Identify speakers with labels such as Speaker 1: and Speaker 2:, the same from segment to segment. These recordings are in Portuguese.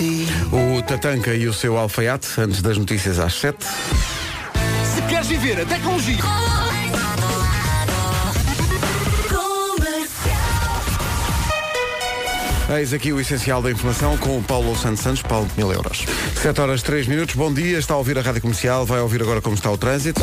Speaker 1: O Tatanka e o seu alfaiate, antes das notícias às 7.
Speaker 2: Se queres viver a tecnologia.
Speaker 1: Eis aqui o essencial da informação com o Paulo Santos Santos, Paulo, mil euros. 7 horas 3 minutos, bom dia, está a ouvir a Rádio Comercial, vai ouvir agora como está o trânsito.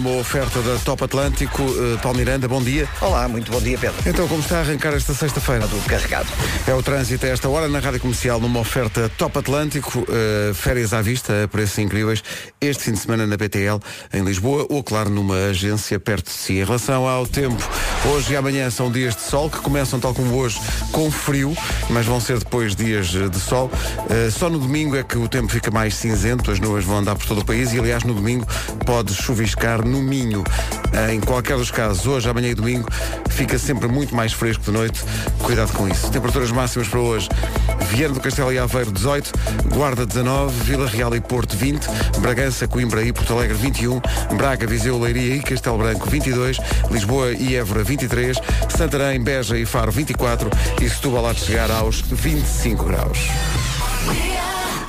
Speaker 1: Numa oferta da Top Atlântico, uh, Paulo Miranda, bom dia.
Speaker 3: Olá, muito bom dia, Pedro.
Speaker 1: Então, como está a arrancar esta sexta-feira?
Speaker 3: Tudo carregado.
Speaker 1: É o trânsito a esta hora na Rádio Comercial, numa oferta Top Atlântico, uh, férias à vista, a preços incríveis, este fim de semana na BTL, em Lisboa, ou, claro, numa agência perto de si. Em relação ao tempo, hoje e amanhã são dias de sol, que começam, tal como hoje, com frio, mas vão ser depois dias de sol. Uh, só no domingo é que o tempo fica mais cinzento, as nuvens vão andar por todo o país e, aliás, no domingo pode chuviscar no Minho. Em qualquer dos casos, hoje, amanhã e domingo, fica sempre muito mais fresco de noite. Cuidado com isso. Temperaturas máximas para hoje. Viana do Castelo e Aveiro 18, Guarda 19, Vila Real e Porto 20, Bragança, Coimbra e Porto Alegre 21, Braga, Viseu, Leiria e Castelo Branco 22, Lisboa e Évora 23, Santarém, Beja e Faro 24 e Setúbal lá de chegar aos 25 graus.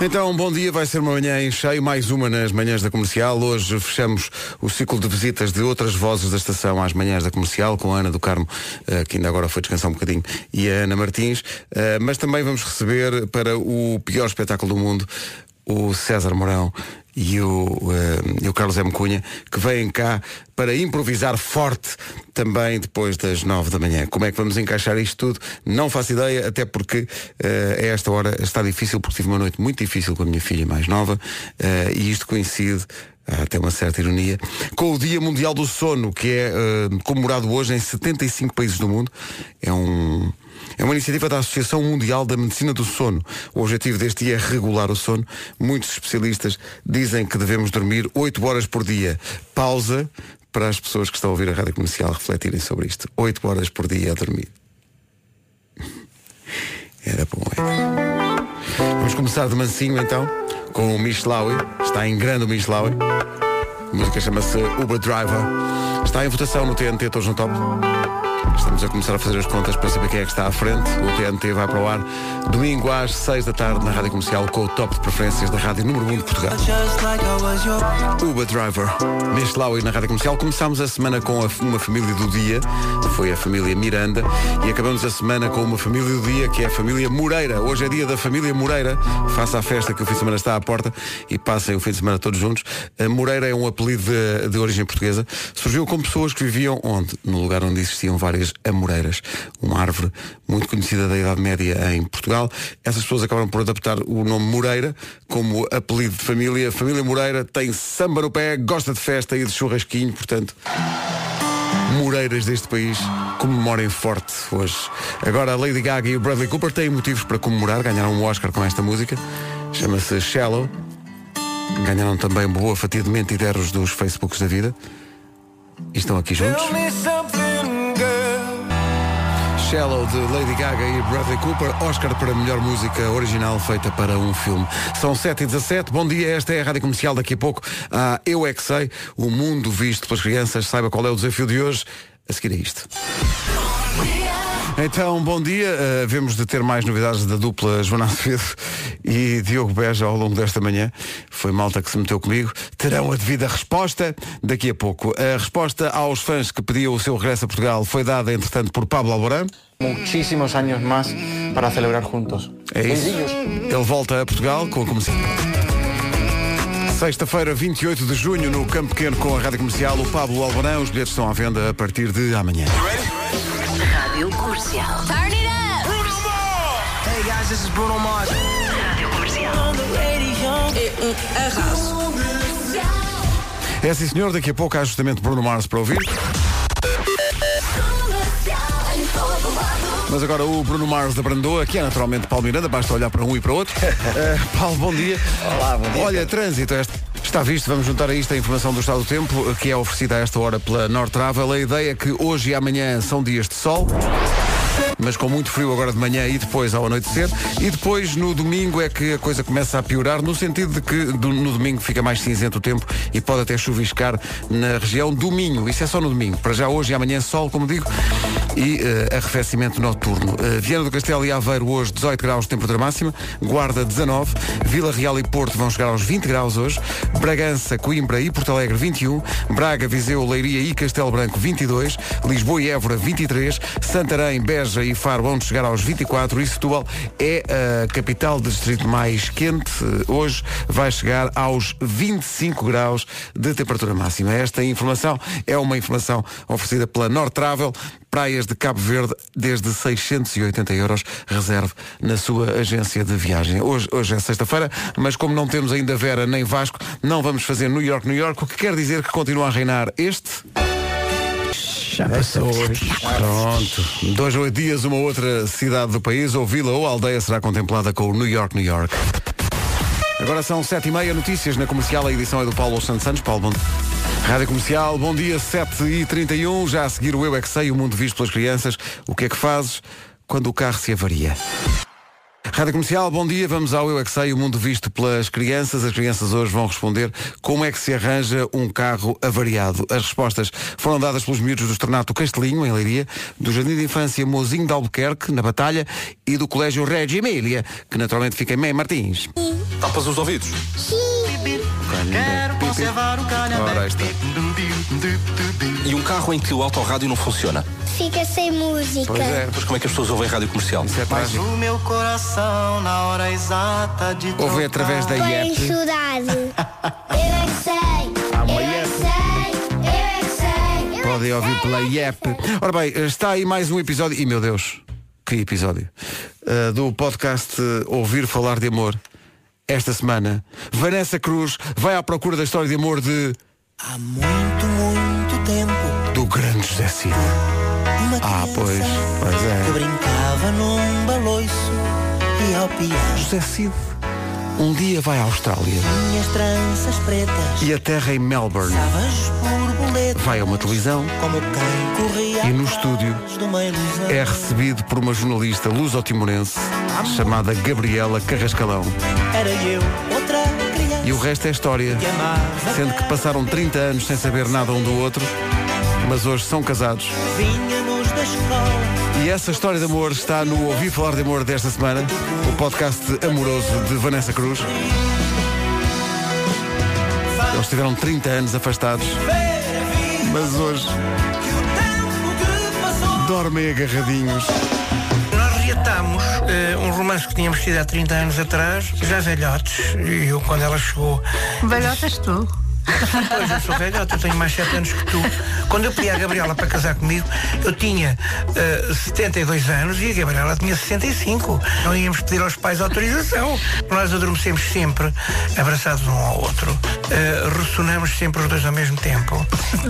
Speaker 1: Então, bom dia, vai ser uma manhã em cheio, mais uma nas manhãs da comercial. Hoje fechamos o ciclo de visitas de outras vozes da estação às manhãs da comercial, com a Ana do Carmo, eh, que ainda agora foi descansar um bocadinho, e a Ana Martins. Eh, Mas também vamos receber para o pior espetáculo do mundo o César Mourão e o, eh, e o Carlos M. Cunha, que vêm cá para improvisar forte também depois das nove da manhã. Como é que vamos encaixar isto tudo? Não faço ideia, até porque eh, a esta hora está difícil, porque tive uma noite muito difícil com a minha filha mais nova eh, e isto coincide há até uma certa ironia, com o Dia Mundial do Sono, que é eh, comemorado hoje em 75 países do mundo. É um. É uma iniciativa da Associação Mundial da Medicina do Sono. O objetivo deste dia é regular o sono. Muitos especialistas dizem que devemos dormir 8 horas por dia. Pausa para as pessoas que estão a ouvir a rádio comercial refletirem sobre isto. 8 horas por dia a dormir. Era bom, é? Vamos começar de mansinho então, com o Mishlawi. Está em grande o Mishlawi. A música chama-se Uber Driver. Está em votação no TNT, todos no top. Estamos a começar a fazer as contas para saber quem é que está à frente. O TNT vai para o ar domingo às 6 da tarde na Rádio Comercial com o top de preferências da Rádio Número 1 de Portugal. Uber Driver, Mishlawi na Rádio Comercial. Começámos a semana com uma família do dia, foi a família Miranda, e acabamos a semana com uma família do dia que é a família Moreira. Hoje é dia da família Moreira. Faça a festa que o fim de semana está à porta e passem o fim de semana todos juntos. A Moreira é um apelido de, de origem portuguesa. Surgiu com pessoas que viviam onde? No lugar onde existiam várias amoreiras. Uma árvore muito conhecida da Idade Média em Portugal. Essas pessoas acabaram por adaptar o nome Moreira como apelido de família. A família Moreira tem samba no pé, gosta de festa e de churrasquinho, portanto. Moreiras deste país comemorem forte hoje. Agora a Lady Gaga e o Bradley Cooper têm motivos para comemorar, ganharam um Oscar com esta música. Chama-se Shallow. Ganharam também boa fatia de mentideros dos Facebooks da vida. E estão aqui juntos. Shallow de Lady Gaga e Bradley Cooper, Oscar para melhor música original feita para um filme. São 7 e 17 bom dia, esta é a Rádio Comercial, daqui a pouco há Eu É Que Sei, o mundo visto pelas crianças, saiba qual é o desafio de hoje, a seguir a isto. Então, bom dia. Uh, vemos de ter mais novidades da dupla Joana Azevedo e Diogo Beja ao longo desta manhã. Foi malta que se meteu comigo. Terão a devida resposta daqui a pouco. A resposta aos fãs que pediam o seu regresso a Portugal foi dada, entretanto, por Pablo Alborán.
Speaker 4: muchísimos años más para celebrar juntos.
Speaker 1: É isso. Ele volta a Portugal com a comercial. Sexta-feira, 28 de junho, no Campo Pequeno com a Rádio Comercial, o Pablo Alborán. Os bilhetes estão à venda a partir de amanhã.
Speaker 5: Rádio Comercial. Turn it up!
Speaker 2: Hey guys, this is Bruno Mars.
Speaker 5: Rádio Comercial. É um arraso.
Speaker 1: É sim, senhor. Daqui a pouco há justamente Bruno Mars para ouvir. Mas agora o Bruno Mars da Brandoa, que é naturalmente Paulo Miranda, basta olhar para um e para outro. Eh, Paulo, bom dia.
Speaker 3: Olá, bom dia.
Speaker 1: Olha, trânsito, este- está visto, vamos juntar a isto a informação do estado do tempo, que é oferecida a esta hora pela North Travel. A ideia é que hoje e amanhã são dias de sol. Mas com muito frio agora de manhã e depois ao anoitecer. E depois no domingo é que a coisa começa a piorar, no sentido de que do- no domingo fica mais cinzento o tempo e pode até chuviscar na região do Minho. Isso é só no domingo. Para já hoje e amanhã sol, como digo, e eh, arrefecimento noturno. Eh, Viana do Castelo e Aveiro hoje 18 graus de temperatura máxima, Guarda 19, Vila Real e Porto vão chegar aos 20 graus hoje, Bragança, Coimbra e Porto Alegre 21, Braga, Viseu, Leiria e Castelo Branco 22, Lisboa e Évora 23, Santarém, Beja e Faro vão chegar aos 24 e Setúbal é a capital do distrito mais quente. Hoje vai chegar aos 25 graus de temperatura máxima. Esta informação é uma informação oferecida pela North Travel, praias de Cabo Verde desde 680 euros. Reserve na sua agência de viagem. Hoje, hoje é sexta-feira, mas como não temos ainda Vera nem Vasco, não vamos fazer New York, New York, o que quer dizer que continua a reinar este. Já passou. Pronto. Dois ou oito dias, uma outra cidade do país, ou vila ou aldeia, será contemplada com o New York, New York. Agora são sete e meia notícias na comercial, a edição é do Paulo Santos Santos. Paulo, bom... Rádio Comercial, bom dia, 7 e 31 já a seguir o Eu É Que Sei, o mundo visto pelas crianças. O que é que fazes quando o carro se avaria? Rádio Comercial, bom dia, vamos ao Eu É Que Sei, o mundo visto pelas crianças. As crianças hoje vão responder como é que se arranja um carro avariado. As respostas foram dadas pelos miúdos do Estornato Castelinho, em Leiria, do Jardim de Infância Mozinho de Albuquerque, na Batalha, e do Colégio Reggio Emília, que naturalmente fica em Mem Martins.
Speaker 6: Tapas os ouvidos.
Speaker 2: Quero conservar o
Speaker 1: Ora.
Speaker 6: E um carro em que o autorrádio não funciona.
Speaker 7: Fica sem música.
Speaker 1: Pois é,
Speaker 6: Depois como é que as pessoas ouvem rádio comercial?
Speaker 1: isso é
Speaker 2: Mas
Speaker 1: trágico.
Speaker 2: o meu coração na hora exata de
Speaker 1: Ouvem
Speaker 2: trocar.
Speaker 1: através da
Speaker 7: Põe
Speaker 1: IEP.
Speaker 7: Eu é que sei. Eu é que sei. Eu é que sei. Eu é
Speaker 1: Podem ouvir pela IEP. Ora bem, está aí mais um episódio. E meu Deus, que episódio! Uh, do podcast Ouvir Falar de Amor. Esta semana, Vanessa Cruz vai à procura da história de amor de.
Speaker 2: Há muito, muito tempo.
Speaker 1: do grande José Cid. Ah, pois, pois
Speaker 2: Que
Speaker 1: é.
Speaker 2: brincava num baloiço e ao piano.
Speaker 1: José Cid um dia vai à Austrália
Speaker 2: Minhas tranças pretas.
Speaker 1: e aterra em Melbourne. Vai a uma televisão, E no estúdio é recebido por uma jornalista luso-timorense chamada Gabriela Carrascalão.
Speaker 2: Era eu, outra criança.
Speaker 1: E o resto é história. Sendo que passaram 30 anos sem saber nada um do outro, mas hoje são casados.
Speaker 2: Da escola.
Speaker 1: E essa história de amor está no Ouvi Falar de Amor desta semana, o podcast amoroso de Vanessa Cruz. Eles tiveram 30 anos afastados, mas hoje dormem agarradinhos.
Speaker 8: Nós reatamos eh, um romance que tínhamos tido há 30 anos atrás, já velhotes, e eu quando ela chegou.
Speaker 9: Velhotas tu.
Speaker 8: Pois eu sou velhote, eu tenho mais 7 anos que tu. Quando eu pedi à Gabriela para casar comigo, eu tinha eh, 72 anos e a Gabriela tinha 65. Não íamos pedir aos pais autorização. Nós adormecemos sempre abraçados um ao outro. Eh, ressonamos sempre os dois ao mesmo tempo.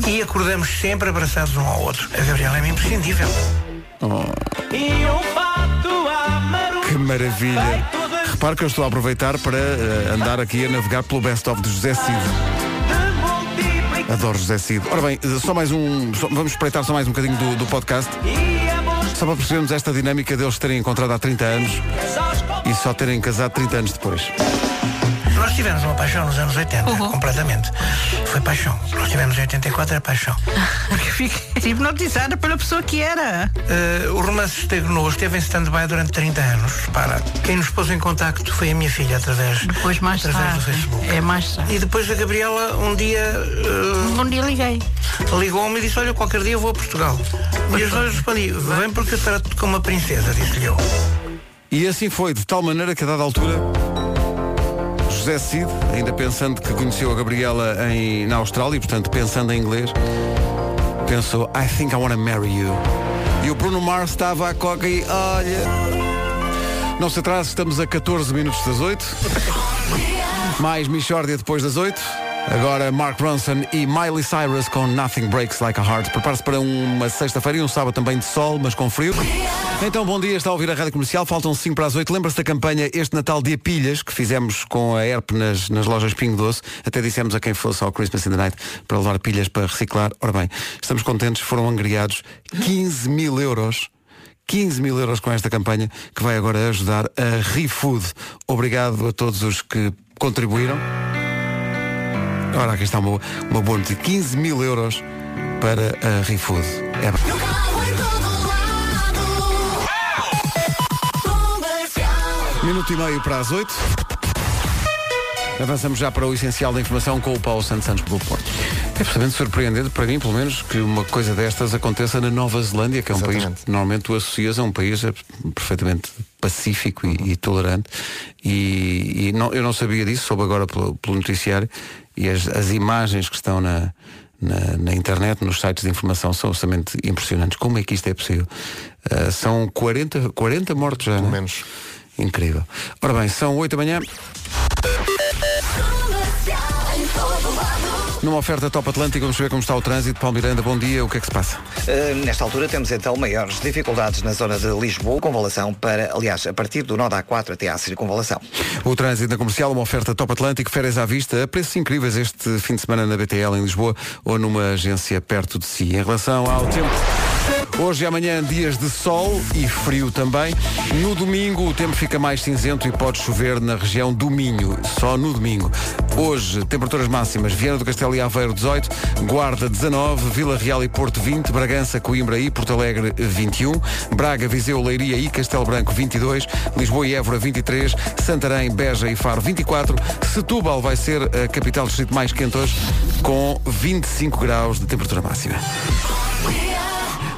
Speaker 8: E acordamos sempre abraçados um ao outro. A Gabriela é-me imprescindível.
Speaker 1: Que maravilha! Repare que eu estou a aproveitar para eh, andar aqui a navegar pelo best-of de José Cid. Adoro José Cid. Ora bem, só mais um. só- vamos espreitar só mais um bocadinho do, do podcast. Só para percebermos esta dinâmica deles terem encontrado há 30 anos e só terem casado 30 anos depois.
Speaker 8: Tivemos uma paixão nos anos 80,
Speaker 9: Uhum.
Speaker 8: completamente. Foi paixão. Nós tivemos em 84, era paixão.
Speaker 9: Porque fiquei hipnotizada pela pessoa que era.
Speaker 8: Eh, o romance estagnou, esteve em stand-by durante 30 anos. Para. Quem nos pôs em contacto foi a minha filha através,
Speaker 9: Depois mais
Speaker 8: através do
Speaker 9: tarde.
Speaker 8: Facebook.
Speaker 9: É mais tarde.
Speaker 8: E depois a Gabriela um dia eh,
Speaker 9: Um dia liguei.
Speaker 8: ligou-me e disse, olha, qualquer dia eu vou a Portugal. E eu só respondi, vem porque eu trato-te como uma princesa, disse-lhe eu.
Speaker 1: E assim foi, de tal maneira que a dada altura José Cid, ainda pensando que conheceu a Gabriela em, na Austrália, portanto pensando em inglês, pensou, I think I want to marry you. E o Bruno Mars estava a coca e olha. Não se atrase, estamos a 14 minutos das 8. Mais Michórdia depois das 8. Agora Mark Ronson e Miley Cyrus com Nothing Breaks Like a Heart. Prepare-se para uma sexta-feira e um sábado também de sol, mas com frio. Então, bom dia, está a ouvir a Rádio Comercial, faltam 5 para as 8. Lembra-se da campanha Este Natal Dia Pilhas, que fizemos com a ERP nas, nas lojas Pingo Doce. Até dissemos a quem fosse ao Christmas in the Night para levar pilhas para reciclar. Ora bem, estamos contentes, foram angriados 15 mil euros. 15 mil euros com esta campanha que vai agora ajudar a ReFood. Obrigado a todos os que contribuíram. Ora, aqui está uma, uma boa notícia. 15 mil euros para a ReFood. É... Minuto e meio para as 8. Avançamos já para o essencial da informação com o Paulo Santos Santos pelo Porto. É absolutamente surpreendente, para mim, pelo menos, que uma coisa destas aconteça na Nova Zelândia, que é um país
Speaker 10: Exatamente.
Speaker 1: que normalmente tu associas a um país eh, perfeitamente pacífico e, e tolerante. E, e não- eu não sabia disso, soube agora pelo, pelo noticiário, e as, as imagens que estão na, na, na internet, nos sites de informação, são absolutamente impressionantes. Como é que isto é possível? Ah, são 40, 40 mortos já,
Speaker 10: Pelo
Speaker 1: não é?
Speaker 10: menos.
Speaker 1: Incrível. Ora bem, são 8 da manhã. Numa oferta Top Atlântico, vamos ver como está o trânsito. Paulo Miranda, bom dia. O que é que se passa?
Speaker 3: Uh, nesta altura temos então maiores dificuldades na zona de Lisboa, convalação para, aliás, a partir do nó da A4 até à circunvalação.
Speaker 1: O trânsito na comercial, uma oferta Top Atlântico, férias à vista, a preços incríveis este fim de semana na BTL em Lisboa ou numa agência perto de si. Em relação ao tempo. Hoje e amanhã dias de sol e frio também. No domingo o tempo fica mais cinzento e pode chover na região do Minho, só no domingo. Hoje, temperaturas máximas, Viana do Castelo e Aveiro 18, Guarda 19, Vila Real e Porto 20, Bragança, Coimbra e Porto Alegre 21, Braga, Viseu, Leiria e Castelo Branco 22, Lisboa e Évora 23, Santarém, Beja e Faro 24, Setúbal vai ser a capital do distrito mais quente hoje, com 25 graus de temperatura máxima.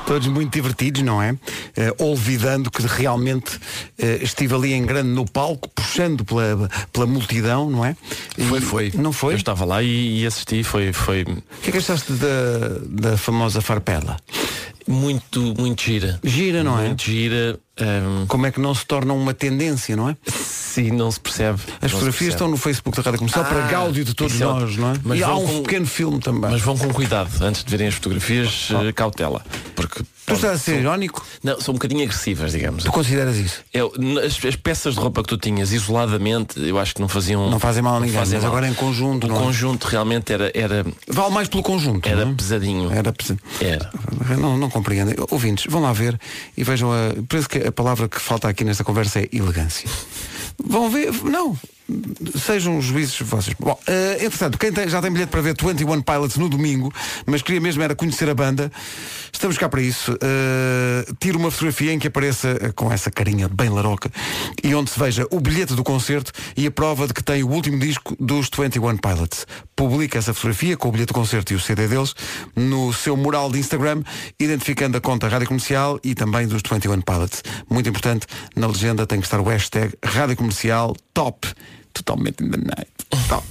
Speaker 1: Todos muito divertidos, não é? Eh, olvidando que realmente eh, estive ali em grande no palco, puxando pela, pela multidão, não é? E-
Speaker 11: Foi, foi.
Speaker 1: Não foi?
Speaker 11: Eu estava lá e, e assisti, foi, foi
Speaker 1: O que é que achaste da, da famosa farpela?
Speaker 11: Muito, muito gira.
Speaker 1: Gira, não é?
Speaker 11: Muito gira. ehm,
Speaker 1: Como é que não se torna uma tendência, não é?
Speaker 11: se não se percebe.
Speaker 1: As fotografias
Speaker 11: percebe.
Speaker 1: estão no Facebook da Rádio Comercial para
Speaker 11: Ah,
Speaker 1: gáudio de todos nós, não é?
Speaker 11: Mas
Speaker 1: e há um
Speaker 11: com-
Speaker 1: pequeno filme também.
Speaker 11: Mas vão com cuidado antes de verem as fotografias, eh, cautela. Porque
Speaker 1: Tu estás a ser irónico?
Speaker 11: não, são um bocadinho agressivas, digamos.
Speaker 1: Tu consideras isso?
Speaker 11: Eu, as, as peças de roupa que tu tinhas isoladamente, eu acho que não faziam.
Speaker 1: Não fazem mal a ninguém,
Speaker 11: fazem
Speaker 1: mas
Speaker 11: mal.
Speaker 1: agora em conjunto,
Speaker 11: O
Speaker 1: não é?
Speaker 11: conjunto realmente era. Era,
Speaker 1: Vale mais pelo conjunto.
Speaker 11: era
Speaker 1: não é?
Speaker 11: pesadinho.
Speaker 1: Era pes-
Speaker 11: Era.
Speaker 1: Não, não compreendem. Ouvintes, vão lá ver e vejam a. Parece que a palavra que falta aqui nesta conversa é elegância. Vão ver. Não. Sejam os juízes vocês. Bom, eh, entretanto, quem tem- já tem bilhete para ver 21 Pilots no domingo, mas queria mesmo era conhecer a banda, estamos cá para isso. Eh, tira uma fotografia em que apareça eh, com essa carinha bem laroca e onde se veja o bilhete do concerto e a prova de que tem o último disco dos 21 Pilots. Publica essa fotografia com o bilhete do concerto e o CD deles no seu mural de Instagram, identificando a conta Rádio Comercial e também dos 21 Pilots. Muito importante, na legenda tem que estar o hashtag Rádio Comercial Top. Totalmente in the night. Top.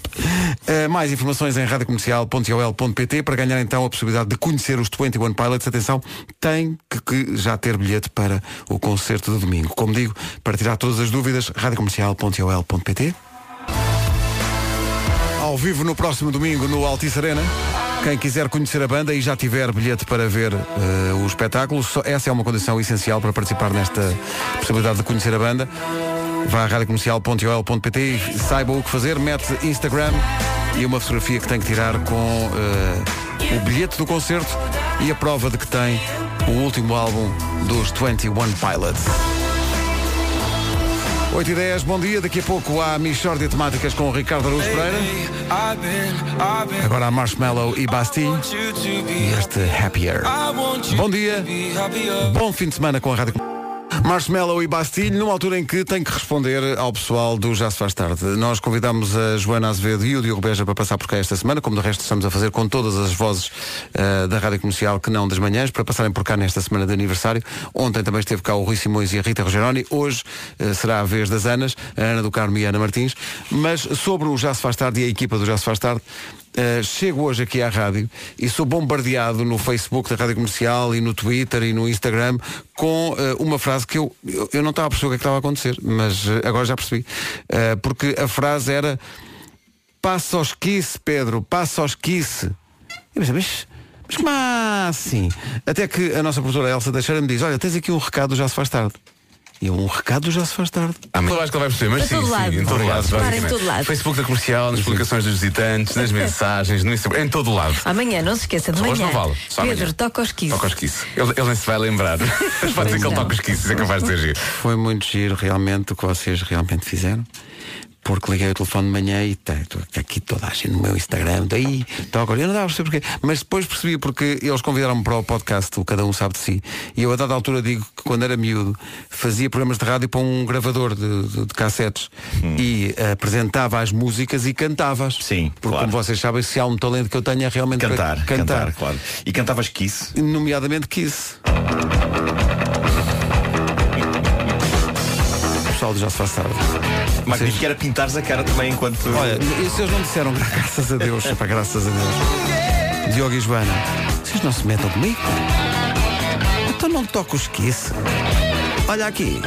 Speaker 1: Uh, mais informações em radiocomercial.ol.pt para ganhar então a possibilidade de conhecer os 21 Pilots. Atenção, tem que, que já ter bilhete para o concerto de domingo. Como digo, para tirar todas as dúvidas, radiocomercial.ol.pt ao vivo no próximo domingo no Altice Arena. Quem quiser conhecer a banda e já tiver bilhete para ver eh, o espetáculo, só- essa é uma condição essencial para participar nesta possibilidade de conhecer a banda. Vá a radiocomercial.ol.pt e saiba o que fazer, mete Instagram e uma fotografia que tem que tirar com eh, o bilhete do concerto e a prova de que tem o último álbum dos 21 Pilots. 8 e 10, bom dia. Daqui a pouco há Michórdia Temáticas com o Ricardo Araújo Pereira. Agora há Marshmallow e Bastille. E este Happier. Bom dia. Bom fim de semana com a Rádio Marshmallow e Bastille, numa altura em que tem que responder ao pessoal do Já se faz tarde. Nós convidámos a Joana Azevedo e o Diogo Beja para passar por cá esta semana, como de resto estamos a fazer com todas as vozes eh, da Rádio Comercial que não das manhãs, para passarem por cá nesta semana de aniversário. Ontem também esteve cá o Rui Simões e a Rita Rogeroni. Hoje eh, será a vez das Anas, a Ana do Carmo e a Ana Martins. Mas sobre o Já se faz tarde e a equipa do Já se faz tarde, Uh, chego hoje aqui à rádio e sou bombardeado no Facebook da Rádio Comercial e no Twitter e no Instagram com uh, uma frase que eu, eu, eu não estava a perceber o que é estava a acontecer, mas uh, agora já percebi. Porque a frase era passa ao esquice, Pedro, passa ao esquice. Eu mas, mas como assim? Até que a nossa produtora Elsa Teixeira me diz, olha, tens aqui um recado, já se faz tarde. E um recado já se faz tarde.
Speaker 10: Amanhã eu acho que ele vai perceber, mas
Speaker 12: Para
Speaker 10: sim,
Speaker 12: todo lado.
Speaker 10: sim, em todo lado.
Speaker 12: Em todo lado.
Speaker 10: Facebook da comercial, nas publicações dos visitantes, nas mensagens, no Instagram, em todo lado.
Speaker 12: Amanhã, não se esqueça de
Speaker 10: Só hoje
Speaker 12: manhã.
Speaker 10: não vale, só
Speaker 12: Pedro,
Speaker 10: amanhã.
Speaker 12: toca os 15.
Speaker 10: Toca os quiços. Ele, ele nem se vai lembrar. Mas pode dizer que ele toca os quiços, é capaz de ser giro.
Speaker 1: Foi muito giro realmente o que vocês realmente fizeram. Porque liguei o telefone de manhã e tá, tô aqui toda a gente no meu Instagram, daí toca, eu não dava perceber porquê. Mas depois percebi porque eles convidaram-me para o podcast, o Cada Um Sabe de Si. E eu a dada altura digo que quando era miúdo fazia programas de rádio para um gravador de, de, de cassetes e eh, apresentava as músicas e cantava-as.
Speaker 13: Sim,
Speaker 1: Porque
Speaker 13: claro.
Speaker 1: como vocês sabem, se há um talento que eu tenho é realmente
Speaker 13: Cantar,
Speaker 1: para
Speaker 13: cantar, claro. E cantavas Kiss?
Speaker 1: Nomeadamente Kiss. O pessoal já se faz tarde.
Speaker 13: Magnífico era pintares a cara também enquanto.
Speaker 1: Olha, isso eles não disseram, graças a Deus, para graças a Deus. Diogo e Joana, vocês não se metam comigo? Então não toco os Kiss. Olha aqui.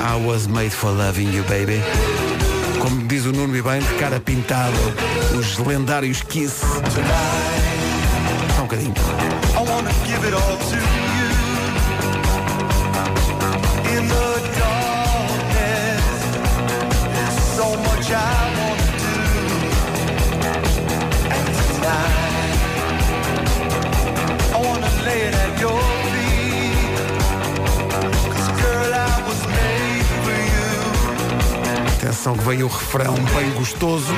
Speaker 1: I was made for loving you, baby. Como diz o Nuno e bem, de cara pintada, os lendários Kiss. Bocadinho.
Speaker 2: I wanna give it all to you. In the darkness, there's so much I wanna do. And tonight, I wanna lay it at your feet. 'Cause girl, I was made for you.
Speaker 1: Atenção que veio o refrão bem gostoso.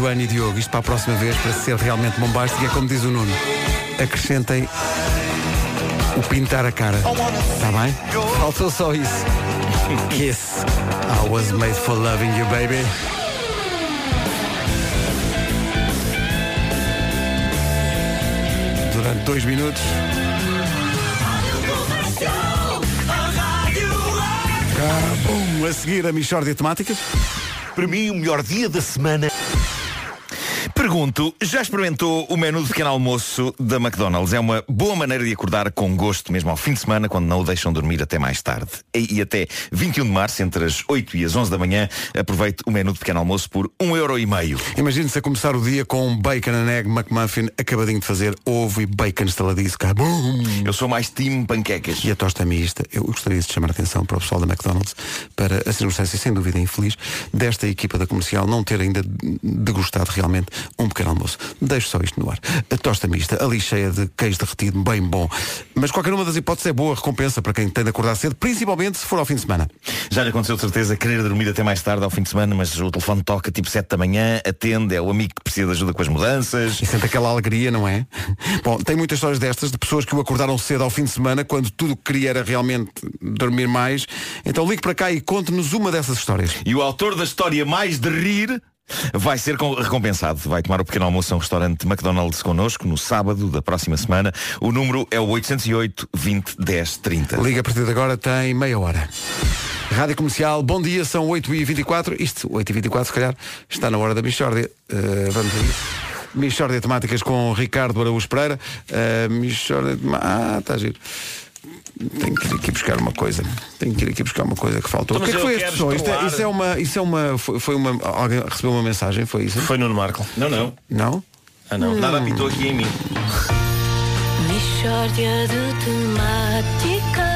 Speaker 1: Joana e Diogo, isto para a próxima vez, para ser realmente bombástico, é como diz o Nuno. Acrescentem o pintar a cara. Está bem? Faltou só isso. Kiss. I was made for loving you, baby. Durante dois minutos. Cabum! A seguir a Michórdia Temáticas.
Speaker 13: Para mim, o melhor dia da semana. Pergunto, já experimentou o menu de pequeno almoço da McDonald's? É uma boa maneira de acordar com gosto, mesmo ao fim de semana, quando não o deixam dormir até mais tarde. E, e até 21 de março, entre as 8 e as 11 da manhã, aproveite o menu de pequeno almoço por 1,5€.
Speaker 1: Imagine-se a começar o dia com um bacon and egg McMuffin acabadinho de fazer ovo e bacon estaladiço.
Speaker 13: Eu sou mais time panquecas.
Speaker 1: E a tosta mista. Eu gostaria de chamar a atenção para o pessoal da McDonald's para a circunstância, sem dúvida infeliz, desta equipa da comercial não ter ainda degustado realmente um pequeno almoço. Deixo só isto no ar. A tosta mista, ali cheia de queijo derretido, bem bom. Mas qualquer uma das hipóteses é boa recompensa para quem tem de acordar cedo, principalmente se for ao fim de semana.
Speaker 13: Já lhe aconteceu de certeza querer dormir até mais tarde ao fim de semana, mas o telefone toca tipo 7 da manhã, atende, é o amigo que precisa de ajuda com as mudanças.
Speaker 1: E sente aquela alegria, não é? Bom, tem muitas histórias destas de pessoas que o acordaram cedo ao fim de semana, quando tudo que queria era realmente dormir mais. Então ligue para cá e conte-nos uma dessas histórias.
Speaker 13: E o autor da história mais de rir vai ser com- recompensado. Vai tomar o pequeno almoço a um restaurante McDonald's connosco no sábado da próxima semana. O número é o 808 20 10 30.
Speaker 1: Liga a partir de agora, tem meia hora. Rádio Comercial, bom dia, são 8h24. Isto, 8h24, se calhar, está na hora da Michórdia. Uh, vamos a isso. Michórdia Temáticas com Ricardo Araújo Pereira. Uh, Michórdia. Ah, está giro. Tenho que ir aqui buscar uma coisa. Tenho que ir aqui buscar uma coisa que faltou.
Speaker 11: Então,
Speaker 1: o que é que foi este som? Isto é, isso é uma. Isso é uma. Foi, foi uma. Alguém recebeu uma mensagem, foi isso?
Speaker 11: Foi Nuno Marco.
Speaker 13: Não, não.
Speaker 1: Não?
Speaker 11: Ah, não.
Speaker 13: Nada apitou aqui em mim.
Speaker 5: Mixórdia de temáticas.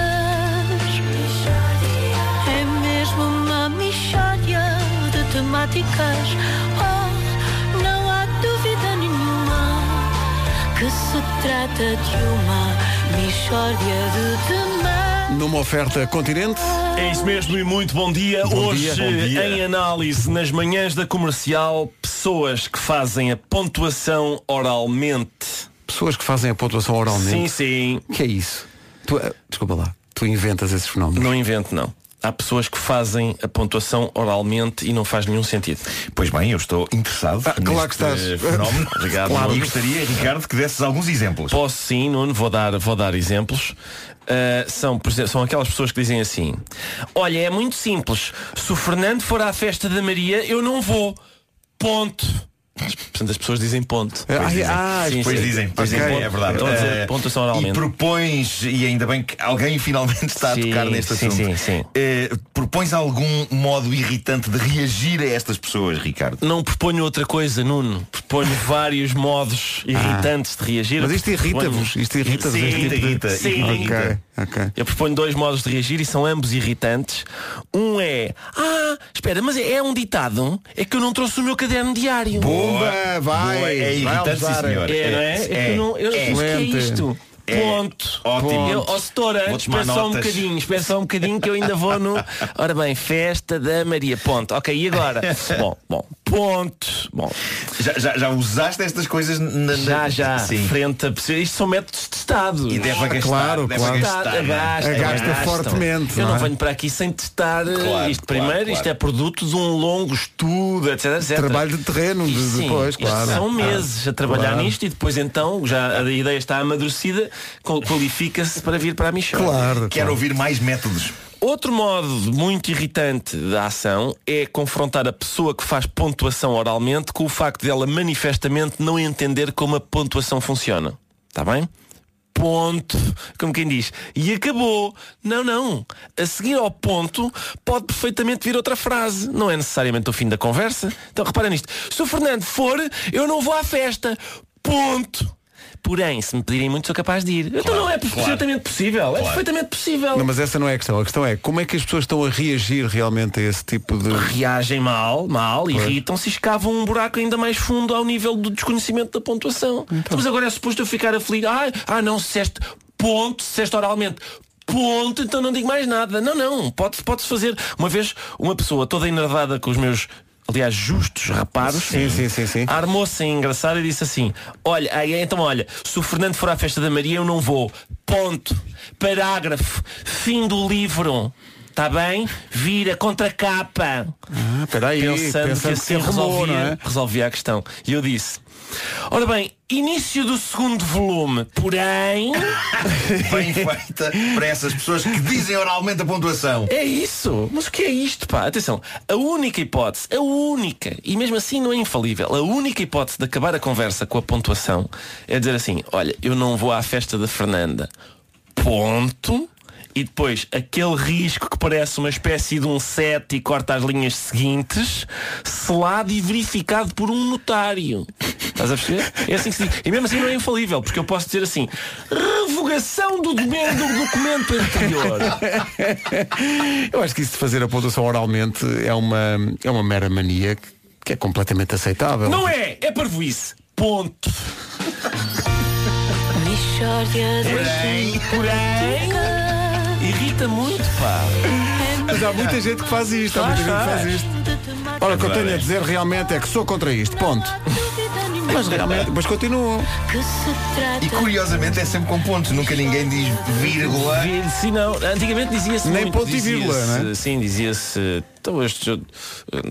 Speaker 5: É mesmo uma mixórdia de temáticas. Oh, não há dúvida nenhuma que se trata de uma.
Speaker 1: Numa oferta continente.
Speaker 11: É isso mesmo e muito bom dia.
Speaker 1: Bom
Speaker 11: Hoje,
Speaker 1: dia, bom dia.
Speaker 11: em análise, nas manhãs da comercial, pessoas que fazem a pontuação oralmente.
Speaker 1: Pessoas que fazem a pontuação oralmente.
Speaker 11: Sim, sim.
Speaker 1: que é isso? Tu, eh, desculpa lá. Tu inventas esses fenómenos.
Speaker 11: Não invento, não. Há pessoas que fazem a pontuação oralmente e não faz nenhum sentido.
Speaker 13: Pois bem, eu estou interessado
Speaker 1: Ah, claro que estás.
Speaker 13: fenómeno.
Speaker 11: Obrigado,
Speaker 13: Claro.
Speaker 11: Nuno.
Speaker 13: E gostaria, Ricardo, que desses alguns exemplos.
Speaker 11: Posso sim, Nuno, vou dar, vou dar exemplos. Uh, são, por exemplo, são aquelas pessoas que dizem assim Olha, é muito simples Se o Fernando for à festa da Maria Eu não vou Ponto Portanto, as pessoas dizem ponto.
Speaker 1: Ah,
Speaker 13: Pois dizem,
Speaker 1: ah,
Speaker 11: Sim,
Speaker 13: pois
Speaker 11: sim.
Speaker 13: dizem,
Speaker 11: ponto.
Speaker 13: é verdade.
Speaker 11: Estão a dizer
Speaker 13: Eh,
Speaker 11: pontuação
Speaker 13: e
Speaker 11: oralmente.
Speaker 13: propões, e ainda bem que alguém finalmente está a
Speaker 11: Sim,
Speaker 13: tocar neste
Speaker 11: sim,
Speaker 13: assunto.
Speaker 11: sim, sim.
Speaker 13: Eh, propões algum modo irritante de reagir a estas pessoas, Ricardo?
Speaker 11: Não proponho outra coisa, Nuno. Proponho vários modos irritantes de reagir.
Speaker 1: Mas isto irrita-vos? Isto irrita-vos?
Speaker 11: Sim,
Speaker 1: tipo de-
Speaker 13: irrita,
Speaker 11: Sim.
Speaker 13: irrita.
Speaker 1: Ok, ok.
Speaker 11: Eu proponho dois modos de reagir e são ambos irritantes. Um é, ah, espera, mas é, é um ditado? É que eu não trouxe o meu caderno diário.
Speaker 1: Pumba, vai!
Speaker 13: Boa, é
Speaker 1: vai
Speaker 13: irritante, sim,
Speaker 1: usar.
Speaker 13: senhor.
Speaker 11: É, é? É, eu não, eu,
Speaker 13: é.
Speaker 11: o que é isto?
Speaker 13: É.
Speaker 11: Ponto.
Speaker 13: Ótimo.
Speaker 11: Eu, ó, setor,
Speaker 13: Vou
Speaker 11: antes,
Speaker 13: tomar
Speaker 11: espera só um bocadinho, espera só um bocadinho que eu ainda vou no. Ora bem, festa da Maria. Ponto. Ok, e agora? bom, bom, ponto. Bom,
Speaker 13: Já, já, já usaste estas coisas na, na-
Speaker 11: já, já,
Speaker 13: Sim.
Speaker 11: frente a pessoas. Isto são métodos testados.
Speaker 13: E deve agastar,
Speaker 1: Claro,
Speaker 13: deve
Speaker 1: claro.
Speaker 13: não é?
Speaker 11: agasta,
Speaker 1: Agasta
Speaker 11: agastam.
Speaker 1: fortemente,
Speaker 11: Eu
Speaker 1: não
Speaker 11: não
Speaker 1: é?
Speaker 11: venho para aqui sem testar eh,
Speaker 13: Claro,
Speaker 11: isto. Primeiro,
Speaker 13: claro.
Speaker 11: isto é produto de um longo estudo, etc. etc.
Speaker 1: Trabalho de terreno, de-
Speaker 11: Sim,
Speaker 1: depois, claro.
Speaker 11: São
Speaker 1: Ah,
Speaker 11: meses a trabalhar
Speaker 1: claro.
Speaker 11: nisto e depois então já a ideia está amadurecida, qual- qualifica-se para vir para a Michelle.
Speaker 1: Claro.
Speaker 13: Quero ouvir mais métodos.
Speaker 11: Outro modo muito irritante da ação é confrontar a pessoa que faz pontuação oralmente com o facto dela manifestamente não entender como a pontuação funciona. Está bem? Ponto. Como quem diz. E acabou. Não, não. A seguir ao ponto pode perfeitamente vir outra frase. Não é necessariamente o fim da conversa. Então repara nisto. Se o Fernando for, eu não vou à festa. Ponto. Porém, se me pedirem muito, sou capaz de ir. então não é perfeitamente possível. É perfeitamente possível.
Speaker 1: Não, mas essa não é a questão. A questão é como é que as pessoas estão a reagir realmente a esse tipo de.
Speaker 11: reagem mal, mal, irritam-se e escavam um buraco ainda mais fundo ao nível do desconhecimento da pontuação. Mas agora é suposto eu ficar aflito. Ah, ah não, se disseste ponto, se disseste oralmente. Ponto, então não digo mais nada. Não, não, pode-se pode fazer. Uma vez, uma pessoa toda enervada com os meus, aliás, justos reparos,
Speaker 1: Sim, sim, sim, sim.
Speaker 11: armou-se em engraçado e disse assim, olha, aí, então olha, se o Fernando for à festa da Maria, eu não vou. Ponto. Parágrafo. Fim do livro. Está bem? Vira contra capa.
Speaker 1: Ah, espera aí,
Speaker 11: pensando,
Speaker 1: pensando
Speaker 11: que assim
Speaker 1: arrumou,
Speaker 11: resolvia,
Speaker 1: é?
Speaker 11: resolvia a questão. E eu disse, ora bem, início do segundo volume, porém...
Speaker 13: Bem feita para essas pessoas que dizem oralmente a pontuação.
Speaker 11: É isso! Mas o que é isto, pá? Atenção, a única hipótese, a única, e mesmo assim não é infalível, a única hipótese de acabar a conversa com a pontuação é dizer assim, olha, eu não vou à festa da Fernanda. Ponto. E depois, aquele risco que parece uma espécie de um set e corta as linhas seguintes, selado e verificado por um notário. Estás a perceber? É assim que se diz. E mesmo assim não é infalível, porque eu posso dizer assim, revogação do, documento anterior.
Speaker 1: Eu acho que isso de fazer a pontuação oralmente é uma, é uma mera mania que- que é completamente aceitável.
Speaker 11: Não é! É parvoíce. Ponto.
Speaker 13: Porém,
Speaker 11: Porém, irrita muito, pá.
Speaker 1: Mas há muita gente que faz isto, há muita gente que faz isto. Ora, o que eu tenho a dizer realmente é que sou contra isto, ponto. Mas realmente, depois continuo.
Speaker 13: E curiosamente é sempre com pontos, nunca ninguém diz vírgula.
Speaker 11: Sim, não. Antigamente dizia-se
Speaker 1: Nem
Speaker 11: muito,
Speaker 1: ponto e vírgula,
Speaker 11: dizia-se-
Speaker 1: não é?
Speaker 11: Sim, dizia-se. Então, este,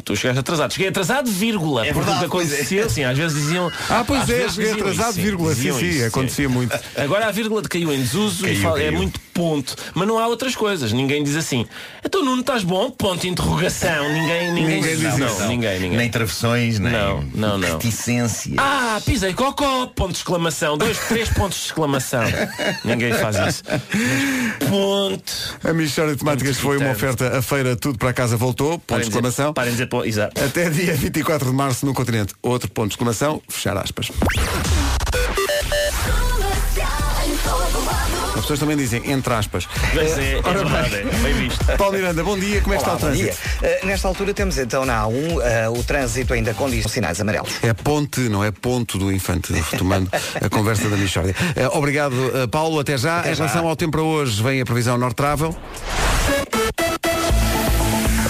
Speaker 11: tu chegaste atrasado. Cheguei atrasado, vírgula.
Speaker 13: É
Speaker 11: Porque
Speaker 13: verdade,
Speaker 11: o que acontecia,
Speaker 13: é.
Speaker 11: sim, às vezes diziam.
Speaker 1: Ah, pois é, cheguei atrasado,
Speaker 11: isso,
Speaker 1: vírgula. Sim, sim,
Speaker 11: isso,
Speaker 1: acontecia muito.
Speaker 11: Agora a vírgula caiu em desuso e
Speaker 13: Caiu,
Speaker 11: fala- é
Speaker 13: caiu.
Speaker 11: muito ponto. Mas não há outras coisas. Ninguém diz assim. Então Nuno estás bom? Ponto de interrogação. Ninguém, ninguém,
Speaker 1: Ninguém diz
Speaker 11: não,
Speaker 1: isso.
Speaker 11: não, ninguém, ninguém.
Speaker 13: Nem travessões, nem
Speaker 11: Não, não, não.
Speaker 13: reticência.
Speaker 11: Ah, pisei cocó, ponto de exclamação. Dois, três pontos de exclamação. Ninguém faz isso. Mas ponto.
Speaker 1: A Michórdia de Temáticas foi uma oferta. A feira Tudo para Casa voltou, ponto de
Speaker 11: Parem de dizer-
Speaker 1: exclamação.
Speaker 11: Parem dizer. Exato.
Speaker 1: Até dia 24 de março no continente. Outro ponto de exclamação, fechar aspas. As pessoas também dizem entre aspas.
Speaker 11: Mas é, é
Speaker 1: Ora
Speaker 11: verdade, é bem visto.
Speaker 1: Paulo Miranda, bom dia, como é que
Speaker 3: Olá,
Speaker 1: está o
Speaker 3: bom
Speaker 1: trânsito?
Speaker 3: dia. Uh, nesta altura temos então na A1 uh, o trânsito ainda com sinais amarelos.
Speaker 1: É ponte, não é ponto do infante, retomando a conversa da Michórdia. Eh, obrigado, eh, Paulo, até já. em relação ao tempo para hoje, vem a previsão North Travel. A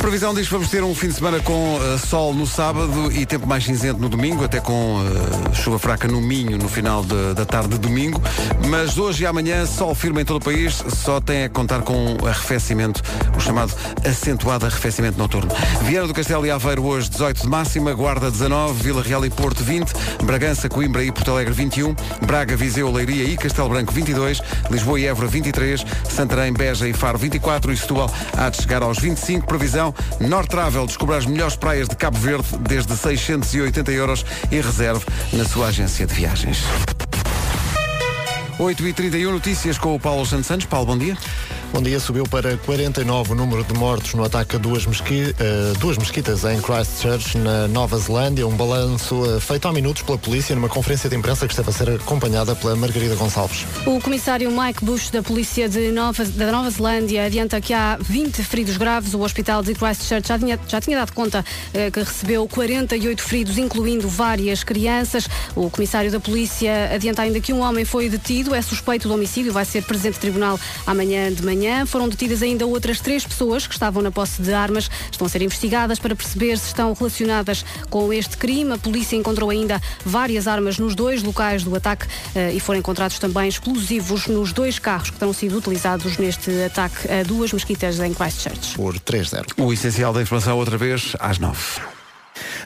Speaker 1: previsão diz que vamos ter um fim de semana com eh, sol no sábado e tempo mais cinzento no domingo, até com eh, chuva fraca no Minho no final de- da tarde de domingo. Mas hoje e amanhã, sol firme em todo o país, só tem a contar com arrefecimento, o chamado acentuado arrefecimento noturno. Viana do Castelo e Aveiro hoje 18 de máxima, Guarda 19, Vila Real e Porto 20, Bragança, Coimbra e Porto Alegre 21, Braga, Viseu, Leiria e Castelo Branco 22, Lisboa e Évora 23, Santarém, Beja e Faro 24 e Setúbal há de chegar aos 25, previsão informação, North Travel descobre as melhores praias de Cabo Verde desde 680 euros e reserve na sua agência de viagens. 8h31 notícias com o Paulo Santos Santos. Paulo, bom dia.
Speaker 12: Bom dia, subiu para 49 o número de mortos no ataque a duas, mesqui, eh, duas mesquitas em Christchurch, na Nova Zelândia. Um balanço eh, feito há minutos pela polícia numa conferência de imprensa que esteve a ser acompanhada pela Margarida Gonçalves.
Speaker 14: O comissário Mike Bush da Polícia Nova, da Nova Zelândia adianta que há 20 feridos graves. O hospital de Christchurch já tinha, já tinha dado conta eh, que recebeu 48 feridos, incluindo várias crianças. O comissário da Polícia adianta ainda que um homem foi detido, é suspeito de homicídio, vai ser presente tribunal amanhã de manhã. Foram detidas ainda outras três pessoas que estavam na posse de armas. Estão a ser investigadas para perceber se estão relacionadas com este crime. A polícia encontrou ainda várias armas nos dois locais do ataque eh, e foram encontrados também explosivos nos dois carros que terão sido utilizados neste ataque a duas mesquitas em Christchurch.
Speaker 12: Por 3-0.
Speaker 1: O essencial da informação outra vez às 9.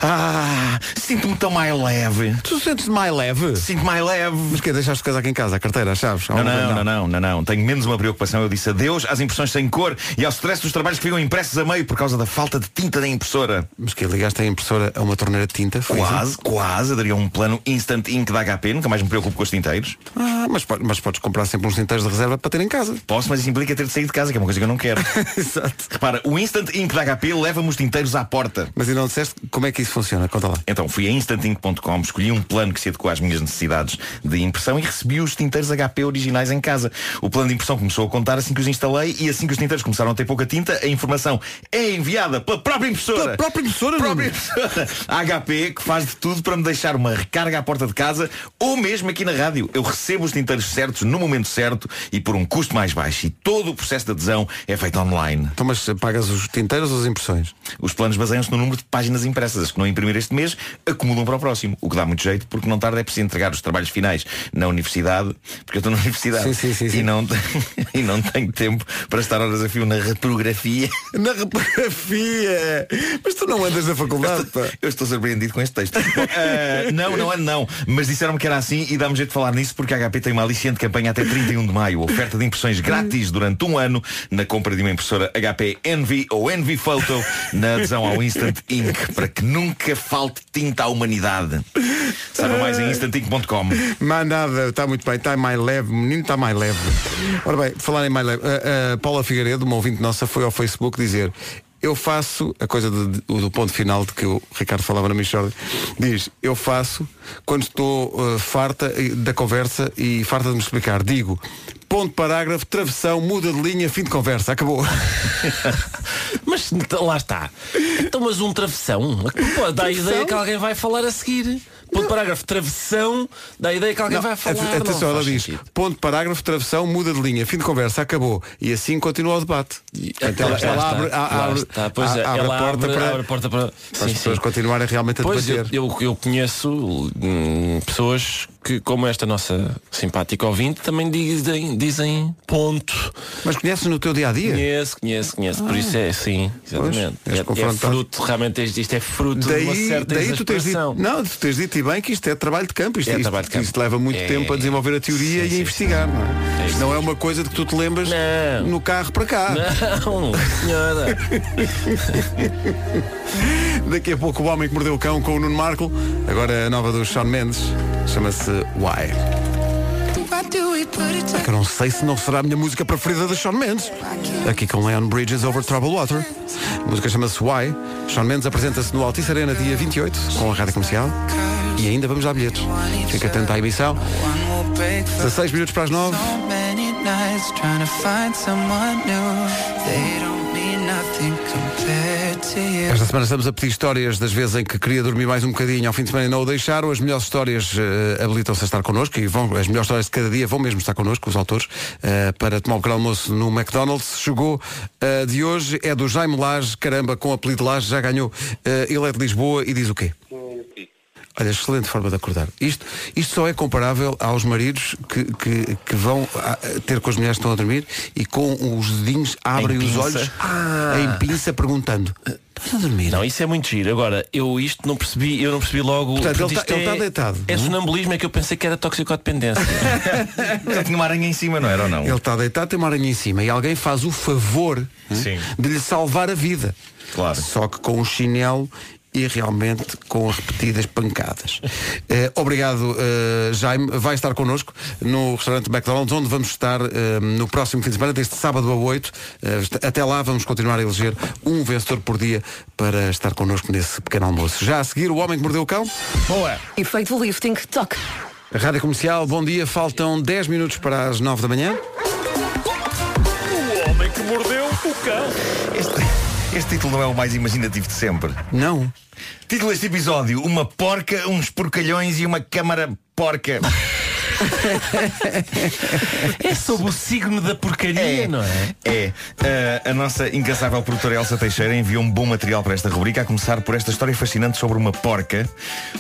Speaker 13: Ah, sinto-me tão mais leve.
Speaker 1: Tu sentes mais leve?
Speaker 13: Sinto mais leve.
Speaker 1: Mas que deixaste coisa aqui em casa, a carteira, as chaves?
Speaker 13: Não, não, não, não, não, não. Tenho menos uma preocupação. Eu disse adeus às impressões sem cor e ao stress dos trabalhos que ficam impressos a meio por causa da falta de tinta da impressora.
Speaker 1: Mas que ligaste a impressora a uma torneira de tinta? Foi
Speaker 13: Quase,
Speaker 1: isso?
Speaker 13: quase. Daria um plano Instant Ink da HP. Nunca mais me preocupo com os tinteiros.
Speaker 1: Ah, mas, mas podes comprar sempre uns tinteiros de reserva para ter em casa.
Speaker 13: Posso, mas isso implica ter de sair de casa, que é uma coisa que eu não quero.
Speaker 1: Exato.
Speaker 13: Repara, o Instant Ink da HP leva-me os tinteiros à porta.
Speaker 1: Mas ainda não disseste como é que isso funciona? Conta lá.
Speaker 13: Então fui a instantink.com, escolhi um plano que se adequou às minhas necessidades de impressão e recebi os tinteiros HP originais em casa. O plano de impressão começou a contar assim que os instalei e assim que os tinteiros começaram a ter pouca tinta, a informação é enviada pela própria impressora.
Speaker 1: Pela própria impressora,
Speaker 13: própria impressora. A HP que faz de tudo para me deixar uma recarga à porta de casa ou mesmo aqui na rádio. Eu recebo os tinteiros certos no momento certo e por um custo mais baixo. E todo o processo de adesão é feito online.
Speaker 1: Então, mas pagas os tinteiros ou as impressões?
Speaker 13: Os planos baseiam-se no número de páginas impressas. Não imprimir este mês acumulam para o próximo. O que dá muito jeito, porque não tarda é preciso entregar os trabalhos finais na universidade, porque eu estou na universidade
Speaker 1: Sim, sim, sim.
Speaker 13: E, não, te- e não tenho tempo para estar horas a fio na reprografia.
Speaker 1: Na repografia! Mas tu não andas na faculdade, pá.
Speaker 13: Eu estou surpreendido com este texto. Eh, não, não é não. Mas disseram-me que era assim e dá-me jeito de falar nisso porque a HP tem uma aliciente campanha até 31 de maio. Oferta de impressões grátis durante um ano na compra de uma impressora HP Envy ou Envy Photo na adesão ao Instant Ink para que nunca falte tinta à humanidade. Saiba mais em instantink.com.
Speaker 1: Mas nada, está muito bem, está mais leve, o menino está mais leve. Ora bem, falar em mais leve, a, a Paula Figueiredo, uma ouvinte nossa, foi ao Facebook dizer eu faço, a coisa do, do- do ponto final de que o Ricardo falava na Michorda, diz, eu faço quando estou uh, farta eh, da conversa e farta de me explicar, digo, ponto parágrafo, travessão, muda de linha, fim de conversa, acabou.
Speaker 11: Mas então, lá está. Então, mas um travessão. Pô, dá a ideia que alguém vai falar a seguir. Ponto parágrafo, travessão, dá a ideia que alguém
Speaker 1: Não,
Speaker 11: vai falar.
Speaker 1: at- atenção, ela diz,
Speaker 11: sentido.
Speaker 1: ponto parágrafo, travessão, muda de linha, fim de conversa, acabou. E assim continua o debate. Portanto, ela,
Speaker 11: Lá está,
Speaker 1: ela abre, a- abre-
Speaker 11: está. Pois
Speaker 1: a-
Speaker 11: é,
Speaker 1: abre
Speaker 11: ela
Speaker 1: a porta
Speaker 11: abre,
Speaker 1: para,
Speaker 11: abre a porta para,
Speaker 1: para as pessoas continuarem realmente a
Speaker 11: Pois eu,
Speaker 1: debater.
Speaker 11: eu, eu conheço hum, pessoas que, como esta nossa simpática ouvinte, também dizem, dizem ponto.
Speaker 1: Mas conheces no teu dia a dia?
Speaker 11: Conheço, conheço, conheço. Por isso é sim, exatamente.
Speaker 1: Pois,
Speaker 11: é, é fruto, realmente isto é fruto de uma
Speaker 1: Daí,
Speaker 11: certa
Speaker 1: daí tu tens dito, não, tu tens dito e bem que isto é trabalho de campo. Isto,
Speaker 11: É
Speaker 1: isto-
Speaker 11: trabalho de campo.
Speaker 1: isto leva muito
Speaker 11: É-
Speaker 1: tempo a desenvolver a teoria
Speaker 11: Sim,
Speaker 1: e
Speaker 11: sim,
Speaker 1: a investigar. Não é?
Speaker 11: É
Speaker 1: Isto não é uma coisa de que tu te lembras
Speaker 11: Não.
Speaker 1: no carro para cá.
Speaker 11: Não, senhora.
Speaker 1: Daqui a pouco o homem que mordeu o cão com o Nuno Marco. Agora a nova do Sean Mendes. Chama-se Why. É que eu não sei se não será a minha música preferida de Sean Mendes. Aqui com Leon Bridges over Troubled Water. A música chama-se Why. Sean Mendes apresenta-se no Altice Arena dia 28 com a rádio comercial. E ainda vamos dar bilhetes. Fica atento à emissão. 16 minutos para as 9. Esta semana estamos a pedir histórias das vezes em que queria dormir mais um bocadinho ao fim de semana e não o deixaram. As melhores histórias eh, habilitam-se a estar connosco e vão, as melhores histórias de cada dia vão mesmo estar connosco, os autores, eh, para tomar um pequeno almoço no McDonald's. Chegou a de hoje, é do Jaime Lage, caramba, com o apelido Lage, já ganhou. Ele é de Lisboa e diz o quê? Olha, excelente forma de acordar. Isto, isto só é comparável aos maridos que, que, que vão a- ter com as mulheres que estão a dormir e com os dedinhos abrem
Speaker 11: Em
Speaker 1: os olhos
Speaker 11: Ah.
Speaker 1: em pinça perguntando. Estás a dormir?
Speaker 11: Não, isso é muito giro. Agora, eu isto não percebi, eu não percebi logo.
Speaker 1: Portanto, ele
Speaker 11: isto
Speaker 1: tá- ele
Speaker 11: é-
Speaker 1: tá deitado,
Speaker 11: É
Speaker 1: é?
Speaker 11: sonambulismo, é que eu pensei que era toxicodependência.
Speaker 13: Ele tinha uma aranha em cima, não era ou não?
Speaker 1: Ele está deitado, tem uma aranha em cima e alguém faz o favor
Speaker 13: Sim.
Speaker 1: de lhe salvar a vida.
Speaker 13: Claro.
Speaker 1: Só que com o chinelo e realmente com repetidas pancadas. Eh, obrigado, eh, Jaime. Vai estar connosco no restaurante McDonald's, onde vamos estar eh, no próximo fim de semana, desde sábado a 8. Eh, est- até lá vamos continuar a eleger um vencedor por dia para estar connosco nesse pequeno almoço. Já a seguir, o homem que mordeu o cão.
Speaker 11: Boa.
Speaker 15: Efeito lifting toque.
Speaker 1: Rádio Comercial, bom dia. Faltam 10 minutos para as 9 da manhã.
Speaker 11: o homem que mordeu o cão.
Speaker 13: Este, este título não é o mais imaginativo de sempre.
Speaker 1: Não.
Speaker 13: Título deste episódio: Uma porca, uns porcalhões e uma câmara porca.
Speaker 11: É sobre o signo da porcaria, não é?
Speaker 13: É. Uh, a nossa incansável produtora Elsa Teixeira enviou um bom material para esta rubrica, a começar por esta história fascinante sobre uma porca,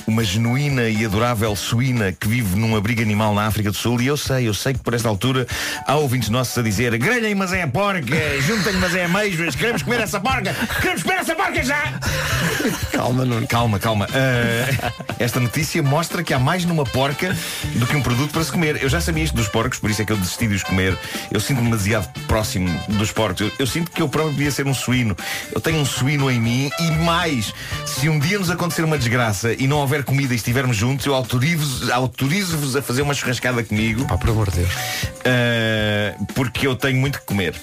Speaker 13: uma genuína e adorável suína que vive num abrigo animal na África do Sul. E eu sei, eu sei que por esta altura há ouvintes nossos a dizer grelhem, mas é a porca, juntem, mas é ameijoas, queremos comer essa porca, queremos comer essa porca já!
Speaker 1: Calma, Nuno.
Speaker 13: Calma, calma. Uh, esta notícia mostra que há mais numa porca do que um produto para se comer. Eu já sabia isto dos porcos, por isso é que eu desisti de os comer. Eu sinto-me demasiado próximo dos porcos. Eu, eu sinto que eu próprio podia ser um suíno. Eu tenho um suíno em mim e mais, se um dia nos acontecer uma desgraça e não houver comida e estivermos juntos, eu autorizo-vos autorizo a fazer uma churrascada comigo.
Speaker 1: Pá, por amor de Deus.
Speaker 13: Uh, porque eu tenho muito que comer.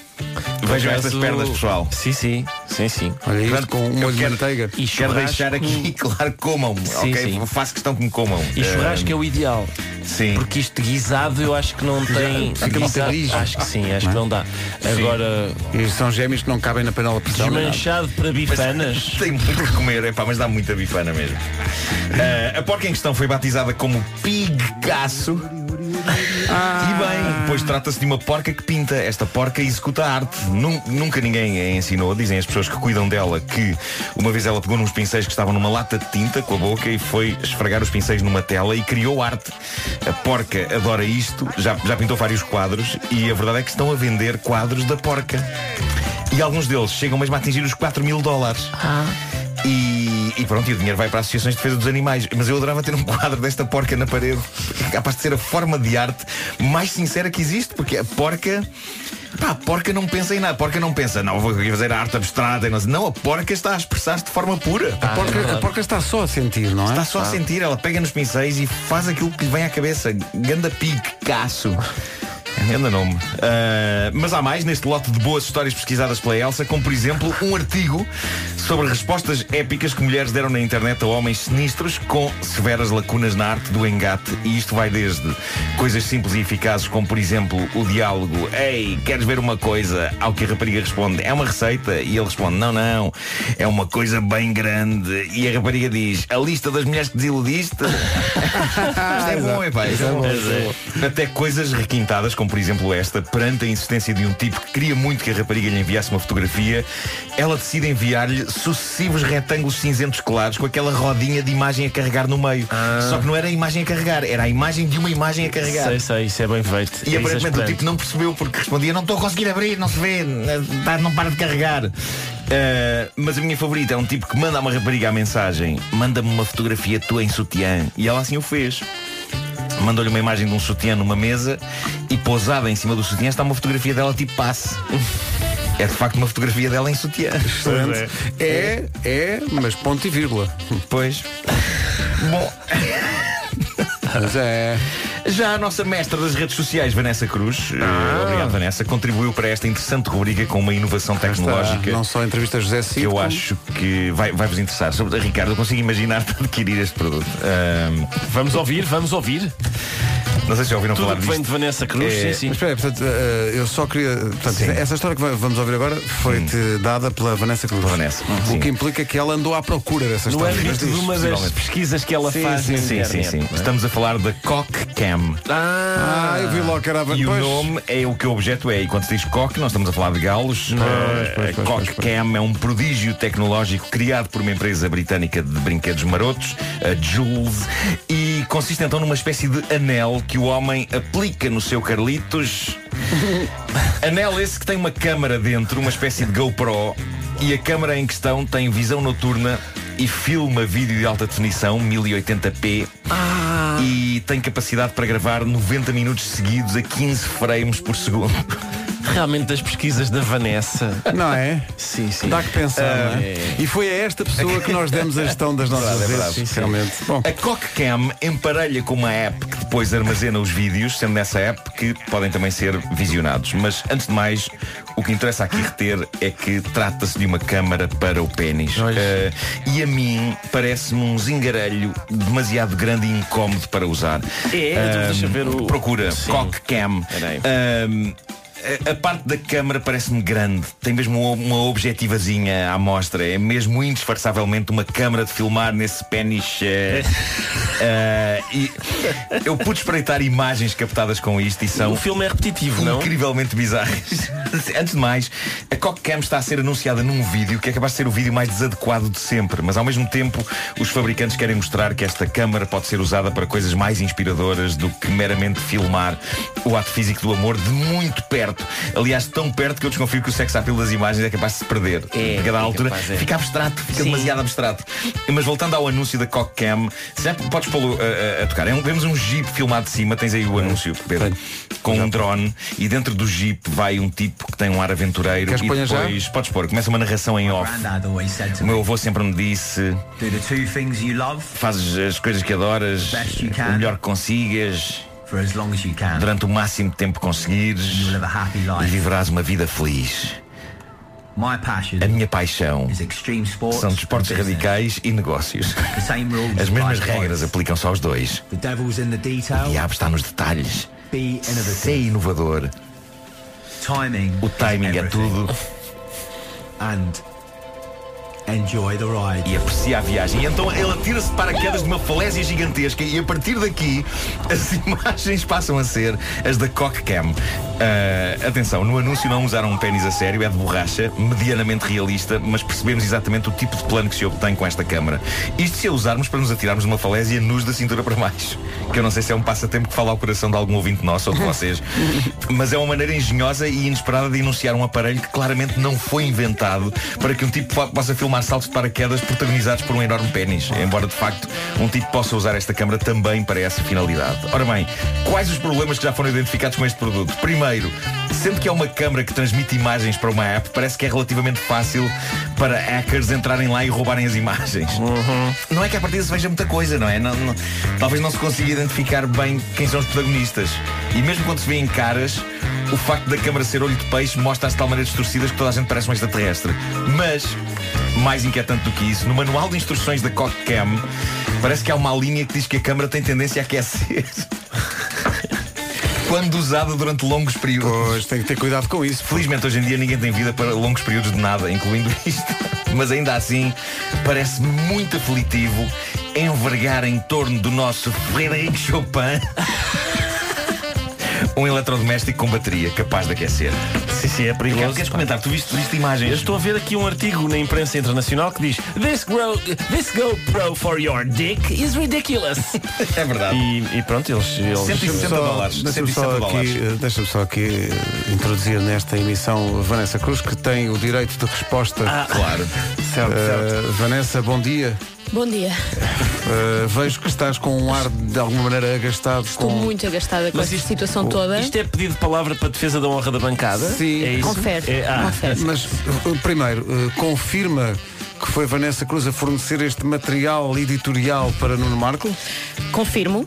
Speaker 13: Vejam estas pernas, pessoal.
Speaker 11: Sim, sim, sim, sim.
Speaker 1: Olha isto
Speaker 13: Portanto,
Speaker 1: com um de
Speaker 13: quero-
Speaker 1: manteiga.
Speaker 11: E
Speaker 13: Quero
Speaker 11: churrasco-
Speaker 13: deixar aqui, claro, comam.
Speaker 11: Sim,
Speaker 13: ok?
Speaker 11: sim.
Speaker 13: Faço questão que me comam.
Speaker 11: E churrasco
Speaker 13: Uh,
Speaker 11: é o ideal.
Speaker 13: Sim.
Speaker 11: Porque isto guisado eu acho que não tem.
Speaker 1: fica muito
Speaker 11: guisado-
Speaker 1: rijo.
Speaker 11: Acho que sim, acho que não dá. Agora,
Speaker 1: E são gêmeos que não cabem na panela de pressão. nem nada.
Speaker 11: desmanchado para bifanas.
Speaker 13: Tem muito que comer, epá, mas dá muita bifana mesmo. Ah, a porca em questão foi batizada como Pigcaço. E bem, pois trata-se de uma porca que pinta. Esta porca executa arte. Nun- nunca ninguém a ensinou. Dizem as pessoas que cuidam dela que uma vez ela pegou nos pincéis que estavam numa lata de tinta com a boca e foi esfregar os pincéis numa tela e criou arte. A porca adora isto, já, já pintou vários quadros e a verdade é que estão a vender quadros da porca. E alguns deles chegam mesmo a atingir os 4 mil dólares. E, e pronto, e o dinheiro vai para associações de defesa dos animais. Mas eu adorava ter um quadro desta porca na parede. É capaz de ser a forma de arte mais sincera que existe, porque a porca. Pá, a porca não pensa em nada. A porca não pensa, não, vou fazer arte abstrata. e Não, não, a porca está a expressar-se de forma pura.
Speaker 1: A porca, a porca está só a sentir, não é?
Speaker 13: Está só a sentir, ela pega nos pincéis e faz aquilo que lhe vem à cabeça. Ganda pique, caço. Ganda nome. Ah, mas há mais neste lote de boas histórias pesquisadas pela Elsa, como por exemplo um artigo sobre respostas épicas que mulheres deram na internet a homens sinistros com severas lacunas na arte do engate. E isto vai desde coisas simples e eficazes, como por exemplo o diálogo: Ei, queres ver uma coisa? Ao que a rapariga responde: É uma receita? E ele responde: Não, não, é uma coisa bem grande. E a rapariga diz: A lista das mulheres que desiludiste. Isto é bom, epá, isto é bom. Até coisas requintadas, como por exemplo esta, perante a insistência de um tipo que queria muito que a rapariga lhe enviasse uma fotografia, ela decide enviar-lhe sucessivos retângulos cinzentos claros com aquela rodinha de imagem a carregar no meio. Só que não era a imagem a carregar, era a imagem de uma imagem a carregar.
Speaker 11: Sei, sei, isso é bem feito.
Speaker 13: E
Speaker 11: É
Speaker 13: aparentemente o tipo não percebeu porque respondia não estou a conseguir abrir, não se vê, não para de carregar. Ah, mas a minha favorita é um tipo que manda a uma rapariga a mensagem manda-me uma fotografia tua em sutiã e ela assim o fez. Mandou-lhe uma imagem de um sutiã numa mesa e pousada em cima do sutiã está uma fotografia dela tipo passe. É de facto uma fotografia dela em sutiã.
Speaker 1: Excelente. É, é, mas ponto e vírgula.
Speaker 13: Pois. Bom.
Speaker 1: Mas é.
Speaker 13: Já a nossa mestra das redes sociais, Vanessa Cruz, eh, obrigado Vanessa, contribuiu para esta interessante rubrica com uma inovação tecnológica.
Speaker 1: Não só entrevista a José Cid.
Speaker 13: que eu
Speaker 1: como-
Speaker 13: acho que vai, vai vos interessar. Sobre, Ricardo, eu consigo imaginar-te adquirir este produto. Ahm,
Speaker 11: Vamos ouvir, vamos ouvir.
Speaker 13: Não sei se já ouviram
Speaker 11: Tudo
Speaker 13: falar
Speaker 11: que vem de Vanessa Cruz,
Speaker 13: É,
Speaker 11: sim, sim.
Speaker 1: Mas espera, aí, portanto, eh, eu só queria. Portanto,
Speaker 13: Sim.
Speaker 1: essa história que vamos ouvir agora foi-te dada pela Vanessa Cruz.
Speaker 13: Vanessa, sim.
Speaker 1: O que implica que ela andou à procura dessa
Speaker 11: No
Speaker 1: história.
Speaker 11: âmbito de
Speaker 1: diz,
Speaker 11: uma das
Speaker 1: possivelmente.
Speaker 11: pesquisas que ela
Speaker 1: Sim,
Speaker 11: faz
Speaker 1: sim,
Speaker 11: na
Speaker 13: Sim, sim,
Speaker 11: internet.
Speaker 13: sim.
Speaker 11: não é?
Speaker 13: Estamos a falar da Cock Cam.
Speaker 1: Ah, eu vi logo que era a
Speaker 13: E o
Speaker 1: pois.
Speaker 13: nome é o que o objeto é. E quando se diz coque, não estamos a falar de galos. Eh,
Speaker 1: pois, pois,
Speaker 13: Cock
Speaker 1: pois, pois.
Speaker 13: Cam é um prodígio tecnológico criado por uma empresa britânica de brinquedos marotos, a Jules, e consiste então numa espécie de anel que o homem aplica no seu Carlitos. anel esse que tem uma câmara dentro, uma espécie de GoPro, e a câmara em questão tem visão noturna e filma vídeo de alta definição, 1080p. E tem capacidade para gravar 90 minutos seguidos a 15 frames por segundo.
Speaker 11: Realmente das pesquisas da Vanessa.
Speaker 1: Não é?
Speaker 11: Sim, sim.
Speaker 1: Dá que pensar, não é? E foi a esta pessoa que nós demos a gestão das nossas
Speaker 13: Verdade, é
Speaker 1: redes,
Speaker 13: verdade.
Speaker 1: realmente. Bom,
Speaker 13: A Cockcam emparelha com uma app que depois armazena os vídeos, sendo nessa app que podem também ser visionados. Mas antes de mais, o que interessa aqui reter é que trata-se de uma câmara para o pênis. Eh, e a mim parece-me um zingarelho demasiado grande e incómodo para usar.
Speaker 11: É,
Speaker 13: Ahm,
Speaker 11: deixa ver o-
Speaker 13: Procura
Speaker 11: Sim.
Speaker 13: Cockcam.
Speaker 11: Peraí.
Speaker 13: A- a parte da câmara parece-me grande. Tem mesmo uma, objetivazinha à mostra. É mesmo indisfarçavelmente uma câmara de filmar nesse pênis. eh, eh, e eu pude espreitar imagens captadas com isto e são
Speaker 11: O filme é repetitivo, não?
Speaker 13: incrivelmente bizarras. Antes de mais, a Cockcam está a ser anunciada num vídeo que é capaz de ser o vídeo mais desadequado de sempre, mas ao mesmo tempo os fabricantes querem mostrar que esta câmara pode ser usada para coisas mais inspiradoras do que meramente filmar o ato físico do amor de muito perto. Aliás, tão perto que eu desconfio que o sex appeal das imagens é capaz de se perder.
Speaker 11: É,
Speaker 13: a cada
Speaker 11: é
Speaker 13: altura
Speaker 11: capaz, é.
Speaker 13: fica abstrato, fica
Speaker 11: Sim.
Speaker 13: demasiado abstrato. Mas voltando ao anúncio da Cockcam, já podes pô-lo a, a- a tocar. É um- vemos um jeep filmado de cima, tens aí o anúncio, Pedro, com um drone, e dentro do jeep vai um tipo que tem um ar aventureiro
Speaker 1: Queres
Speaker 13: e
Speaker 1: pôr já?
Speaker 13: depois, podes pôr, começa uma narração em off. O meu avô sempre me disse Fazes as coisas que adoras, o melhor que consigas,
Speaker 15: for as long as you can.
Speaker 13: durante o máximo de tempo que conseguires,
Speaker 15: You'll live a happy
Speaker 13: e
Speaker 15: life.
Speaker 13: viverás uma vida feliz.
Speaker 15: My passion
Speaker 13: A minha paixão
Speaker 15: is extreme sports.
Speaker 13: são desportos radicais e negócios.
Speaker 15: The same rules
Speaker 13: As mesmas regras aplicam-se aos dois.
Speaker 15: The devil's in the
Speaker 13: O diabo está nos detalhes. Ser inovador. O timing é tudo.
Speaker 15: Enjoy the ride.
Speaker 13: e aprecia a viagem. E então ele atira-se de paraquedas de uma falésia gigantesca e a partir daqui as imagens passam a ser as da Cockcam. Ah, atenção, no anúncio não usaram um pênis a sério, é de borracha, medianamente realista, mas percebemos exatamente o tipo de plano que se obtém com esta câmara. Isto se a usarmos para nos atirarmos de uma falésia nus da cintura para baixo. Que eu não sei se é um passatempo que fala ao coração de algum ouvinte nosso ou de vocês, mas é uma maneira engenhosa e inesperada de enunciar um aparelho que claramente não foi inventado para que um tipo po- possa filmar saltos de paraquedas protagonizados por um enorme pênis, embora de facto um tipo possa usar esta câmara também para essa finalidade. Ora bem, quais os problemas que já foram identificados com este produto? Primeiro, sendo que é uma câmara que transmite imagens para uma app, parece que é relativamente fácil para hackers entrarem lá e roubarem as imagens. Não é que a partir se veja muita coisa, não é? Não- não- talvez não se consiga identificar bem quem são os protagonistas. E mesmo quando se vê em caras, o facto da câmara ser olho de peixe mostra-as de tal maneira distorcidas que toda a gente parece um extraterrestre. Mas, mais inquietante do que isso, no manual de instruções da Cockcam, parece que há uma linha que diz que a câmara tem tendência a aquecer. Quando usada durante longos períodos.
Speaker 1: Pois, tem que ter cuidado com isso.
Speaker 13: Felizmente hoje em dia ninguém tem vida para longos períodos de nada, incluindo isto. Mas ainda assim, parece muito aflitivo envergar em torno do nosso Frederic Chopin um eletrodoméstico com bateria capaz de aquecer.
Speaker 11: Sim, sim, é perigoso.
Speaker 13: Queres comentar? Tu viste, viste imagens?
Speaker 11: Eu estou a ver aqui um artigo na imprensa internacional que diz This, grow, this GoPro for your dick is ridiculous.
Speaker 13: É verdade.
Speaker 11: E, e pronto, eles. eles
Speaker 13: 160
Speaker 1: Só-
Speaker 13: dólares.
Speaker 1: Deixa-me
Speaker 13: 160
Speaker 1: só, aqui, eh, deixa-me só aqui eh, introduzir nesta emissão Vanessa Cruz, que tem o direito de resposta.
Speaker 11: Ah,
Speaker 13: Claro.
Speaker 11: certo,
Speaker 1: Eh,
Speaker 11: certo.
Speaker 1: Vanessa, bom dia.
Speaker 14: Bom dia.
Speaker 1: Eh, vejo que estás com um ar de alguma maneira agastado.
Speaker 14: Estou
Speaker 1: com...
Speaker 14: muito agastada com
Speaker 11: Mas
Speaker 14: esta situação toda.
Speaker 11: Isto é pedido de palavra para a defesa da honra da bancada?
Speaker 1: Sim.
Speaker 11: é isso?
Speaker 14: Confere,
Speaker 11: É, ah,
Speaker 14: confere.
Speaker 1: Mas, eh, primeiro, eh, confirma Foi Vanessa Cruz a fornecer este material editorial para Nuno Marco?
Speaker 16: Confirmo.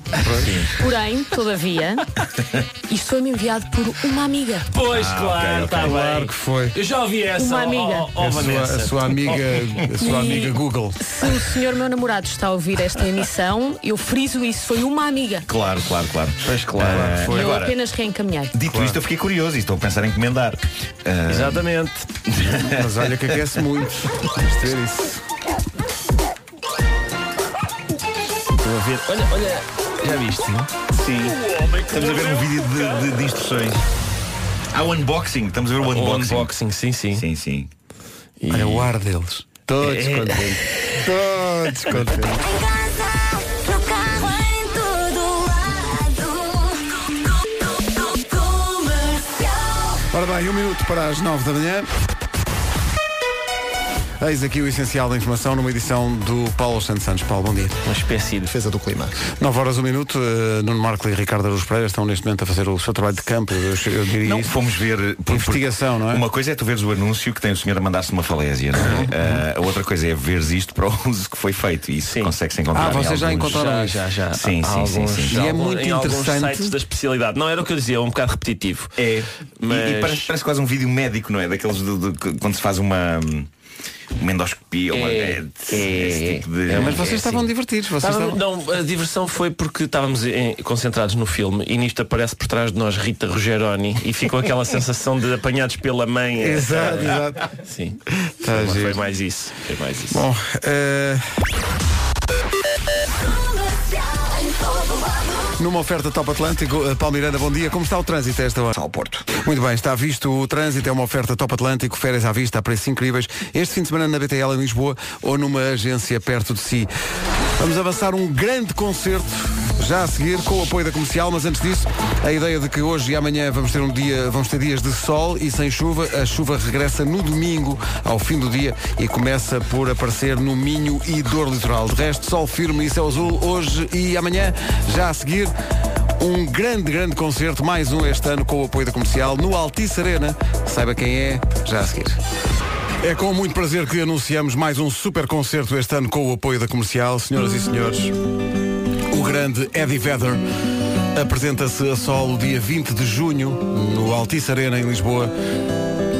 Speaker 16: Porém, todavia, isto foi-me enviado por uma amiga.
Speaker 11: Pois,
Speaker 1: Ah,
Speaker 11: claro, está bem.
Speaker 1: Claro que foi.
Speaker 11: Eu já ouvi essa.
Speaker 16: Uma amiga.
Speaker 11: ó, ó,
Speaker 1: a, sua, a sua amiga, a sua
Speaker 16: E-
Speaker 1: amiga Google.
Speaker 16: Se o senhor meu namorado está a ouvir esta emissão, eu friso isso, foi uma amiga.
Speaker 13: Claro, claro, claro.
Speaker 1: Pois claro,
Speaker 13: Ah,
Speaker 1: foi.
Speaker 16: Eu
Speaker 13: Agora,
Speaker 16: apenas reencaminhei.
Speaker 13: dito isto, eu fiquei curioso e estou a pensar em encomendar. Ah,
Speaker 11: Exatamente.
Speaker 1: Mas olha que aquece muito. Vamos ter isso.
Speaker 11: Estou a ver. Olha, olha. Já viste?
Speaker 13: Sim. Estamos a ver um vídeo de, de- de instruções. Há o unboxing, estamos a ver o
Speaker 11: O
Speaker 13: unboxing.
Speaker 11: unboxing, sim, sim.
Speaker 13: Sim, sim.
Speaker 11: E-
Speaker 1: Olha o ar deles. Todos
Speaker 13: É.
Speaker 1: contentes. Todos contentes. Ora bem, um minuto para as nove da manhã. Eis aqui o essencial da informação numa edição do Paulo Santos Santos. Paulo, bom dia.
Speaker 11: Uma espécie de
Speaker 12: Defesa do clima.
Speaker 1: 9 horas, um minuto. eh, Nuno Marco e Ricardo Aruz Pereira estão neste momento a fazer o seu trabalho de campo. Eu, eu diria
Speaker 13: Não,
Speaker 1: isso.
Speaker 13: fomos ver. por-
Speaker 1: Investigação, não é?
Speaker 13: Uma coisa é tu veres o anúncio que tem o senhor a mandar-se uma falésia, não é? Ah, a outra coisa é veres isto para o uso que foi feito. E isso consegue-se encontrar.
Speaker 1: Ah,
Speaker 13: em
Speaker 1: vocês já
Speaker 13: alguns-
Speaker 1: encontraram
Speaker 11: Já, já, já.
Speaker 13: Sim, sim, sim,
Speaker 11: alguns-
Speaker 13: sim.
Speaker 1: E é muito
Speaker 11: em alguns
Speaker 1: interessante.
Speaker 11: sites da especialidade. Não era o que eu dizia, é um bocado repetitivo.
Speaker 13: É.
Speaker 11: Mas-
Speaker 13: E, e parece, parece quase um vídeo médico, não é? Daqueles de, de- que- quando se faz uma. Uma endoscopia, uma,
Speaker 11: É,
Speaker 13: esse
Speaker 11: é,
Speaker 13: tipo de.
Speaker 1: Mas vocês
Speaker 13: é
Speaker 1: estavam
Speaker 13: assim.
Speaker 1: divertidos. Vocês
Speaker 11: Estava-
Speaker 1: estavam...
Speaker 11: Não, a diversão foi porque estávamos em- concentrados no filme e nisto aparece por trás de nós Rita Rogeroni e ficou aquela sensação de apanhados pela mãe. eh,
Speaker 1: Exato, exato.
Speaker 11: Sim.
Speaker 1: Tá
Speaker 11: foi, mais isso. Foi mais isso.
Speaker 1: Bom, eh, numa oferta Top Atlântico, eh, Paulo Miranda, bom dia. Como está o trânsito a esta hora?
Speaker 3: Ao Porto.
Speaker 1: Muito bem, está visto o trânsito, é uma oferta Top Atlântico, férias à vista, a preços incríveis. Este fim de semana na BTL em Lisboa ou numa agência perto de si. Vamos avançar um grande concerto já a seguir com o apoio da comercial, mas antes disso, a ideia de que hoje e amanhã vamos ter um dia, vamos ter dias de sol e sem chuva. A chuva regressa no domingo, ao fim do dia, e começa por aparecer no Minho e Dor Litoral. De resto, sol firme e céu azul hoje e amanhã, já a seguir. Um grande, grande concerto, mais um este ano com o apoio da comercial no Altice Arena. Saiba quem é, já a seguir. É com muito prazer que anunciamos mais um super concerto este ano com o apoio da comercial. Senhoras e senhores, o grande Eddie Vedder apresenta-se a solo dia 20 de junho no Altice Arena em Lisboa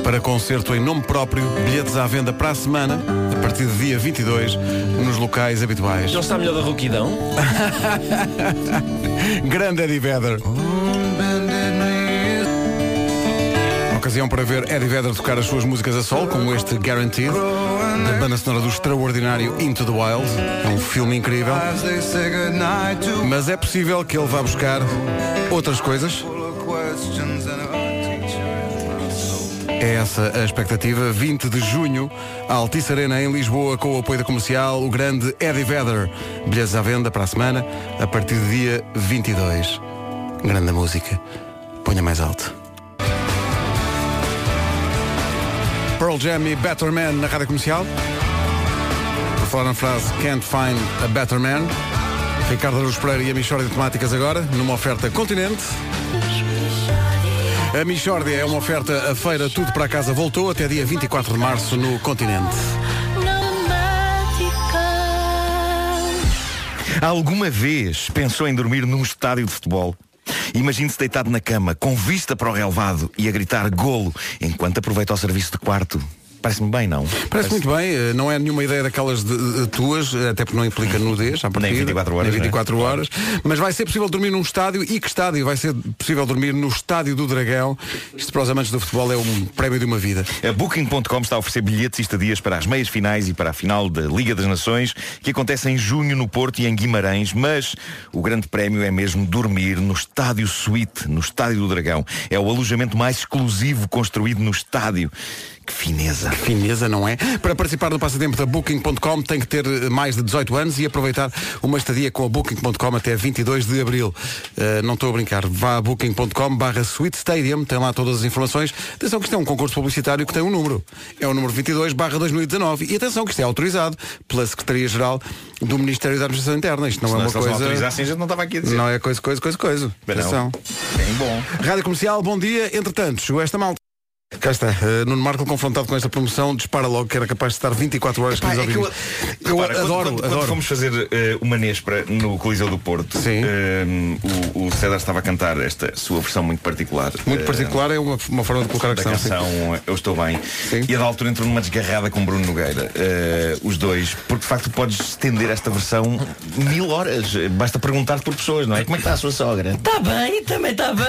Speaker 1: para concerto em nome próprio, bilhetes à venda para a semana, a partir do dia 22, nos locais habituais.
Speaker 11: Ele está melhor da rouquidão?
Speaker 1: Grande Eddie Vedder. Ocasião para ver Eddie Vedder tocar as suas músicas a sol, como este Guaranteed, da banda sonora do extraordinário Into the Wild. É um filme incrível. Mas é possível que ele vá buscar outras coisas. É essa a expectativa. 20 de junho, a Altice Arena em Lisboa, com o apoio da comercial, o grande Eddie Vedder. Bilhetes à venda para a semana, a partir do dia 22. Grande música. Ponha mais alto. Pearl Jam e Better Man na rádio comercial. Por falar na frase Can't Find a Better Man. Ricardo Aruz Pereira e a Michórdia de Temáticas agora, numa oferta Continente. A Michórdia é uma oferta, a feira Tudo para Casa voltou até dia 24 de março no Continente.
Speaker 13: Alguma vez pensou em dormir num estádio de futebol? Imagine-se deitado na cama, com vista para o relevado e a gritar golo enquanto aproveita o serviço de quarto. Parece-me bem, não?
Speaker 1: Parece muito bem, eh, não é nenhuma ideia daquelas de, de tuas, eh, até porque não implica nudez, à partida,
Speaker 13: 24 horas,
Speaker 1: nem 24 horas, mas vai ser possível dormir num estádio e que estádio? Vai ser possível dormir no Estádio do Dragão. Isto para os amantes do futebol é um prémio de uma vida.
Speaker 13: A Booking.com está a oferecer bilhetes e estadias para as meias finais e para a final da Liga das Nações, que acontece em junho no Porto e em Guimarães, mas o grande prémio é mesmo dormir no Estádio Suite, no Estádio do Dragão. É o alojamento mais exclusivo construído no estádio. Que fineza.
Speaker 1: Fineza, não é? Para participar do passatempo da Booking.com tem que ter eh, mais de 18 anos e aproveitar uma estadia com a Booking.com até 22 de Abril. Eh, não estou a brincar. Vá a Booking.com barra Sweet Stadium, tem lá todas as informações. Atenção que isto é um concurso publicitário que tem um número. É o número 22 barra 2019. E atenção que isto é autorizado pela Secretaria-Geral do Ministério da Administração Interna. Isto não
Speaker 13: Se
Speaker 1: é uma
Speaker 13: não
Speaker 1: coisa...
Speaker 13: autorizassem, não estava aqui a dizer.
Speaker 1: Não é coisa, coisa, coisa, coisa.
Speaker 13: Não.
Speaker 1: Atenção.
Speaker 13: Bem bom.
Speaker 1: Rádio Comercial, bom dia. Entretanto, chegou esta malta. Cá está, uh, Nuno Marco confrontado com esta promoção, dispara logo que era capaz de estar 24 horas
Speaker 13: Epá,
Speaker 1: com os
Speaker 13: é que eu.
Speaker 1: Eu
Speaker 13: repara,
Speaker 1: adoro,
Speaker 13: quando,
Speaker 1: adoro.
Speaker 13: Quando fomos fazer eh, uma Nespra no Coliseu do Porto, eh, o, o César estava a cantar esta sua versão muito particular.
Speaker 1: Muito particular é uma, uma forma de colocar a questão. sim.
Speaker 13: canção Eu Estou Bem. E a da altura entrou numa desgarrada com Bruno Nogueira. os dois, porque de facto podes estender esta versão mil horas. Basta perguntar por pessoas, não é? Como é que está a sua sogra?
Speaker 17: Está bem, também está bem.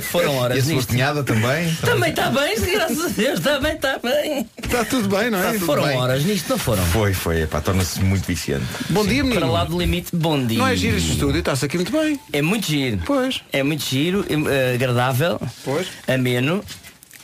Speaker 17: Foram horas
Speaker 13: A sua
Speaker 17: nisto.
Speaker 13: cunhada também?
Speaker 17: Também está bem, graças a Deus, também está bem.
Speaker 1: Está tudo bem, não é?
Speaker 17: Tá, foram
Speaker 13: bem.
Speaker 17: horas nisto, não foram?
Speaker 13: Foi, foi, epá, torna-se muito viciante.
Speaker 1: Bom dia, menino.
Speaker 17: Para lá do limite, bom dia.
Speaker 1: Não é giro este estúdio, está-se aqui muito bem.
Speaker 17: É muito giro.
Speaker 1: Pois.
Speaker 17: É muito giro, eh, agradável,
Speaker 1: Pois.
Speaker 17: ameno.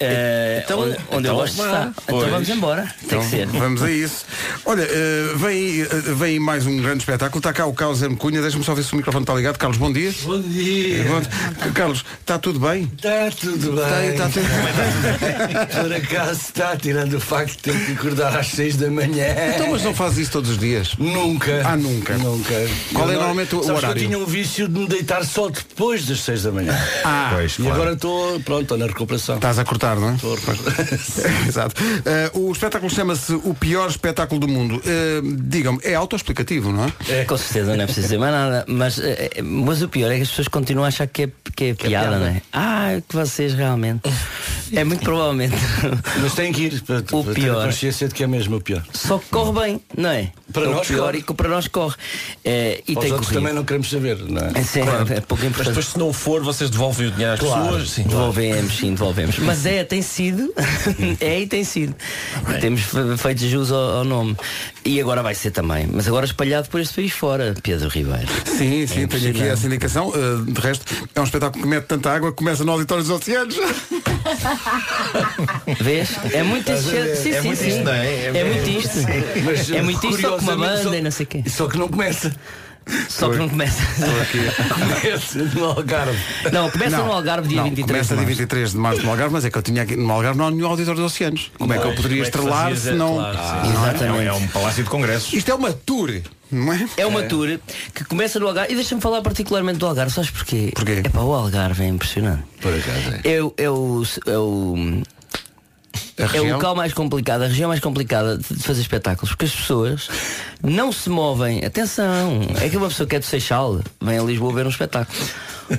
Speaker 17: Eh,
Speaker 1: Então-
Speaker 17: onde, onde
Speaker 1: então
Speaker 17: eu gosto estar. Então vamos embora. Tem
Speaker 1: Então,
Speaker 17: que ser.
Speaker 1: Vamos a isso. Olha, eh, vem, aí, eh, vem mais um grande espetáculo. Está cá o Carlos M. Cunha. Deixa-me só ver se o microfone está ligado. Carlos, bom dia.
Speaker 18: Bom dia.
Speaker 1: Bom- Carlos, está tudo bem?
Speaker 18: Está tudo bem.
Speaker 1: Está, está tudo
Speaker 18: Por acaso está, tirando o facto de ter que acordar às 6 da manhã.
Speaker 1: Então, mas não fazes isso todos os dias?
Speaker 18: Nunca.
Speaker 1: Ah, nunca.
Speaker 18: Nunca.
Speaker 1: Qual é
Speaker 18: Eu não-
Speaker 1: normalmente o
Speaker 18: que
Speaker 1: horário?
Speaker 18: Eu tinha um vício de me deitar só depois das 6 da manhã.
Speaker 1: Ah,
Speaker 13: Pois,
Speaker 18: E
Speaker 13: claro.
Speaker 18: agora estou, pronto, estou na recuperação.
Speaker 1: Estás a cortar, não é? Exato. Eh, o espetáculo chama-se O Pior Espetáculo do Mundo. Eh, Digam-me, é autoexplicativo, não é?
Speaker 17: Com certeza, não é preciso dizer mais nada. Mas, eh, mas o pior é que as pessoas continuam a achar que é, que é piada,
Speaker 18: piada.
Speaker 17: não é? Ah, que vocês realmente. É muito provavelmente.
Speaker 18: Mas tem que ir para,
Speaker 17: O
Speaker 18: para ter a
Speaker 17: pior.
Speaker 18: consciência de que é mesmo o pior.
Speaker 17: Só que corre bem, não é?
Speaker 18: Para
Speaker 17: é
Speaker 18: nós
Speaker 17: o pior
Speaker 18: corre.
Speaker 17: e que para nós corre. Eh, e
Speaker 18: Os
Speaker 17: tem
Speaker 18: outros
Speaker 17: corrido.
Speaker 18: também não queremos saber, não é?
Speaker 17: É, sério, é pouco
Speaker 11: Mas
Speaker 17: importante.
Speaker 11: depois se não for, vocês devolvem o dinheiro às
Speaker 18: Claro.
Speaker 11: pessoas. Sim.
Speaker 17: Devolvemos, sim, devolvemos. Mas é, tem sido. é e tem sido. Temos fe- feito jus ao, ao nome. E agora vai ser também. Mas agora espalhado por este país fora, Pedro Ribeiro.
Speaker 1: Sim, sim, tenho aqui essa indicação. Eh, de resto, é um espetáculo que mete tanta água que começa no auditório dos oceanos.
Speaker 17: Vês? É muito isto. Sim,
Speaker 13: É
Speaker 17: sim,
Speaker 13: muito
Speaker 17: sim.
Speaker 13: isto, não é?
Speaker 17: É muito isto.
Speaker 18: Mas,
Speaker 17: É muito isto, só com uma banda
Speaker 18: só-
Speaker 17: e não sei o quê.
Speaker 18: Só que não começa.
Speaker 17: Só que não começa.
Speaker 18: Começa no Algarve.
Speaker 17: Não, começa no Algarve dia
Speaker 1: não,
Speaker 17: 23
Speaker 1: começa
Speaker 17: de
Speaker 1: dia
Speaker 17: março.
Speaker 1: 23 de março no Algarve, mas é que eu tinha aqui no Algarve não há nenhum auditório dos oceanos. Como é que eu poderia
Speaker 11: como é
Speaker 1: estrelar se
Speaker 11: é,
Speaker 1: não.
Speaker 11: claro, sim.
Speaker 13: É um,
Speaker 17: Exatamente.
Speaker 13: é um palácio de congressos.
Speaker 1: Isto é uma tour, não é?
Speaker 17: É uma tour que começa no Algarve. E deixa-me falar particularmente do Algarve, sabes porquê?
Speaker 1: Porquê?
Speaker 17: É para o Algarve, é impressionante.
Speaker 18: Por acaso é.
Speaker 17: É, é o. É o
Speaker 1: A
Speaker 17: É o local mais complicado, a região mais complicada de fazer espetáculos, porque as pessoas não se movem. Atenção, é que uma pessoa que é do Seixal vem a Lisboa ver um espetáculo.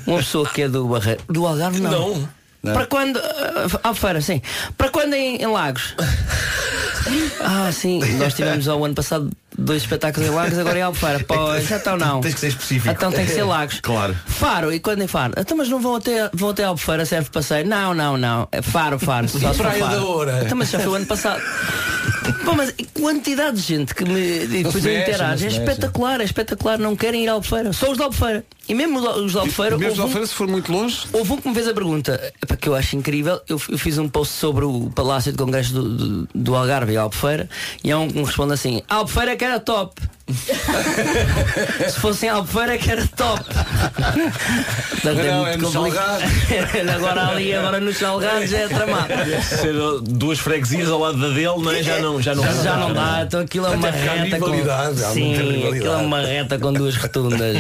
Speaker 17: Uma pessoa que é do Barreiro, do Algarve não.
Speaker 11: Não.
Speaker 17: Para quando. ah, Albufeira, sim. Para quando em, em Lagos? Ah, sim. Nós tivemos ao ano passado dois espetáculos em Lagos, agora é Albufeira. Pois, então não.
Speaker 13: Tens que ser específico.
Speaker 17: Então tem que ser Lagos.
Speaker 13: Claro.
Speaker 17: Faro, e quando em Faro? Então, mas não vão até, vão até Albufeira, serve para passeio? Não, não, não. É Faro, Faro. Só
Speaker 18: Praia
Speaker 17: Faro.
Speaker 18: da Oura?
Speaker 17: Então, mas já foi o ano passado. Pô, mas a quantidade de gente que me depois
Speaker 18: mexe,
Speaker 17: interage é espetacular, é espetacular. Não querem ir à Albufeira. Só os da Albufeira. E mesmo os os da Albufeira,
Speaker 1: Mesmo
Speaker 17: houve
Speaker 1: de
Speaker 17: um-
Speaker 1: Alfeira, se for muito longe.
Speaker 17: Houve um que me fez a pergunta, epá, que eu acho incrível. Eu, eu fiz um post sobre o Palácio de Congresso do, do, do Algarve e Albufeira e há um que me responde assim: Albufeira que era top. Se fossem Albufeira é que era top. Portanto,
Speaker 18: Não, é
Speaker 17: muito
Speaker 18: nos
Speaker 17: complicado. agora ali, agora nos salgados é tramado.
Speaker 11: Ser duas freguesias ao lado da dele, não é? Já não, já não,
Speaker 17: Já, já não dá, então aquilo é uma reta com... Sim, aquilo é uma reta com duas rotundas.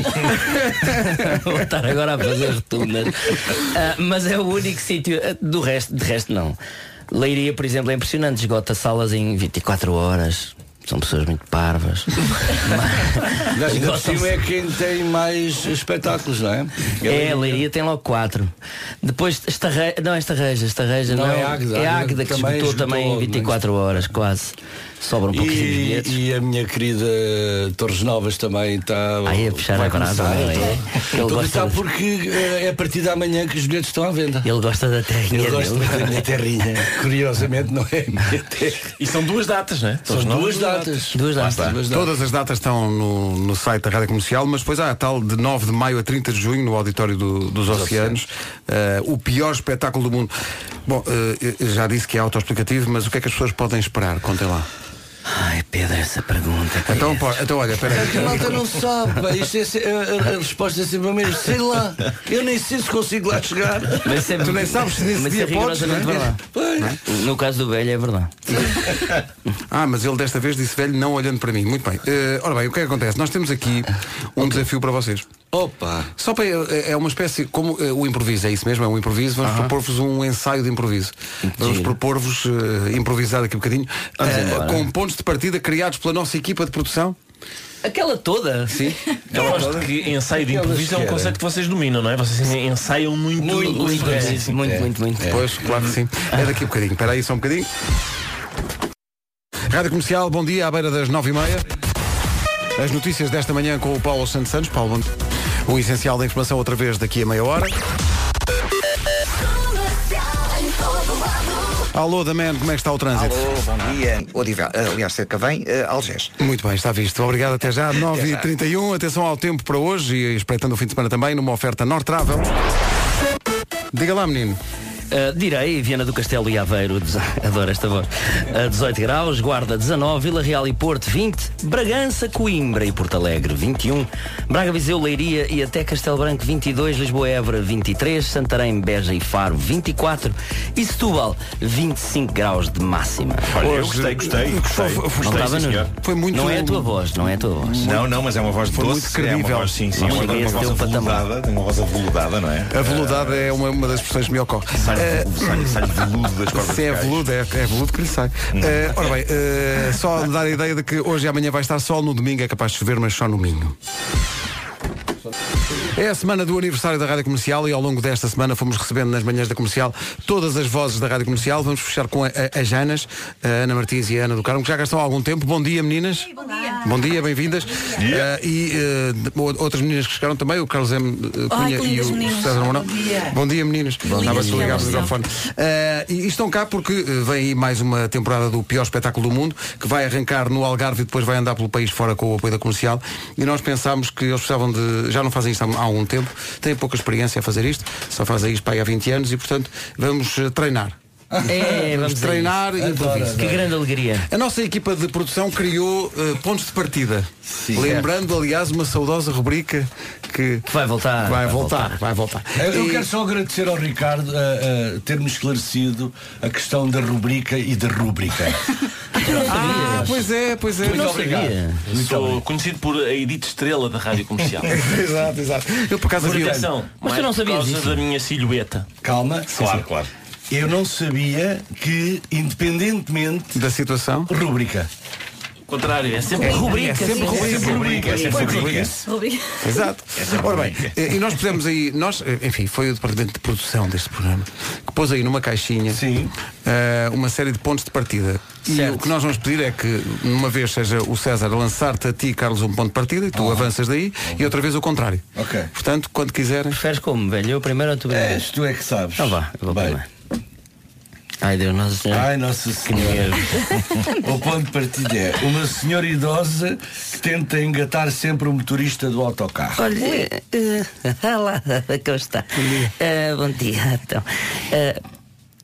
Speaker 17: Vou estar agora a fazer rotundas. Ah, Mas é o único sítio ah, Do resto, de resto não. Leiria, por exemplo, é impressionante. Esgota salas em 24 horas São pessoas muito parvas
Speaker 18: Ainda por cima é quem tem mais espetáculos, não é?
Speaker 17: É, Leiria tem logo quatro. Depois Estarreja, não é Estarreja, Estarreja
Speaker 18: Não,
Speaker 17: não,
Speaker 18: é Águeda,
Speaker 17: é
Speaker 18: Águeda
Speaker 17: que
Speaker 18: também
Speaker 17: esgotou também em
Speaker 18: logo,
Speaker 17: 24 horas, quase. Sobram pouquíssimos
Speaker 18: E,
Speaker 17: bilhetes.
Speaker 18: e a minha querida Torres Novas também está.
Speaker 17: Aí a puxar
Speaker 18: vai
Speaker 17: a brasa,
Speaker 18: começar,
Speaker 17: não é?
Speaker 18: então.
Speaker 17: Ele gosta
Speaker 18: gostar
Speaker 17: de-
Speaker 18: porque eh, é a partir da manhã que os bilhetes estão à venda.
Speaker 17: Ele gosta da terrinha
Speaker 18: Eu gosto
Speaker 17: dele.
Speaker 18: da minha terrinha. Curiosamente não é a minha terra.
Speaker 11: E são duas datas, não é?
Speaker 18: São duas datas.
Speaker 17: Duas datas.
Speaker 18: Duas datas.
Speaker 1: Todas as datas estão no, no site da Rádio Comercial, mas depois há a tal de 9 de maio a 30 de junho no auditório do- dos Oceanos, eh, o pior espetáculo do mundo. Bom, eu já disse que é autoexplicativo, mas o que é que as pessoas podem esperar? Contem lá.
Speaker 17: Ai, Pedro, essa pergunta.
Speaker 1: Então, pô, então olha, espera
Speaker 18: A malta não sabe, pá. Isto é a, a- resposta é sempre a mesma. Sei lá. Eu nem sei se consigo lá chegar.
Speaker 17: Mas é-
Speaker 1: Tu nem sabes se nesse
Speaker 17: mas
Speaker 1: dia
Speaker 17: é
Speaker 1: podes, é?
Speaker 17: verdade.
Speaker 18: Pois.
Speaker 17: No caso do velho é verdade.
Speaker 1: Ah, mas ele desta vez disse velho não olhando para mim. Muito bem. Eh, ora bem, o que é que acontece? Nós temos aqui um desafio para vocês.
Speaker 18: Opa!
Speaker 1: Só para é é uma espécie, como eh, o improviso, é isso mesmo, é um improviso, vamos propor-vos um ensaio de improviso. Vamos propor-vos eh, improvisar aqui um bocadinho, eh, com pontos de partida criados pela nossa equipa de produção.
Speaker 17: Aquela toda?
Speaker 1: Sim.
Speaker 11: Eu gosto que ensaio de improviso é um conceito que vocês dominam, não é? Vocês ensaiam muito.
Speaker 17: Muito, muito,
Speaker 11: É,
Speaker 17: muito, muito, muito, muito.
Speaker 1: Pois, claro que sim. É daqui a bocadinho. Espera aí só um bocadinho. Rádio Comercial, bom dia, à beira das nove e meia. As notícias desta manhã com o Paulo Santos Santos. Paulo. O essencial da informação outra vez daqui a meia hora. Alô, da Man, como é que está o trânsito?
Speaker 3: Alô, bom dia. Odivel, aliás, cerca vem, uh, Algés.
Speaker 1: Muito bem, está visto. Obrigado até já. 9h31, atenção ao tempo para hoje e espreitando o fim de semana também numa oferta North Travel. Diga lá, menino.
Speaker 17: Uh, direi, Viana do Castelo e Aveiro, adoro esta voz, uh, 18 graus, Guarda 19, Vila Real e Porto 20, Bragança, Coimbra e Porto Alegre 21, Braga, Viseu, Leiria e até Castelo Branco 22, Lisboa, Évora 23, Santarém, Beja e Faro 24 e Setúbal 25 graus de máxima.
Speaker 13: Olha, eu gostei, gostei. gostei.
Speaker 17: Não
Speaker 13: Gostei, senhor.
Speaker 1: Foi muito-
Speaker 17: Não é a tua voz, não é a tua voz.
Speaker 13: Não, não, mas é uma voz
Speaker 1: Foi
Speaker 13: doce,
Speaker 1: muito credível.
Speaker 13: É uma voz, sim, sim,
Speaker 17: Não
Speaker 13: uma, voz aveludada, tem uma voz aveludada, não é?
Speaker 1: A veludade é uma, uma das expressões que me ocorre.
Speaker 13: Sai, sai, sai veludo das cordas
Speaker 1: Se é veludo, é, é veludo que lhe sai. Eh, ora bem, eh, só dar a ideia de que hoje e amanhã vai estar sol, no domingo é capaz de chover, mas só no Minho. É a semana do aniversário da Rádio Comercial e ao longo desta semana fomos recebendo nas manhãs da Comercial todas as vozes da Rádio Comercial. Vamos fechar com a, a- as Janas, a Ana Martins e a Ana do Carmo, que já há algum tempo. Bom dia, meninas. Bom dia. Bom dia, bem-vindas. Eh, e o- outras meninas que chegaram também, o Carlos M. eh, Cunha
Speaker 19: que
Speaker 1: e o
Speaker 19: meninas.
Speaker 1: César Mourão.
Speaker 19: Bom dia.
Speaker 1: Bom dia, meninas.
Speaker 19: Bom
Speaker 1: Estava a ligar o microfone. Eh, e estão cá porque vem aí mais uma temporada do pior espetáculo do mundo, que vai arrancar no Algarve e depois vai andar pelo país fora com o apoio da comercial. E nós pensámos que eles precisavam de. Já não fazem isto há, algum tempo, têm pouca experiência a fazer isto, só fazem isto para aí há 20 anos e, portanto, vamos eh, treinar.
Speaker 17: É, vamos
Speaker 1: treinar e improviso.
Speaker 17: Que grande alegria.
Speaker 1: A nossa equipa de produção criou eh, pontos de partida. Lembrando, aliás, uma saudosa rubrica que
Speaker 17: vai voltar.
Speaker 1: Vai voltar, vai voltar.
Speaker 18: Eu, eu
Speaker 1: E-
Speaker 18: quero só agradecer ao Ricardo a, a ter-me esclarecido a questão da rubrica e da rúbrica.
Speaker 1: Ah, pois é, pois é.
Speaker 18: Muito obrigado.
Speaker 11: Sou conhecido por a Edith Estrela da Rádio Comercial.
Speaker 1: exato, exato. Eu por acaso
Speaker 11: Por
Speaker 1: havia-
Speaker 11: atenção,
Speaker 17: Mas tu
Speaker 11: é
Speaker 17: não
Speaker 11: por
Speaker 17: sabias
Speaker 11: causa
Speaker 17: isso?
Speaker 11: da minha silhueta.
Speaker 18: Calma.
Speaker 13: Claro, claro.
Speaker 18: Eu não sabia que, independentemente
Speaker 1: da situação,
Speaker 18: rúbrica.
Speaker 11: Contrário, é sempre
Speaker 1: É,
Speaker 11: rubrica.
Speaker 1: é sempre rubrica.
Speaker 13: rubrica, é sempre rubrica.
Speaker 14: Rubrica.
Speaker 1: Exato. Ora bem, eh, e nós pusemos aí, nós, eh, enfim, foi o departamento de produção deste programa que pôs aí numa caixinha eh, uma série de pontos de partida. E o que nós vamos pedir é que, numa vez seja o César a lançar-te a ti, Carlos, um ponto de partida e tu avanças daí, e outra vez o contrário.
Speaker 18: Ok.
Speaker 1: Portanto, quando quiserem.
Speaker 17: Preferes como, velho? Eu primeiro ou tu primeiro?
Speaker 18: És, tu é que sabes.
Speaker 17: Então vá, eu vou
Speaker 18: Bem.
Speaker 17: primeiro. Ai Deus, Nossa Senhora.
Speaker 18: Ai, Nossa Senhora. o ponto de partida é uma senhora idosa que tenta engatar sempre o motorista do autocarro.
Speaker 17: Olha, ah lá, como está? Eh, bom dia, então. Eh,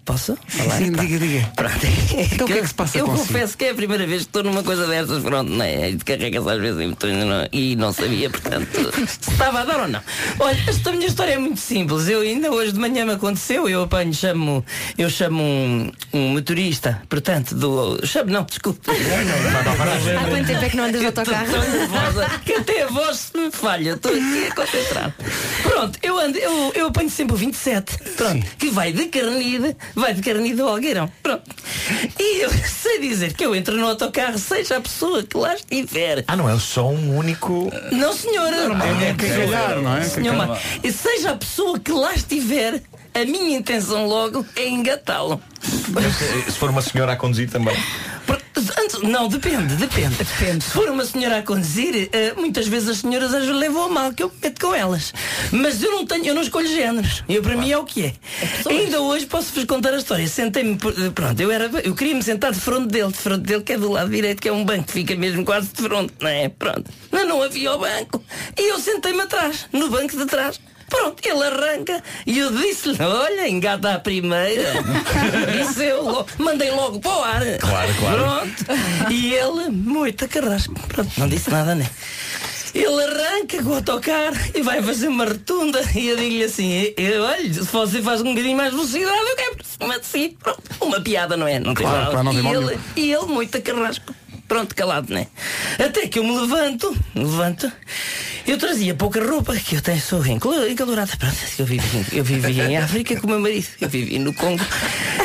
Speaker 17: posso falar?
Speaker 1: Sim, diga, diga.
Speaker 17: Pronto.
Speaker 1: Então o que é que se passa
Speaker 17: Eu
Speaker 1: consigo?
Speaker 17: confesso que é a primeira vez que estou numa coisa dessas, pronto, não é? Carrega-se às vezes em botões e não- e não sabia, portanto, se estava a dar ou não. Olha, esta minha história é muito simples. Eu ainda hoje de manhã me aconteceu, eu apanho, chamo, eu chamo um, um motorista, portanto, do. Chamo, não, desculpe.
Speaker 14: Há quanto tempo é que não andas de autocarro?
Speaker 17: Estou nervosa, que até a voz se me falha, estou aqui a concentrar. Pronto, eu ando, eu, eu apanho sempre o 27, pronto, que vai de Carnide, vai de Carnide ao Algueirão, pronto. E eu sei dizer que eu entro no autocarro, seja a pessoa que lá estiver.
Speaker 13: Ah, não é só um único.
Speaker 17: Não, senhora.
Speaker 1: É que calhar, não é?
Speaker 17: Senhor, mas- e seja a pessoa que lá estiver, a minha intenção logo é engatá-lo.
Speaker 13: Se for uma senhora a conduzir também.
Speaker 17: Não, depende, depende. Se for uma senhora a conduzir, eh, muitas vezes as senhoras as levam a mal, que eu meto com elas. Mas eu não tenho, eu não escolho géneros. Eu para mim é o que é. Ainda hoje posso-vos contar a história. Sentei-me, eh, pronto, eu era, eu queria me sentar de frente dele, de frente dele, que é do lado direito, que é um banco que fica mesmo quase de frente, não é? Pronto. Mas não havia o banco. E eu sentei-me atrás, no banco de trás. Pronto, ele arranca e eu disse-lhe, olha, engata a primeira. Isso eu logo, mandei logo para o ar.
Speaker 13: Claro, claro.
Speaker 17: Pronto. E ele, muito carrasco. Pronto, não disse nada, né? Ele arranca com o autocarro e vai fazer uma rotunda e eu digo-lhe assim, eu, olha, se você faz um bocadinho mais velocidade, eu quero por cima de si. Pronto, uma piada, não é? Não tem
Speaker 1: Claro,
Speaker 17: nada.
Speaker 1: claro, não tem
Speaker 17: e, ele, e ele, muito carrasco. Pronto, calado, né? Até que eu me levanto, me levanto, eu trazia pouca roupa, que eu tenho, sou encalo- encalorada. Pronto, eu vivi, eu vivi em África com o meu marido, eu vivi no Congo.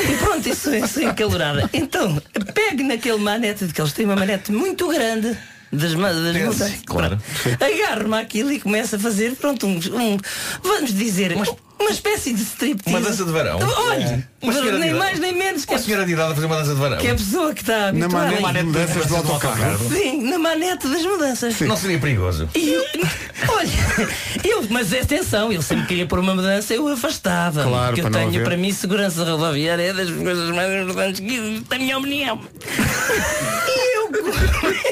Speaker 17: E pronto, eu sou, eu sou encalorada. Então, pegue naquele manete, que eles têm uma manete muito grande. Das, das mudanças.
Speaker 13: claro.
Speaker 17: Agarro-me aquilo e começo a fazer, pronto, um, um- vamos dizer, uma espécie de striptease.
Speaker 13: Uma dança de varão.
Speaker 17: Olha,
Speaker 13: Uma senhora de
Speaker 17: nem
Speaker 13: idade.
Speaker 17: mais nem menos que
Speaker 13: Uma
Speaker 17: a
Speaker 13: senhora de idade a fazer uma dança de varão.
Speaker 17: que é a pessoa que está
Speaker 1: Na manete de mudanças do autocarro.
Speaker 17: Sim, na manete das mudanças.
Speaker 13: Não seria perigoso.
Speaker 17: E eu, olha, eu, mas atenção, ele sempre queria pôr uma mudança, eu afastava.
Speaker 1: Claro,
Speaker 17: porque eu tenho
Speaker 1: haver.
Speaker 17: para mim segurança rodoviária é das coisas mais importantes que na minha opinião. E eu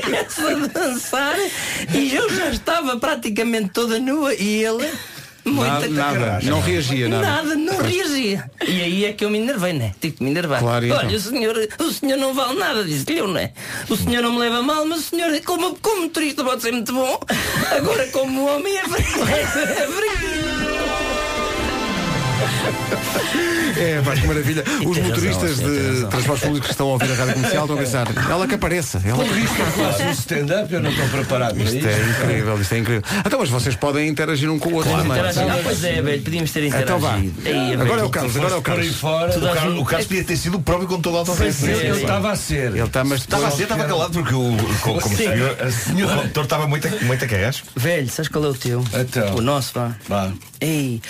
Speaker 17: começo a dançar e eu já estava praticamente toda nua e ele.
Speaker 1: Nada,
Speaker 17: Muito
Speaker 1: nada. Não reagia, nada.
Speaker 17: Nada, não reagia. E aí é que eu me enervei, né? Tive que me enervar.
Speaker 1: Claro,
Speaker 17: Olha,
Speaker 1: então?
Speaker 17: o senhor, o senhor não vale nada, disse-lhe eu, não é? O senhor não me leva mal, mas o senhor, como, como turista, pode ser muito bom. Agora, como homem, é
Speaker 1: É, pá, que maravilha. Os
Speaker 17: tem razão,
Speaker 1: motoristas
Speaker 17: sim, tem
Speaker 1: de
Speaker 17: razão.
Speaker 1: transportes públicos que estão a ouvir a rádio comercial estão a pensar, ela que apareça. Ela
Speaker 18: Com
Speaker 1: que...
Speaker 18: isto eu faço um stand-up, eu não estou preparado para
Speaker 1: Isto
Speaker 18: isto.
Speaker 1: é incrível, isto é incrível. Então, mas vocês podem interagir um com o outro também.
Speaker 17: Interagir. Ah, pois é, velho, podíamos ter interagido.
Speaker 1: Então vá.
Speaker 17: Aí,
Speaker 1: Agora
Speaker 17: velho.
Speaker 1: é o Carlos, agora é o
Speaker 18: Por aí
Speaker 1: Carlos.
Speaker 18: fora,
Speaker 13: O
Speaker 17: a
Speaker 13: Carlos, o Carlos podia ter sido o próprio condutor do autocarro.
Speaker 17: Sim, sim,
Speaker 18: eu
Speaker 17: sim.
Speaker 18: estava a ser.
Speaker 1: Ele está, mas
Speaker 13: Estava a ser, estava calado porque o, como, como se viu, o condutor estava muito, a- muito a carrasco.
Speaker 17: Velho, sabes qual é o teu?
Speaker 18: Então.
Speaker 17: O nosso, vá.
Speaker 18: Vá.
Speaker 17: Ei,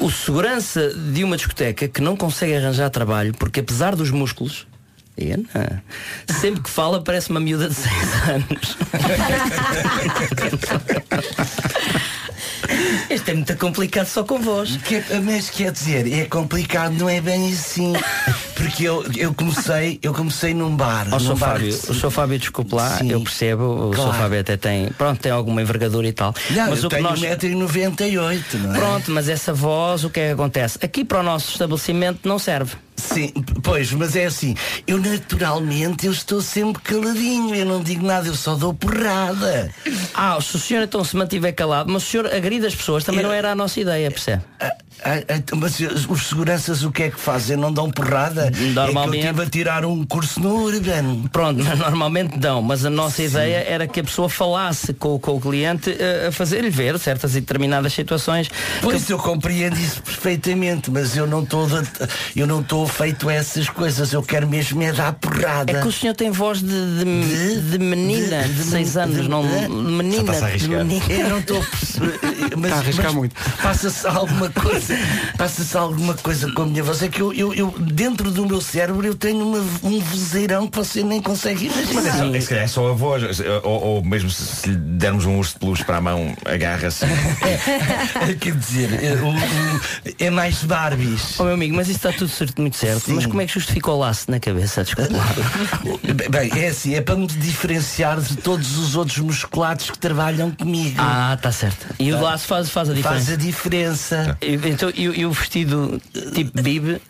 Speaker 17: o segurança de uma discoteca que não consegue arranjar trabalho porque apesar dos músculos não. Sempre que fala parece uma miúda de 6 anos. Este é muito complicado só com voz.
Speaker 18: Que- mas quer dizer, é complicado, não é bem assim. Porque eu, eu comecei, eu comecei num bar.
Speaker 17: Ó,
Speaker 18: num
Speaker 17: Sr.
Speaker 18: bar
Speaker 17: Fábio,
Speaker 18: que-
Speaker 17: o Sr. Fábio, desculpe lá,
Speaker 18: Sim.
Speaker 17: eu percebo, o
Speaker 18: Claro.
Speaker 17: Sr. Fábio até tem, pronto, tem alguma envergadura e tal.
Speaker 18: Não,
Speaker 17: mas
Speaker 18: eu
Speaker 17: o
Speaker 18: tenho
Speaker 17: nós
Speaker 18: 1,98m, não é?
Speaker 17: Pronto, mas essa voz, o que é que acontece? Aqui para o nosso estabelecimento não serve.
Speaker 18: Sim, pois, mas é assim, eu naturalmente eu estou sempre caladinho, eu não digo nada, eu só dou porrada.
Speaker 17: Ah, se o senhor então se mantiver calado, mas o senhor agride as pessoas, também
Speaker 18: Eu-
Speaker 17: não era a nossa ideia, percebe?
Speaker 18: Ah, ah, ah, mas os seguranças o que é que fazem? Não dão porrada?
Speaker 17: Normalmente-
Speaker 18: É que eu tive a tirar um curso no Urban.
Speaker 17: Pronto, normalmente dão, mas a nossa ideia era que a pessoa falasse com, com o cliente eh, a fazer-lhe ver certas e determinadas situações.
Speaker 18: Pois eu compreendo isso perfeitamente, mas eu não estou de- eu não estou feito a essas coisas, eu quero mesmo é dar porrada.
Speaker 17: É que o senhor tem voz de, de, de menina de 6 anos, não de menina. de menina.
Speaker 18: Eu não estou a perceber. Mas,
Speaker 1: Está a arriscar
Speaker 18: mas
Speaker 1: muito.
Speaker 18: Passa-se alguma coisa. Passa-se alguma coisa com a minha voz. É que eu, eu, eu- dentro do meu cérebro eu tenho uma- um vozeirão que você nem consegue
Speaker 13: Mas é
Speaker 18: imaginar.
Speaker 13: só, é, é só a voz, ou, ou mesmo se, se lhe dermos um urso de peluche para a mão, agarra-se.
Speaker 18: Quer dizer, é, o- o- é mais Barbies.
Speaker 17: Oh meu amigo, mas isso está tudo certo, muito certo.
Speaker 18: Sim.
Speaker 17: Mas como é que justifica o laço na cabeça? Desculpa.
Speaker 18: Bem, é assim, é para me diferenciar de todos os outros musculados que trabalham comigo.
Speaker 17: Ah, está certo. E o laço faz, faz a diferença.
Speaker 18: Faz a diferença.
Speaker 17: E, Então, e, o- e o vestido tipo bibe,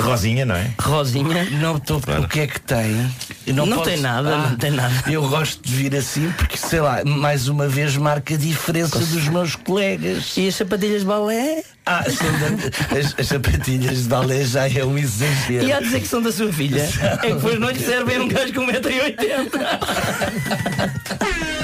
Speaker 13: Rosinha, não é?
Speaker 17: rosinha?
Speaker 18: Não estou. O que é que tem? Eu
Speaker 17: Não
Speaker 18: posso-
Speaker 17: tem nada, não tem nada.
Speaker 18: Eu gosto de vir assim porque, sei lá, mais uma vez marca a diferença dos meus colegas.
Speaker 17: E as sapatilhas de balé?
Speaker 18: Ah, da- as, as sapatilhas de balé já é um exagero.
Speaker 17: E a dizer que são da sua filha? É que depois não lhe servem um gajo com 1,80m.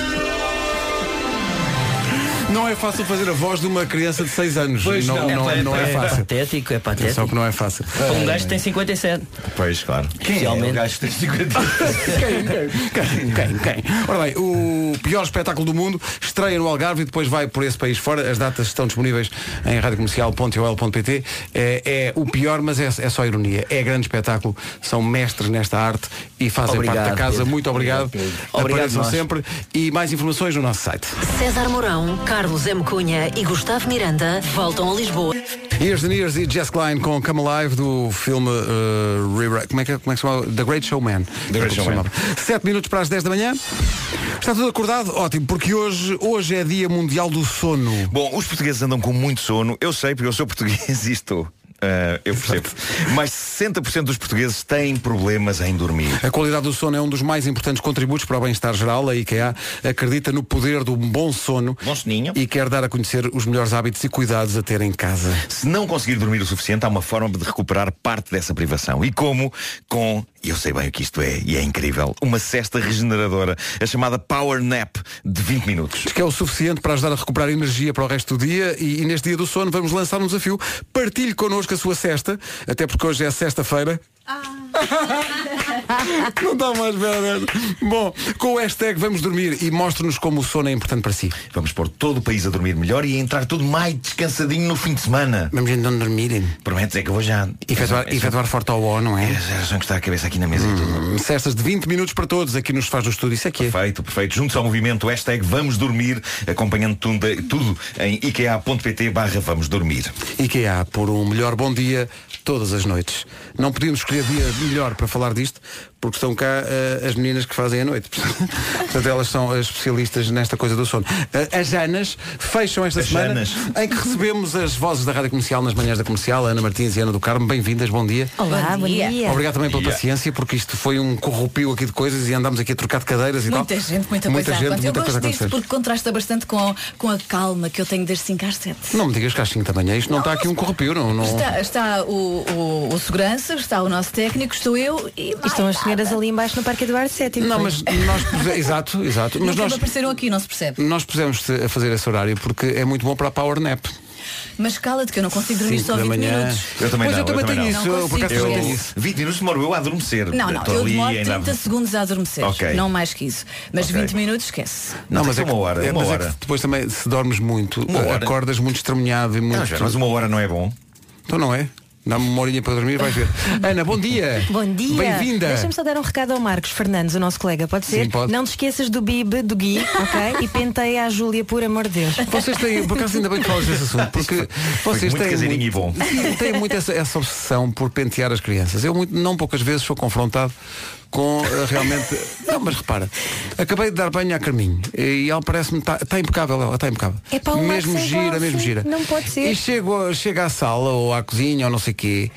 Speaker 1: Não é fácil fazer a voz de uma criança de 6 anos.
Speaker 18: Pois
Speaker 1: não,
Speaker 18: não.
Speaker 1: não,
Speaker 17: é,
Speaker 1: não é
Speaker 17: é
Speaker 1: fácil.
Speaker 17: patético, é
Speaker 1: É só
Speaker 17: patético.
Speaker 1: que não é fácil.
Speaker 17: Um gajo que tem 57.
Speaker 13: Pois, claro.
Speaker 18: Quem é o gajo que tem 50
Speaker 1: Quem, quem, quem, quem? Ora bem, o pior espetáculo do mundo estreia no Algarve e depois vai por esse país fora. As datas estão disponíveis em radiocomercial.ol.pt. É, é o pior, mas é, é só ironia. É grande espetáculo. São mestres nesta arte e fazem
Speaker 17: Obrigado,
Speaker 1: parte da casa.
Speaker 17: Pedro.
Speaker 1: Muito obrigado.
Speaker 17: Obrigado,
Speaker 1: Apareçam sempre. E mais informações no nosso site.
Speaker 5: César Mourão, Carlos M. Cunha e Gustavo Miranda voltam a Lisboa.
Speaker 1: Years and Years e Jess Klein com Come Alive do filme uh, Rewrite- como, é que, como é que se chama? The Great Showman.
Speaker 13: The Great Showman.
Speaker 1: 7 minutos para as 10 da manhã. Está tudo acordado? Ótimo, porque hoje, hoje é Dia Mundial do Sono.
Speaker 13: Bom, os portugueses andam com muito sono. Eu sei, porque eu sou português e estou. Ah, eu percebo. Mas 60% dos portugueses têm problemas em dormir.
Speaker 1: A qualidade do sono é um dos mais importantes contributos para o bem-estar geral. A IKEA acredita no poder do bom sono
Speaker 13: Bom soninho.
Speaker 1: e quer dar a conhecer os melhores hábitos e cuidados a ter em casa.
Speaker 13: Se não conseguir dormir o suficiente, há uma forma de recuperar parte dessa privação. E como? Com, e eu sei bem o que isto é, e é incrível, uma cesta regeneradora, a chamada Power Nap de 20 minutos.
Speaker 1: Que é o suficiente para ajudar a recuperar energia para o resto do dia e, e neste dia do sono vamos lançar um desafio. Partilhe connosco a sua cesta, até porque hoje é sexta-feira. Não dá mais velho. Bom, com o hashtag Vamos Dormir e mostre-nos como o sono é importante para si.
Speaker 13: Vamos pôr todo o país a dormir melhor e a entrar tudo mais descansadinho no fim de semana.
Speaker 1: Vamos então dormir.
Speaker 13: Prometes é que eu vou já.
Speaker 1: Efetuar,
Speaker 13: É
Speaker 1: efetuar forte ao ó, não é?
Speaker 13: É, já só encostar a cabeça aqui na mesa e tudo.
Speaker 1: Hum, Cestas de 20 minutos para todos aqui nos faz do estúdio. Isso é que é.
Speaker 13: Perfeito, perfeito. Juntos ao movimento hashtag Vamos Dormir, acompanhando tudo, tudo em ikea.pt barra Vamos Dormir.
Speaker 1: IKEA, por um melhor bom dia todas as noites. Não podíamos escolher dia melhor para falar disto, porque estão cá eh, as meninas que fazem a noite. Portanto, elas são as especialistas nesta coisa do sono. Eh, as Janas fecham esta
Speaker 13: As
Speaker 1: semana
Speaker 13: Janas.
Speaker 1: em que recebemos as vozes da Rádio Comercial nas manhãs da comercial, Ana Martins e Ana do Carmo. Bem-vindas, bom dia.
Speaker 19: Olá, bom dia.
Speaker 1: Obrigado também pela
Speaker 19: Dia.
Speaker 1: paciência, porque isto foi um corrupio aqui de coisas e andámos aqui a trocar de cadeiras e
Speaker 19: Muita
Speaker 1: tal.
Speaker 19: gente, muita,
Speaker 1: muita
Speaker 19: coisa
Speaker 1: gente, muita
Speaker 19: Eu
Speaker 1: coisa
Speaker 19: gosto
Speaker 1: a
Speaker 19: disto porque contrasta bastante com, com a calma que eu tenho desde 5 às 7.
Speaker 1: Não me digas que às 5 da manhã isto não, está aqui um corrupio, não. não...
Speaker 19: Está, está o, o, o segurança, está o nosso técnico, estou eu e,
Speaker 20: E estão as senhoras ali embaixo no Parque Eduardo VII.
Speaker 1: Não, mas nós puse- exato, exato. Mas nós,
Speaker 19: apareceram aqui, não se percebe.
Speaker 1: nós pusemos a fazer esse horário porque é muito bom para a Power Nap.
Speaker 19: Mas cala-te que eu não consigo dormir
Speaker 1: Cinco
Speaker 19: só
Speaker 1: da
Speaker 19: 20
Speaker 1: manhã.
Speaker 19: minutos.
Speaker 13: Eu também
Speaker 1: Pois
Speaker 13: não,
Speaker 1: eu também tenho
Speaker 13: não.
Speaker 1: isso, eu, por acaso
Speaker 13: Eu-
Speaker 1: tenho isso.
Speaker 13: 20 minutos demoro eu a adormecer.
Speaker 19: Não, não,
Speaker 13: Estou
Speaker 19: eu
Speaker 13: ali
Speaker 19: demoro
Speaker 13: ainda a-
Speaker 19: 30 segundos a adormecer.
Speaker 13: Ok.
Speaker 19: Não mais que isso. Mas
Speaker 13: Ok.
Speaker 19: 20 minutos esquece.
Speaker 1: Não, mas é que,
Speaker 13: uma hora,
Speaker 1: é,
Speaker 13: uma
Speaker 1: mas é
Speaker 13: hora.
Speaker 1: que depois também se dormes muito, acordas muito estremunhado e muito.
Speaker 13: Não, Joana, mas uma hora não é bom.
Speaker 1: Então não é? Dá-me uma horinha para dormir, vais ver. Ana, bom dia.
Speaker 20: Bom dia.
Speaker 1: Bem-vinda.
Speaker 20: Deixa-me só dar um recado ao Marcos Fernandes, o nosso colega, pode ser?
Speaker 1: Sim, pode.
Speaker 20: Não te esqueças do Bib, do Gui, ok? E penteia a Júlia, por amor de Deus.
Speaker 1: Vocês têm, por acaso ainda bem que falas desse assunto, porque vocês
Speaker 13: muito
Speaker 1: têm
Speaker 13: caseirinho e bom.
Speaker 1: Têm muito essa, essa obsessão por pentear as crianças. Eu muito, não poucas vezes sou confrontado com eh, realmente. Não, mas repara, acabei de dar banho à Carminho e ela parece-me está tá impecável, ela está impecável.
Speaker 20: É para o
Speaker 1: mesmo gira, mesmo gira.
Speaker 20: Não pode ser.
Speaker 1: E chego, chego à sala ou à cozinha ou não sei quê,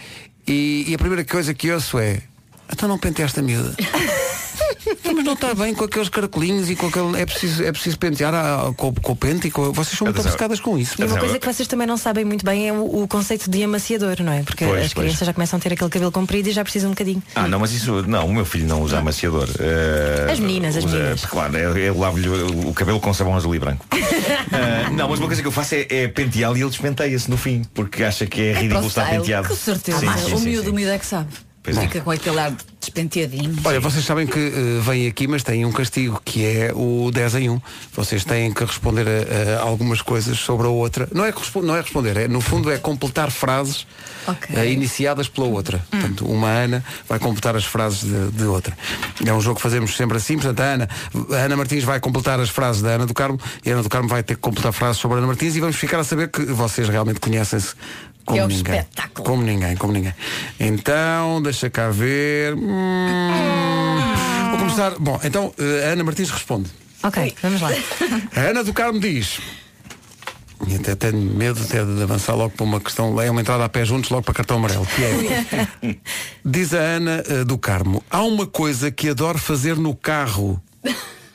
Speaker 1: e, e a primeira coisa que ouço é então não penteaste a miúda. Mas não está bem com aqueles caracolinhos e com aquele. É preciso, é preciso pentear ah, com, com o pente e com. Vocês são muito obcecadas com isso.
Speaker 20: E uma coisa que vocês também não sabem muito bem é o, o conceito de amaciador, não é? Porque
Speaker 13: Pois,
Speaker 20: as
Speaker 13: pois.
Speaker 20: crianças já começam a ter aquele cabelo comprido e já precisam um bocadinho.
Speaker 13: Ah, não, mas isso. Não, o meu filho não usa amaciador. Eh,
Speaker 20: As meninas, as
Speaker 13: usa-
Speaker 20: meninas.
Speaker 13: Claro, eu, eu lavo-lhe o cabelo com sabão azul e branco. Eh, não, mas uma coisa que eu faço é, é penteá-lo e ele despenteia-se no fim, porque acha que é
Speaker 19: É
Speaker 13: ridículo estar penteado.
Speaker 19: com certeza.
Speaker 13: Sim,
Speaker 19: Ah,
Speaker 13: sim,
Speaker 19: o miúdo,
Speaker 13: sim.
Speaker 19: o miúdo é que sabe.
Speaker 13: Pois é.
Speaker 19: Fica com aquele ar despenteadinho.
Speaker 1: Olha, vocês sabem que eh, vêm aqui, mas têm um castigo, que é o 10 em 1. Vocês têm que responder a, a algumas coisas sobre a outra. Não é, não é responder, é, no fundo é completar frases
Speaker 19: Ok.
Speaker 1: eh, iniciadas pela outra. Portanto, uma Ana vai completar as frases de, de outra. É um jogo que fazemos sempre assim. Portanto, a Ana, a Ana Martins vai completar as frases da Ana do Carmo e a Ana do Carmo vai ter que completar frases sobre a Ana Martins e vamos ficar a saber que vocês realmente conhecem-se como
Speaker 19: É um
Speaker 1: ninguém.
Speaker 19: espetáculo.
Speaker 1: Como ninguém, como ninguém. Então, deixa cá ver. Hum, Vou começar. Bom, então eh, a Ana Martins responde.
Speaker 20: Ok, vamos lá.
Speaker 1: A Ana do Carmo diz. E até tenho medo até de avançar logo para uma questão, é uma entrada a pé juntos logo para cartão amarelo. Que é, diz a Ana eh, do Carmo, há uma coisa que adoro fazer no carro.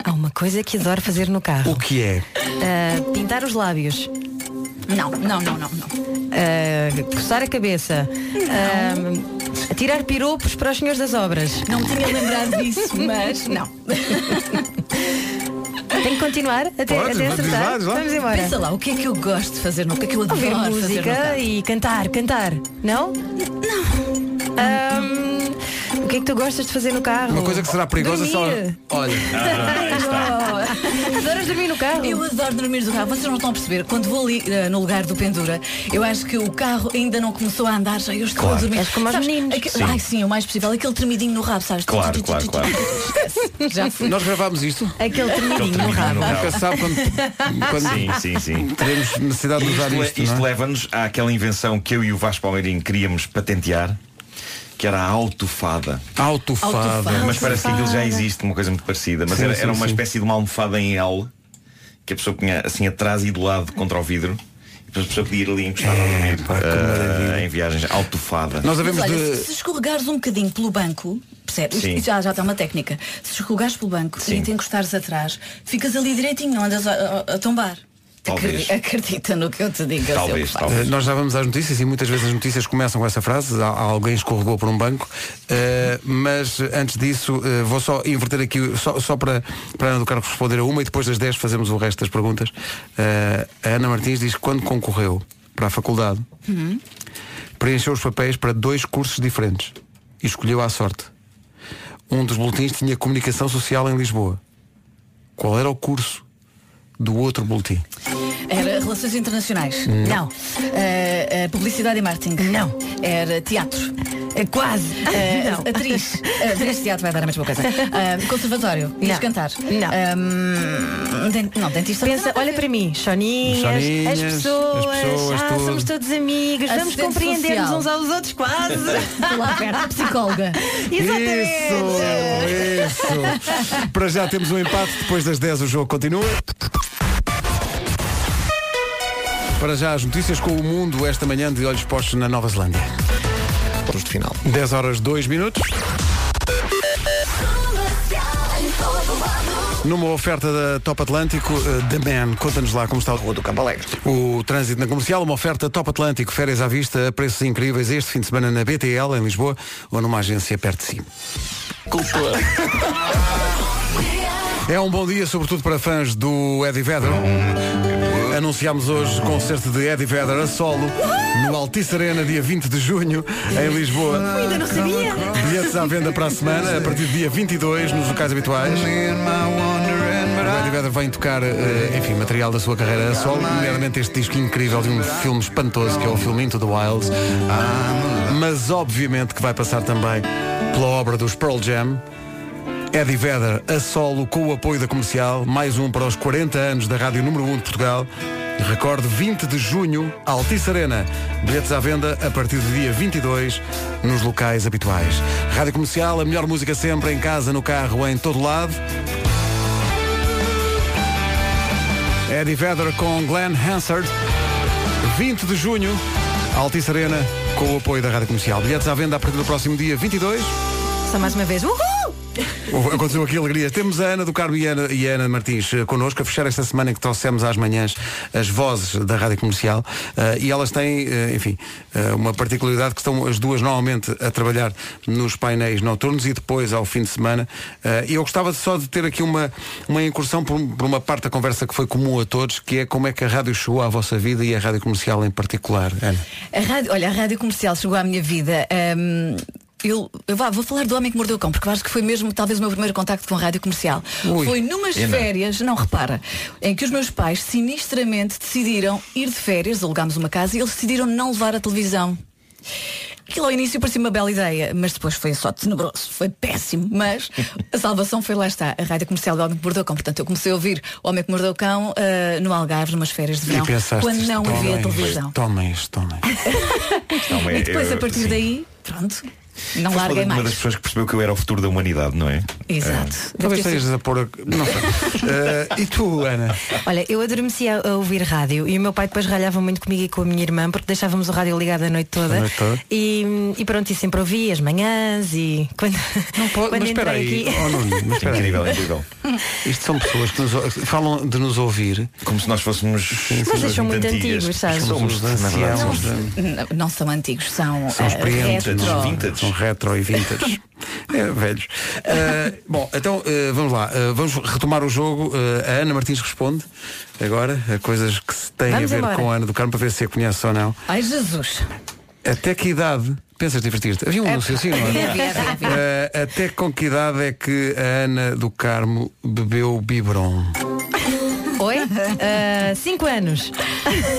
Speaker 20: Há uma coisa que adoro fazer no carro.
Speaker 1: O que é?
Speaker 20: Ah, pintar os lábios.
Speaker 19: Não, não, não, não, não.
Speaker 20: Ah, coçar a cabeça. Ah, tirar piropos para os senhores das obras.
Speaker 19: Não me tinha lembrado disso, mas não.
Speaker 20: Tem que continuar até,
Speaker 1: Pode,
Speaker 20: até acertar.
Speaker 1: lá.
Speaker 20: Vamos embora.
Speaker 19: Pensa lá, o que é que eu gosto de fazer no O que é que eu adoro
Speaker 20: Ouvir
Speaker 19: fazer no
Speaker 20: música e cantar, cantar. Não? Não. O que é que tu gostas de fazer no carro?
Speaker 1: Uma coisa que será perigosa só.
Speaker 20: Dormir.
Speaker 1: Olha.
Speaker 20: Adoras dormir no carro?
Speaker 19: Eu adoro dormir no carro. Vocês não estão a perceber. Quando vou ali eh, no lugar do pendura, eu acho que o carro ainda não começou a andar, já eu estou
Speaker 13: Claro.
Speaker 19: a dormir.
Speaker 20: És como meninos.
Speaker 19: aque-
Speaker 13: Sim.
Speaker 19: Ai sim, o mais possível. Aquele tremidinho no rabo, sabes?
Speaker 13: Claro, claro, claro.
Speaker 19: Já fui.
Speaker 1: Nós gravámos isto?
Speaker 20: Aquele tremidinho no rabo.
Speaker 13: no rabo.
Speaker 1: Nunca sabe quando, quando
Speaker 13: Sim, sim, sim.
Speaker 1: teremos necessidade de usar
Speaker 13: Isto,
Speaker 1: isto.
Speaker 13: isto
Speaker 1: é?
Speaker 13: leva-nos àquela invenção que eu e o Vasco Palmeirinho queríamos patentear, que era a autofada.
Speaker 1: Autofada.
Speaker 19: Autofada.
Speaker 13: Mas parece que aquilo já existe, uma coisa muito parecida. Mas
Speaker 1: Sim,
Speaker 13: era,
Speaker 1: sim,
Speaker 13: era uma
Speaker 1: sim.
Speaker 13: espécie de uma almofada em L que a pessoa punha assim atrás e do lado contra o vidro. E depois a pessoa podia ir ali encostar a dormir
Speaker 1: pá, maravilha.
Speaker 13: em viagens. Autofada.
Speaker 1: Nós
Speaker 19: Mas
Speaker 1: havemos
Speaker 19: olha,
Speaker 1: de.
Speaker 19: se escorregares um bocadinho pelo banco, percebes?
Speaker 13: Sim.
Speaker 19: Já, já está uma técnica. Se escorregares pelo banco
Speaker 13: Sim.
Speaker 19: e te encostares atrás, ficas ali direitinho, não andas a, a- a tombar.
Speaker 13: Talvez.
Speaker 19: Acredi- Acredita no que eu te digo.
Speaker 13: Talvez, talvez.
Speaker 1: Eh, Nós já vamos às notícias e muitas vezes as notícias começam com essa frase, "Al- alguém escorregou por um banco, Eh, mas antes disso eh, vou só inverter aqui, só, só para, para a Ana do Carlos responder a uma e depois das 10 fazemos o resto das perguntas. A Ana Martins diz que quando concorreu para a faculdade,
Speaker 19: Uhum.
Speaker 1: preencheu os papéis para dois cursos diferentes e escolheu à sorte. Um dos boletins tinha comunicação social em Lisboa. Qual era o curso do outro boletim?
Speaker 19: Era Relações Internacionais?
Speaker 1: Não.
Speaker 19: Eh, eh, publicidade e Marketing? Não. Era Teatro?
Speaker 20: Quase.
Speaker 19: Eh,
Speaker 20: Não.
Speaker 19: Atriz? Atriz de teatro vai dar a mesma coisa. Conservatório? Ias
Speaker 20: Não.
Speaker 19: cantar?
Speaker 20: Não.
Speaker 19: Den- não, dentista.
Speaker 20: Pensa, olha para mim, Soninhas,
Speaker 1: Soninhas,
Speaker 20: as pessoas,
Speaker 1: as pessoas,
Speaker 20: ah,
Speaker 1: tudo.
Speaker 20: somos todos amigos, vamos compreender-nos
Speaker 19: social.
Speaker 20: uns aos outros quase.
Speaker 19: Lá perto. Psicóloga?
Speaker 20: Exatamente.
Speaker 1: Isso, isso. Para já temos um empate, depois das 10 o jogo continua. Para já as notícias com o mundo esta manhã de olhos postos na Nova Zelândia.
Speaker 12: Pontos de final.
Speaker 1: 10 horas 2 minutos. Numa oferta da Top Atlântico, eh, The Man, conta-nos lá como está o
Speaker 3: Rua do Campo Alegre.
Speaker 1: O trânsito na comercial, uma oferta Top Atlântico, férias à vista, a preços incríveis este fim de semana na BTL, em Lisboa, ou numa agência perto de si.
Speaker 11: Cultura.
Speaker 1: É um bom dia, sobretudo para fãs do Eddie Vedder. Anunciámos hoje concerto de Eddie Vedder a solo no Altice Arena, dia 20 de junho, em Lisboa.
Speaker 20: Ainda não sabia.
Speaker 1: Bilhetes à venda para a semana, a partir do dia 22, nos locais habituais. O Eddie Vedder vem tocar, eh, enfim, material da sua carreira a solo, nomeadamente este disco incrível de um filme espantoso, que é o filme Into the Wilds. Mas obviamente que vai passar também pela obra dos Pearl Jam. Eddie Vedder a solo com o apoio da comercial, mais um para os 40 anos da Rádio Número 1 de Portugal. Recorde 20 de junho, Altice Arena. Bilhetes à venda a partir do dia 22 nos locais habituais. Rádio Comercial, a melhor música sempre, em casa, no carro, em todo lado. Eddie Vedder com Glenn Hansard. 20 de junho, Altice Arena, com o apoio da Rádio Comercial. Bilhetes à venda a partir do próximo dia 22.
Speaker 20: Só mais uma vez. Uhul!
Speaker 1: Aconteceu aqui alegria. Temos a Ana do Carmo e a Ana, e a Ana Martins eh, connosco a fechar esta semana em que trouxemos às manhãs as vozes da Rádio Comercial eh, e elas têm, eh, enfim, uma particularidade que estão as duas normalmente a trabalhar nos painéis noturnos e depois ao fim de semana. E eu gostava só de ter aqui uma, uma incursão por, por uma parte da conversa que foi comum a todos, que é como é que a rádio chegou à vossa vida e a Rádio Comercial em particular. Ana.
Speaker 19: A rádio, olha, a rádio comercial chegou à minha vida. hum, eu, eu vá, vou falar do Homem que Mordeu o Cão, porque eu acho que foi mesmo talvez o meu primeiro contacto com a rádio comercial.
Speaker 1: Ui.
Speaker 19: foi numas
Speaker 1: Ena.
Speaker 19: férias, não repara, em que os meus pais sinistramente decidiram ir de férias, alugámos uma casa e eles decidiram não levar a televisão. Aquilo ao início parecia uma bela ideia, mas depois foi só tenebroso, foi péssimo. Mas a salvação foi lá está, a rádio comercial do Homem que Mordeu o Cão. Portanto, eu comecei a ouvir o Homem que Mordeu o Cão ah, no Algarve, numas férias de verão, quando não havia
Speaker 1: tomem,
Speaker 19: televisão.
Speaker 1: Tomem isto, tomem.
Speaker 13: Não, é-
Speaker 19: E depois,
Speaker 13: eu-
Speaker 19: a partir
Speaker 13: sim.
Speaker 19: daí, pronto, não
Speaker 13: Foste
Speaker 19: larguei
Speaker 13: uma
Speaker 19: mais.
Speaker 13: das pessoas que percebeu que eu era o futuro da humanidade, não é?
Speaker 19: Exato.
Speaker 1: Talvez estejas a pôr a... Não sei. Eh, e tu, Ana?
Speaker 20: Olha, eu adormeci a, a ouvir rádio e o meu pai depois ralhava muito comigo e com a minha irmã porque deixávamos o rádio ligado a noite toda.
Speaker 1: A noite toda.
Speaker 20: E, e pronto, e sempre ouvi as manhãs e quando, quando
Speaker 1: mas espera
Speaker 20: entrei
Speaker 1: aí,
Speaker 20: aqui.
Speaker 1: oh, Nuno, mas espera aí.
Speaker 13: Incrível, incrível.
Speaker 1: Isto são pessoas que nos, falam de nos ouvir.
Speaker 13: Como se nós fôssemos.
Speaker 20: Mas eles são muito antigos, sabes?
Speaker 13: Somos,
Speaker 1: Somos anciãos.
Speaker 13: somos.
Speaker 19: Não, não são antigos, são,
Speaker 1: São
Speaker 19: retro.
Speaker 13: vintage.
Speaker 1: São retro e vintage. É, velhos. Eh, bom, então eh, vamos lá. Eh, vamos retomar o jogo. A Ana Martins responde agora a coisas que se têm
Speaker 19: Vamos
Speaker 1: a ver
Speaker 19: embora.
Speaker 1: com a Ana do Carmo para ver se a conhece ou não.
Speaker 19: Ai Jesus.
Speaker 1: Até que idade, pensas divertir-te? Havia um
Speaker 20: É,
Speaker 1: anúncio assim, não é? até com que idade é que a Ana do Carmo bebeu biberon?
Speaker 20: Ah, cinco anos.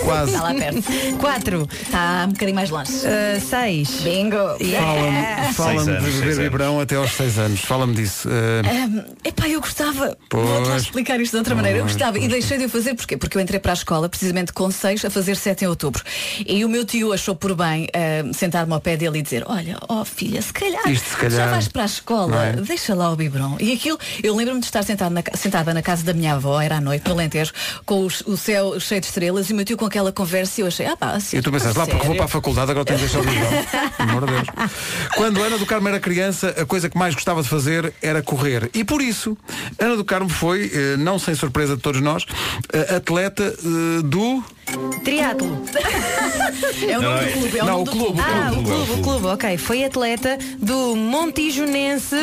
Speaker 1: Quase.
Speaker 19: Está lá perto.
Speaker 20: Quatro.
Speaker 19: Está um bocadinho mais longe.
Speaker 20: Ah, seis.
Speaker 19: Bingo.
Speaker 1: Fala-me fala de
Speaker 13: anos,
Speaker 1: beber
Speaker 13: seis
Speaker 1: biberon até aos 6 anos. Fala-me disso. Eh,
Speaker 19: Um, epá, eu gostava.
Speaker 1: Pois.
Speaker 19: Vou-te lá explicar isto de outra maneira. Eu
Speaker 1: Pois,
Speaker 19: gostava e
Speaker 1: pois.
Speaker 19: deixei de o fazer porquê? Porque eu entrei para a escola precisamente com 6 a fazer 7 em outubro. E o meu tio achou por bem ah, sentar-me ao pé dele e dizer, olha, ó filha, se calhar,
Speaker 1: Isto se calhar,
Speaker 19: já vais para a escola,
Speaker 1: é?
Speaker 19: deixa lá o biberon. E aquilo, eu lembro-me de estar sentado na sentada na casa da minha avó, era à noite, no Alentejo, com os- o céu cheio de estrelas e o meu tio com aquela conversa e eu achei, ah pá, assim,
Speaker 1: E tu pensaste, lá porque vou para a faculdade, agora tenho que deixar o amor de Deus. Quando Ana do Carmo era criança, a coisa que mais gostava de fazer era correr. E por isso, Ana do Carmo foi, eh, não sem surpresa de todos nós, eh, atleta eh, do.
Speaker 20: Triatlo.
Speaker 19: É o nome do clube, é o
Speaker 1: não,
Speaker 19: nome
Speaker 1: o
Speaker 19: do
Speaker 1: clube,
Speaker 20: Ah,
Speaker 1: o clube, o
Speaker 20: clube,
Speaker 1: clube.
Speaker 20: clube, ok. Foi atleta do Montijonense.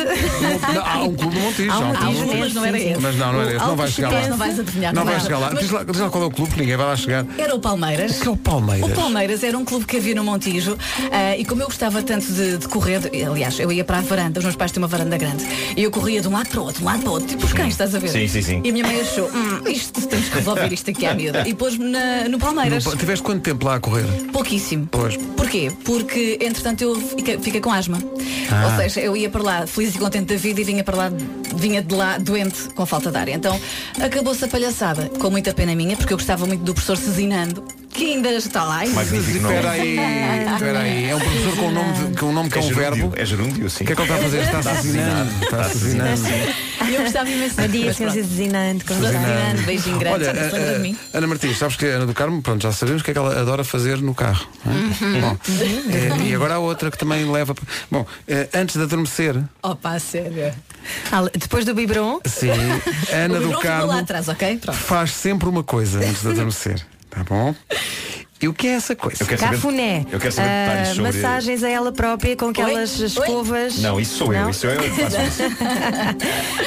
Speaker 1: Não, há um clube do Montijo.
Speaker 20: Há um
Speaker 1: há um clube.
Speaker 19: Mas não era esse.
Speaker 1: Mas não, não era esse. Não vais chegar lá.
Speaker 19: Não vais adivinhar.
Speaker 1: Não
Speaker 19: vai.
Speaker 1: vais chegar lá.
Speaker 19: Mas
Speaker 1: Diz lá, diz lá qual é o clube, que ninguém vai lá chegar.
Speaker 19: Era o Palmeiras.
Speaker 1: O que é o Palmeiras?
Speaker 19: O Palmeiras era um clube que havia no Montijo ah, e como eu gostava tanto de, de correr, aliás, eu ia para a varanda, os meus pais têm uma varanda grande, e eu corria de um lado para o outro, de um lado para o outro, tipo os cães, estás a ver?
Speaker 13: Sim, sim, sim.
Speaker 19: E a minha mãe achou, hum, isto temos que resolver isto aqui à miúda. E pôs-me no Palmeiras.
Speaker 1: No- tiveste quanto tempo lá a correr?
Speaker 19: Pouquíssimo.
Speaker 1: Pois.
Speaker 19: Porquê? Porque, entretanto, eu fiquei, fiquei com asma.
Speaker 1: Ah.
Speaker 19: Ou seja, eu ia para lá feliz e contente da vida e vinha para lá, vinha de lá doente com falta de ar. Então, acabou-se a palhaçada, com muita pena minha, porque eu gostava muito do professor Cezinando, que ainda está lá. ainda-
Speaker 13: Magnífico nome.
Speaker 1: Espera aí, espera aí. É um professor com um nome, de- com um nome que é um
Speaker 13: gerúndio,
Speaker 1: verbo.
Speaker 13: É gerúndio, sim.
Speaker 1: O que é que ele está a fazer? Está assassinando. Está assassinando.
Speaker 19: Eu gostava imenso.
Speaker 20: Bom dia,
Speaker 19: Mas
Speaker 20: senhor
Speaker 19: pronto.
Speaker 20: Zezinante. Como
Speaker 19: Professor
Speaker 20: está?
Speaker 19: Cezinando, beijinho grande.
Speaker 1: Olha,
Speaker 19: lembra de
Speaker 1: eh,
Speaker 19: mim?
Speaker 1: Ana Martins, sabes que a Ana do Carmo, pronto, já sabemos o que é que ela adora fazer no carro. é?
Speaker 19: Uhum.
Speaker 1: Bom, eh, e agora há outra que também leva. Bom, eh, antes de adormecer,
Speaker 19: Opa, sério.
Speaker 20: Ah, Depois do biberon.
Speaker 1: sim, a Ana
Speaker 19: o
Speaker 1: do Carmo
Speaker 19: atrás, ok? Pronto.
Speaker 1: faz sempre uma coisa antes de adormecer. Tá bom? E o que é essa coisa?
Speaker 13: Eu quero saber-
Speaker 20: Cafuné.
Speaker 13: eu quero saber detalhes
Speaker 20: Ah,
Speaker 13: sobre-
Speaker 20: Massagens a ela própria com aquelas
Speaker 19: Oi?
Speaker 20: escovas.
Speaker 13: Não, isso sou eu,
Speaker 20: Não?
Speaker 13: isso sou eu que faço isso.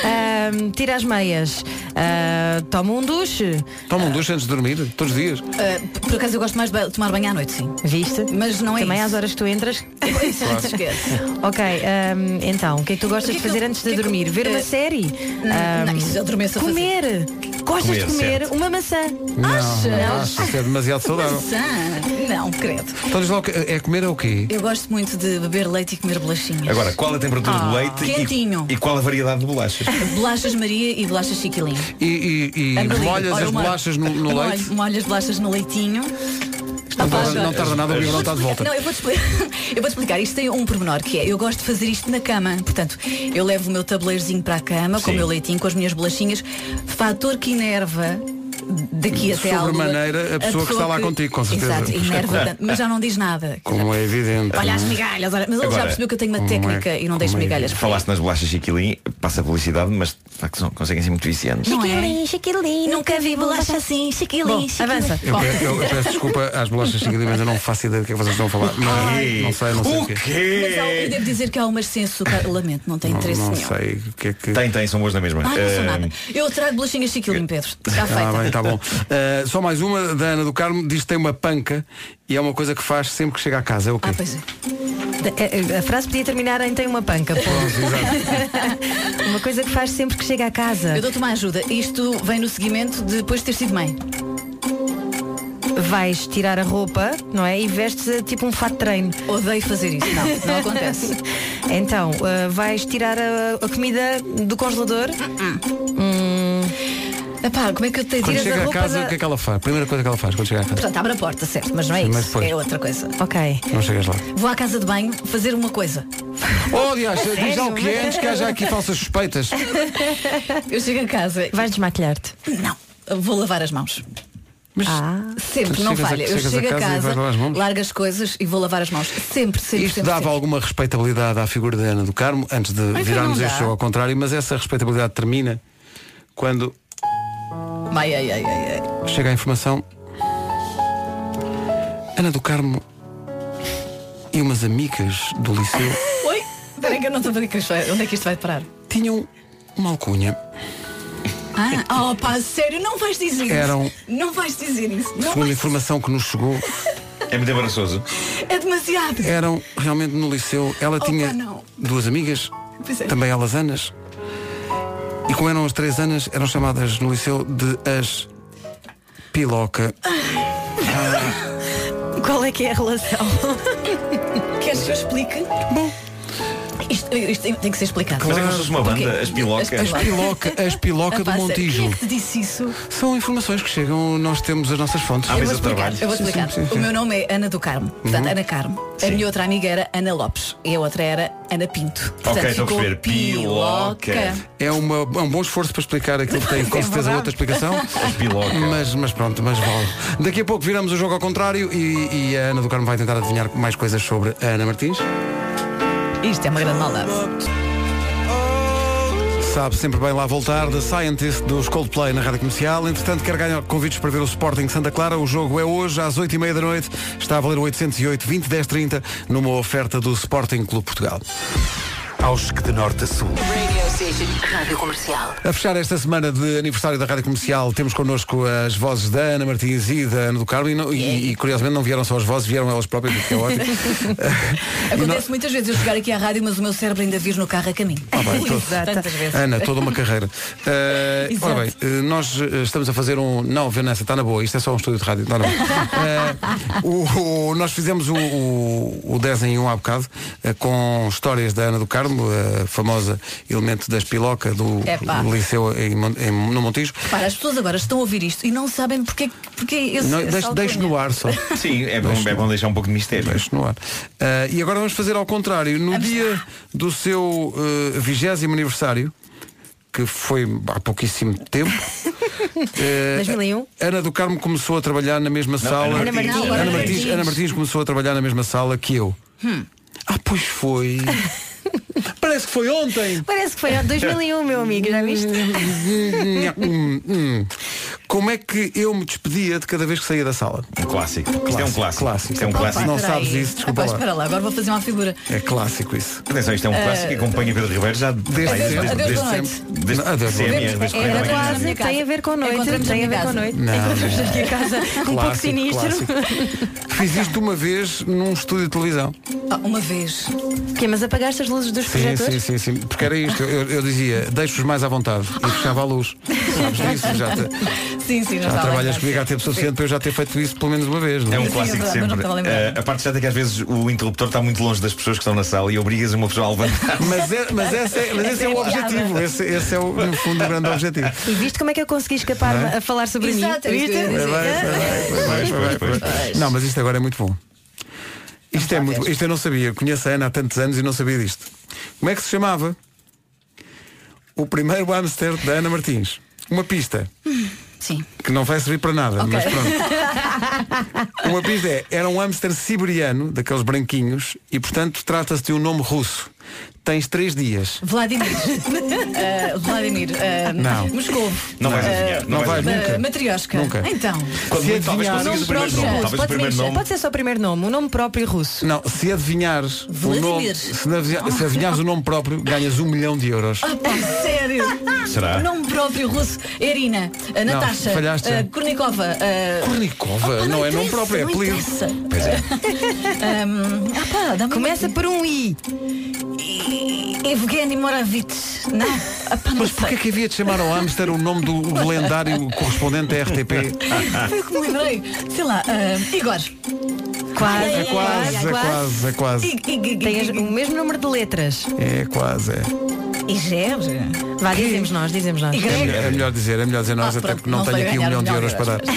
Speaker 20: Ah, tira as meias. Ah, toma um duche.
Speaker 1: Toma um duche antes de dormir, todos os dias.
Speaker 19: Ah, por acaso eu gosto mais de tomar banho à noite, sim.
Speaker 20: Viste?
Speaker 19: Mas não é
Speaker 20: Também
Speaker 19: isso.
Speaker 20: às horas que tu entras.
Speaker 19: Isso, esquece.
Speaker 20: Ok, então, o que é que tu gostas
Speaker 19: O que é
Speaker 20: de fazer
Speaker 19: eu-
Speaker 20: antes
Speaker 19: o
Speaker 20: de
Speaker 19: que é que eu-
Speaker 20: dormir? Ver uma
Speaker 19: eh,
Speaker 20: série?
Speaker 19: não,
Speaker 20: Ahm,
Speaker 19: isso eu adormeço a fazer.
Speaker 20: comer. Gostas
Speaker 13: Comer,
Speaker 20: de comer
Speaker 13: certo.
Speaker 20: uma maçã?
Speaker 1: Não,
Speaker 19: Achas?
Speaker 1: acho que é demasiado saudável.
Speaker 19: Maçã? Não, credo.
Speaker 1: Então diz lá é comer é o quê?
Speaker 19: Eu gosto muito de beber leite e comer bolachinhas.
Speaker 13: Agora, qual a temperatura do
Speaker 19: Ah,
Speaker 13: leite
Speaker 19: quentinho.
Speaker 13: e, e qual a variedade de bolachas?
Speaker 19: Bolachas Maria e bolachas Chiquilinho.
Speaker 1: E, e- e molhas
Speaker 19: ora,
Speaker 1: as
Speaker 19: molho-
Speaker 1: bolachas no, no
Speaker 19: molho-
Speaker 1: leite?
Speaker 19: Molho as bolachas no leitinho.
Speaker 1: Não tarda, não tarda nada, o biberon está de volta.
Speaker 19: Não, eu explicar. eu vou explicar. Isto tem um pormenor que é, eu gosto de fazer isto na cama. Portanto, eu levo o meu tabuleirozinho para a cama, com
Speaker 13: Sim.
Speaker 19: o meu leitinho, com as minhas bolachinhas. Fator que enerva daqui até à lua.
Speaker 1: Sobremaneira, a pessoa que está lá contigo, com certeza.
Speaker 19: Exato, enerva tanto, mas já não diz nada.
Speaker 1: Como é evidente.
Speaker 19: Olha as
Speaker 1: não
Speaker 19: migalhas, olha, mas ele já percebeu que eu tenho uma
Speaker 1: é-
Speaker 19: técnica e não deixo
Speaker 1: é
Speaker 19: migalhas.
Speaker 13: Falaste nas bolachas Chiquilim, passa a publicidade, mas de conseguem ser muito viciantes.
Speaker 19: Não é?
Speaker 20: Chiquilim, chiquilim,
Speaker 19: Nunca vi bolacha assim, chiquilim, chiquilim.
Speaker 20: avança.
Speaker 1: Eu, peço, eu peço desculpa às bolachas Chiquilim, mas eu não faço ideia do que é que vocês estão a falar. Não, não sei, não sei o quê.
Speaker 19: Mas há- eu devo dizer que há umas sem açúcar, lamento, não tem
Speaker 1: Não,
Speaker 19: interesse
Speaker 1: não
Speaker 19: nenhum.
Speaker 1: sei o que é que.
Speaker 13: Tem, tem, são boas na mesma.
Speaker 19: Ah, não sou
Speaker 13: Eh,
Speaker 19: nada. Eu trago bolachinhas chiquilim, Pedro. Está feita.
Speaker 1: Tá bom. Uh, só mais uma da Ana do Carmo diz que tem uma panca e é uma coisa que faz sempre que chega à casa. É o quê?
Speaker 19: Ah, pois é.
Speaker 20: A, a- a frase podia terminar em tem uma panca. pô. uma coisa que faz sempre que chega à casa.
Speaker 19: Eu dou-te uma ajuda. Isto vem no seguimento de depois de ter sido mãe.
Speaker 20: Vais tirar a roupa, não é? E vestes tipo um fato de treino.
Speaker 19: Odeio fazer isso. Não, não acontece.
Speaker 20: Então, ah, vais tirar a, a comida do congelador. Hum,
Speaker 19: Epá, como é que eu tenho
Speaker 1: Quando chega
Speaker 19: a
Speaker 1: a casa,
Speaker 19: da...
Speaker 1: o que é que ela faz? A primeira coisa que ela faz quando chega à casa.
Speaker 19: Portanto, abre a porta, certo, mas não é
Speaker 1: Sim,
Speaker 19: isso.
Speaker 1: mas depois.
Speaker 19: É outra coisa.
Speaker 20: ok.
Speaker 1: Não chegas lá.
Speaker 19: Vou à casa de banho fazer uma coisa.
Speaker 1: Oh, aliás, diz lá o que é antes que haja aqui falsas suspeitas.
Speaker 19: Eu chego a casa.
Speaker 20: Vais desmaquilhar-te.
Speaker 19: Não, vou lavar as mãos.
Speaker 1: Mas
Speaker 20: Ah.
Speaker 19: Sempre, não
Speaker 1: chegas a-
Speaker 19: falha. Eu
Speaker 1: a
Speaker 19: chego a
Speaker 1: casa e
Speaker 19: casa,
Speaker 1: vais lavar as mãos?
Speaker 19: largo as coisas e vou lavar as mãos. Sempre, sempre,
Speaker 1: isto
Speaker 19: sempre.
Speaker 1: dava
Speaker 19: sempre.
Speaker 1: alguma respeitabilidade à figura da Ana do Carmo, antes de
Speaker 19: Ai,
Speaker 1: virarmos este show ao contrário, mas essa respeitabilidade termina quando
Speaker 19: Ai, ai, ai, ai, ai.
Speaker 1: chega a informação. Ana do Carmo e umas amigas do liceu
Speaker 19: Oi? Espera aí que eu não estou a ver que isto vai- onde é que isto vai parar.
Speaker 1: tinham uma alcunha.
Speaker 19: Ah, oh pá, sério, não vais dizer isso.
Speaker 1: Eram-
Speaker 19: Não vais dizer isso. Não
Speaker 1: Segundo a
Speaker 19: vais...
Speaker 1: informação que nos chegou,
Speaker 13: É muito embaraçoso.
Speaker 19: É demasiado.
Speaker 1: Eram realmente no liceu. Ela
Speaker 19: Opa,
Speaker 1: tinha
Speaker 19: não.
Speaker 1: duas amigas,
Speaker 19: Pois é.
Speaker 1: também elas Anas. E como eram as três Anas, eram chamadas no liceu de as Piloca.
Speaker 20: Qual é que é a relação?
Speaker 19: Queres que eu explique?
Speaker 1: Bom.
Speaker 19: Isto, isto tem- tem que ser explicado.
Speaker 13: Mas é como se fosse uma banda,
Speaker 19: Porquê?
Speaker 13: as Piloca.
Speaker 1: As Piloca, as Piloca do Montijo.
Speaker 19: Quem é que te disse isso?
Speaker 1: São informações que chegam, nós temos as nossas fontes.
Speaker 13: Ah,
Speaker 19: eu
Speaker 13: mas
Speaker 19: vou
Speaker 13: eu trabalho.
Speaker 19: explicar. Eu vou
Speaker 1: Sim,
Speaker 19: explicar.
Speaker 1: sim, sim, sim.
Speaker 19: O meu nome é Ana do Carmo. Portanto,
Speaker 1: Uhum.
Speaker 19: Ana Carmo. A minha outra amiga era Ana Lopes. E a outra era Ana Pinto. Portanto,
Speaker 13: Ok, estou a
Speaker 19: ficou
Speaker 13: perceber. Piloca.
Speaker 1: É, uma, é um bom esforço para explicar aquilo que tem com
Speaker 19: É
Speaker 1: certeza
Speaker 19: verdade.
Speaker 1: outra explicação.
Speaker 13: As Piloca.
Speaker 1: Mas, mas pronto, mas vale. Daqui a pouco viramos o jogo ao contrário e, e a Ana do Carmo vai tentar adivinhar mais coisas sobre a Ana Martins.
Speaker 19: Isto é uma grande maldade.
Speaker 1: Sabe sempre bem lá voltar, The Scientist dos Coldplay na Rádio Comercial. Entretanto, quer ganhar convites para ver o Sporting Santa Clara. O jogo é hoje, às 8h30 da noite. Está a valer 808 20 10 30 numa oferta do Sporting Clube Portugal.
Speaker 21: Aos que de norte a sul.
Speaker 5: Radio Station. Rádio Comercial.
Speaker 1: A fechar esta semana de aniversário da Rádio Comercial, temos connosco as vozes da Ana Martins e da Ana do Carmo e, não- e- e, curiosamente não vieram só as vozes, vieram elas próprias, o que é ótimo.
Speaker 19: Acontece muitas vezes eu chegar aqui à rádio, mas o meu cérebro ainda vir no carro a caminho.
Speaker 1: Ah, bem, tô-
Speaker 19: Tantas vezes.
Speaker 1: Ana, toda uma carreira.
Speaker 19: Exato.
Speaker 1: ora bem, eh, nós eh, estamos a fazer um. Não, Vanessa, está na boa, isto é só um estúdio de rádio. Está na boa. Eh, o- o- nós fizemos o, o, o 10 em 1 há bocado, eh, com histórias da Ana do Carmo, a famosa elemento das piloca do,
Speaker 19: Epá.
Speaker 1: do Liceu em, em- no Montijo.
Speaker 19: Para, as pessoas agora estão a ouvir isto e não sabem porque, porque esse,
Speaker 1: Não, deixe, deixe no ar só.
Speaker 13: Sim, é bom, é bom deixar um pouco de mistério.
Speaker 1: Deixe no ar. Eh, e agora vamos fazer ao contrário. No dia do seu vigésimo aniversário, que foi há pouquíssimo tempo. eh,
Speaker 20: 2001.
Speaker 1: Ana do Carmo começou a trabalhar na mesma sala.
Speaker 20: Ana Martins.
Speaker 1: Ana,
Speaker 20: Ana
Speaker 1: Martins,
Speaker 20: Martins.
Speaker 1: Ana Martins começou a trabalhar na mesma sala que eu.
Speaker 20: Hum.
Speaker 1: Ah, pois foi. Parece que foi ontem.
Speaker 20: Parece que foi em 2001, meu amigo, já viste?
Speaker 1: Como é que eu me despedia de cada vez que saía da sala?
Speaker 13: Um clássico. Isto é um clássico.
Speaker 1: Clássico.
Speaker 13: Isto é um clássico.
Speaker 1: Se não sabes isso, desculpa lá.
Speaker 19: espera lá, agora vou fazer uma figura.
Speaker 1: É clássico isso.
Speaker 13: Atenção, isto é um clássico que acompanha Pedro Ribeiro já
Speaker 1: Desde
Speaker 13: desde,
Speaker 1: sempre.
Speaker 19: Adeus, boa noite.
Speaker 13: sempre. Desde
Speaker 1: Adeus, boa noite.
Speaker 13: desde
Speaker 19: É, é
Speaker 20: tem a ver com noite, tem a ver com noite.
Speaker 1: Não,
Speaker 20: Encontramos
Speaker 1: não.
Speaker 20: aqui a casa um pouco
Speaker 1: Clássico,
Speaker 20: sinistro.
Speaker 1: clássico. Fiz isto uma vez num estúdio de televisão.
Speaker 19: Ah, uma vez.
Speaker 20: Que, mas apagaste as luzes dos
Speaker 1: Sim,
Speaker 20: projetores?
Speaker 1: sim, sim, sim. Porque era isto. Eu, eu dizia, deixo-os mais à vontade e fechava a luz. Sabes disso? Já, te-
Speaker 19: Sim, sim, já,
Speaker 1: já
Speaker 19: está
Speaker 1: trabalhas comigo há tempo suficiente para eu já ter feito isso pelo menos uma vez. não
Speaker 13: É um
Speaker 19: Sim,
Speaker 13: clássico
Speaker 19: é
Speaker 13: de
Speaker 19: verdade, mas não
Speaker 13: sempre. Eh, a parte chata é que às vezes o interruptor está muito longe das pessoas que estão na sala e obrigas uma pessoa a levantar.
Speaker 1: Mas, é, mas, esse, é, mas esse é o
Speaker 19: é
Speaker 1: objetivo. Esse, esse é, o, no fundo, o grande objetivo.
Speaker 20: E viste como é que eu consegui escapar
Speaker 1: Não é?
Speaker 20: a falar sobre
Speaker 19: Exato, é
Speaker 20: mim?
Speaker 19: isso
Speaker 20: Viste?
Speaker 1: vai. Não, mas isto agora é muito bom. Isto, é muito, isto eu não sabia. Conheço a Ana há tantos anos e não sabia disto. Como é que se chamava? O primeiro hamster da Ana Martins. Uma pista.
Speaker 19: Sim.
Speaker 1: Que não vai servir para nada,
Speaker 19: Ok.
Speaker 1: mas pronto. Uma pista é, era um hamster siberiano, daqueles branquinhos, e portanto trata-se de um nome russo. Tens três dias.
Speaker 19: Vladimir. Ah, Vladimir. ah,
Speaker 1: Não.
Speaker 19: Moscou.
Speaker 13: Não vais
Speaker 19: Ah,
Speaker 13: adivinhar.
Speaker 1: Não vais
Speaker 19: Ma-
Speaker 1: nunca.
Speaker 19: Matrioshka.
Speaker 1: Nunca.
Speaker 19: Então.
Speaker 13: Quando
Speaker 1: Se
Speaker 13: muito, talvez
Speaker 1: adivinhar-
Speaker 13: consigas o primeiro nome. O
Speaker 20: pode,
Speaker 13: primeiro
Speaker 20: ser,
Speaker 13: nome.
Speaker 20: pode ser só o primeiro nome, o nome próprio russo.
Speaker 1: Não, se adivinhares o
Speaker 19: Vladimir.
Speaker 1: nome, se, adivinha- se adivinhares o nome próprio, ganhas um milhão de euros.
Speaker 19: Ah, pá, sério?
Speaker 13: Será?
Speaker 19: O nome próprio russo. Erina,
Speaker 1: Não,
Speaker 19: Natasha,
Speaker 1: falhaste.
Speaker 19: a Kornikova. a-
Speaker 1: Kornikova, não é nome próprio, é
Speaker 19: não
Speaker 1: apelido.
Speaker 13: Pois é.
Speaker 19: Ahm, ah, pá,
Speaker 20: Começa por um I.
Speaker 19: Evgeny Moravits. Não.
Speaker 1: Mas porquê que havia de chamar ao hamster o nome do lendário correspondente da RTP?
Speaker 19: Foi o que me lembrei. Sei lá, ah, Igor.
Speaker 20: Quase,
Speaker 1: É quase, é quase, é quase.
Speaker 20: Tem as- o mesmo número de letras.
Speaker 1: É quase, é.
Speaker 19: Iger.
Speaker 20: Vá, dizemos nós, dizemos nós.
Speaker 19: E grego.
Speaker 1: É melhor dizer, é melhor dizer nós,
Speaker 19: Ah,
Speaker 1: até
Speaker 19: pronto,
Speaker 1: porque não,
Speaker 19: não
Speaker 1: tenho aqui um
Speaker 19: ganhar
Speaker 1: milhão de euros para dar.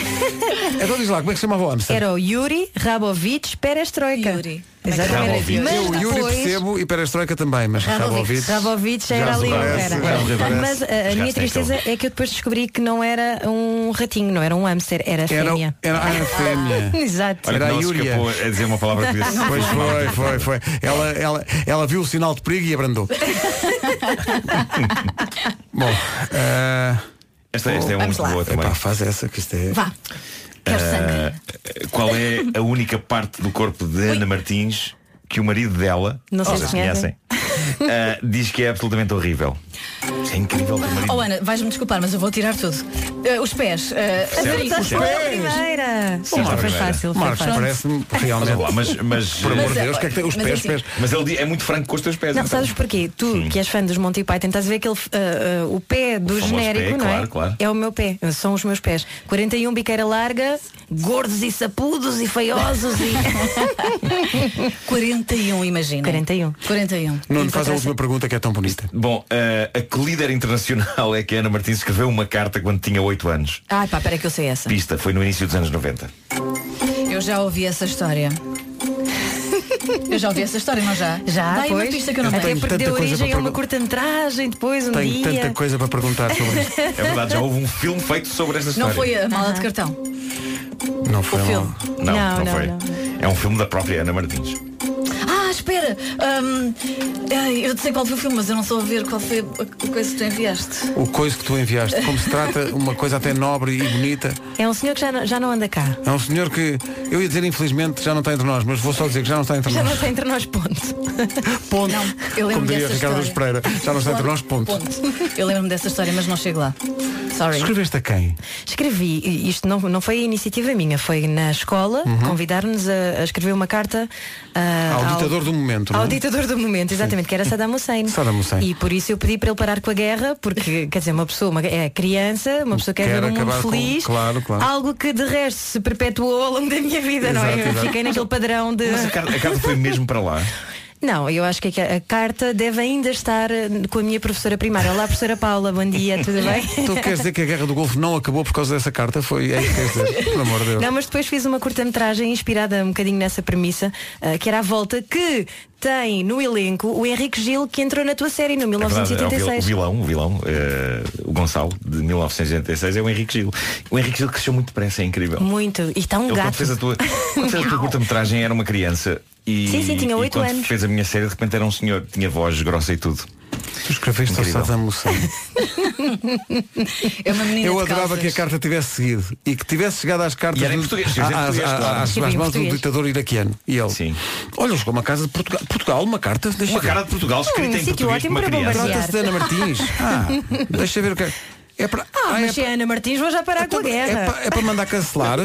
Speaker 1: Então diz lá, como é que se chamava o hamster?
Speaker 20: Era o Yuri Rabovich Perestroika.
Speaker 19: Yuri.
Speaker 20: Exatamente. Mas
Speaker 1: Eu, Yuri,
Speaker 20: depois-
Speaker 1: percebo e Perestroika também, mas.
Speaker 19: Rabovich.
Speaker 1: Rabovich
Speaker 20: já era ali
Speaker 1: parece, parece.
Speaker 20: Mas uh, a minha
Speaker 13: sei
Speaker 20: tristeza é que eu depois descobri que não era um ratinho, não era um hamster, era
Speaker 1: Era,
Speaker 20: fêmea.
Speaker 1: era a fêmea.
Speaker 20: Exato.
Speaker 13: Olha,
Speaker 1: Era a Yúria.
Speaker 13: escapou a dizer uma palavra que disse.
Speaker 1: Pois foi, foi, foi. Ela, ela, ela viu o sinal de perigo e abrandou. Bom, eh,
Speaker 13: Esta, esta é
Speaker 19: Vamos
Speaker 13: muito
Speaker 19: lá.
Speaker 13: boa também.
Speaker 1: epá, faz essa que isto é.
Speaker 19: Vá.
Speaker 13: Ah, qual é a única parte do corpo de Ana Martins que o marido dela,
Speaker 20: Não sei se conhecem.
Speaker 13: Ah, diz que é absolutamente horrível. É incrível
Speaker 19: Oh Ana, vais-me desculpar, mas eu vou tirar tudo. Eh, os pés. uh,
Speaker 13: Certo,
Speaker 19: nariz.
Speaker 13: certo.
Speaker 20: A primeira.
Speaker 13: À
Speaker 20: foi fácil. Foi
Speaker 1: Marcos,
Speaker 20: fácil.
Speaker 1: parece-me realmente.
Speaker 13: Mas, mas, mas,
Speaker 1: Por amor de Deus, o que é que tem? Os
Speaker 19: mas
Speaker 1: pés,
Speaker 19: assim-
Speaker 1: pés.
Speaker 13: mas ele di- é muito franco com os teus pés.
Speaker 20: Não,
Speaker 13: então.
Speaker 20: sabes porquê? Tu,
Speaker 13: Sim.
Speaker 20: que és fã dos Monty Python, estás a ver aquele ah, ah, o pé do
Speaker 13: famoso
Speaker 20: genérico,
Speaker 13: pé,
Speaker 20: não é?
Speaker 13: claro, claro.
Speaker 20: É o meu pé, são os meus pés. 41 biqueira larga, gordos e sapudos e feiosos e.
Speaker 19: 41, imagina.
Speaker 20: 41.
Speaker 19: 41.
Speaker 1: Nuno, faz a última pergunta que é tão bonita.
Speaker 13: Bom, ah, a que líder internacional é que a Ana Martins escreveu uma carta quando tinha 8 anos?
Speaker 19: Ai pá, peraí que eu sei essa.
Speaker 13: Pista, foi no início dos anos 90.
Speaker 19: Eu já ouvi essa história. Eu já ouvi essa história, não já?
Speaker 20: Já,
Speaker 19: Dá aí uma
Speaker 20: pois.
Speaker 19: pista que eu não
Speaker 20: Até
Speaker 19: tenho.
Speaker 20: porque deu origem a uma curta-metragem depois, um
Speaker 1: Tenho
Speaker 20: dia.
Speaker 1: tanta coisa para perguntar sobre isto.
Speaker 13: É verdade, já houve um filme feito sobre esta
Speaker 19: Não
Speaker 13: história.
Speaker 19: foi a mala de cartão.
Speaker 1: Não foi
Speaker 19: O filme.
Speaker 13: Não,
Speaker 20: Não,
Speaker 13: não,
Speaker 20: não,
Speaker 13: foi.
Speaker 20: não.
Speaker 13: É um filme da própria Ana Martins.
Speaker 19: Espera! Ai, eu sei qual foi o filme, mas eu não sou a ver qual foi a coisa que tu enviaste.
Speaker 1: O coisa que tu enviaste, como se trata uma coisa até nobre e bonita.
Speaker 20: É um senhor que já não, já não anda cá.
Speaker 1: É um senhor que, eu ia dizer infelizmente, já não está entre nós, mas vou só dizer que já não está entre
Speaker 20: Já não
Speaker 1: nós.
Speaker 20: está entre nós, ponto.
Speaker 1: Ponto.
Speaker 19: Não, eu lembro
Speaker 1: Como diria
Speaker 19: dessa
Speaker 1: Ricardo
Speaker 19: história.
Speaker 1: Pereira, já não está entre nós, ponto.
Speaker 19: Eu lembro-me dessa história, mas não chego lá. Sorry.
Speaker 1: Escreveste a quem?
Speaker 20: Escrevi, isto não, não foi a iniciativa minha, foi na escola,
Speaker 1: Uhum.
Speaker 20: convidar-nos a, a escrever uma carta ah,
Speaker 1: Ao ditador do momento, não
Speaker 20: Ao
Speaker 1: é?
Speaker 20: ditador do momento, exatamente, que era Saddam Hussein.
Speaker 1: Saddam Hussein.
Speaker 20: E por isso eu pedi para ele parar com a guerra, porque, quer dizer, uma pessoa uma, é criança, uma pessoa quer,
Speaker 1: Quer
Speaker 20: ver um mundo
Speaker 1: acabar com-
Speaker 20: feliz,
Speaker 1: claro, claro.
Speaker 20: algo que de resto se perpetuou ao longo da minha vida, não é?
Speaker 1: Exato,
Speaker 20: Eu
Speaker 1: exato.
Speaker 20: fiquei naquele padrão de.
Speaker 13: Mas a carta, a carta foi mesmo para lá.
Speaker 20: Não, eu acho que a, carta deve ainda estar eh, com a minha professora primária. Olá, professora Paula, bom dia, tudo bem?
Speaker 1: Tu queres dizer que a guerra do Golfo não acabou por causa dessa carta? Foi é isso que queres dizer? Pelo amor de Deus.
Speaker 20: Não, mas depois fiz uma curta-metragem inspirada um bocadinho nessa premissa, ah, que era a volta, que tem no elenco o Henrique Gil, que entrou na tua série no
Speaker 13: É verdade, é o vil- o
Speaker 20: 1986.
Speaker 13: vilão, o vilão, eh, o Gonçalo, de 1986, é o Henrique Gil. O Henrique Gil cresceu muito depressa, é incrível.
Speaker 20: Muito. E está um
Speaker 13: Ele quando
Speaker 20: gato.
Speaker 13: fez a tua, quando fez a tua curta-metragem era uma criança e,
Speaker 20: Sim, sim, tinha
Speaker 13: e
Speaker 20: oito
Speaker 13: quando
Speaker 20: anos.
Speaker 13: fez a minha série de repente era um senhor, tinha voz grossa e tudo.
Speaker 1: Tu escreveste ao. Saddam Hussein.
Speaker 19: É uma menina
Speaker 1: Eu adorava que a carta tivesse seguido e que tivesse chegado às cartas
Speaker 13: E era em português,
Speaker 1: às, às- mãos do ditador iraquiano. E ele,
Speaker 13: Sim.
Speaker 1: olha, chegou uma casa de Portugal, Portugal uma carta, deixa
Speaker 13: Uma
Speaker 1: ver.
Speaker 13: cara de Portugal escrita
Speaker 20: Um
Speaker 13: em português uma criança.
Speaker 1: Trata-se de Ana Martins. Ah, deixa ver o que é. É para,
Speaker 20: Ah,
Speaker 1: ah, é
Speaker 20: mas é Ana Martins, vou já parar com a
Speaker 1: Então, é
Speaker 20: guerra.
Speaker 1: é para mandar cancelar.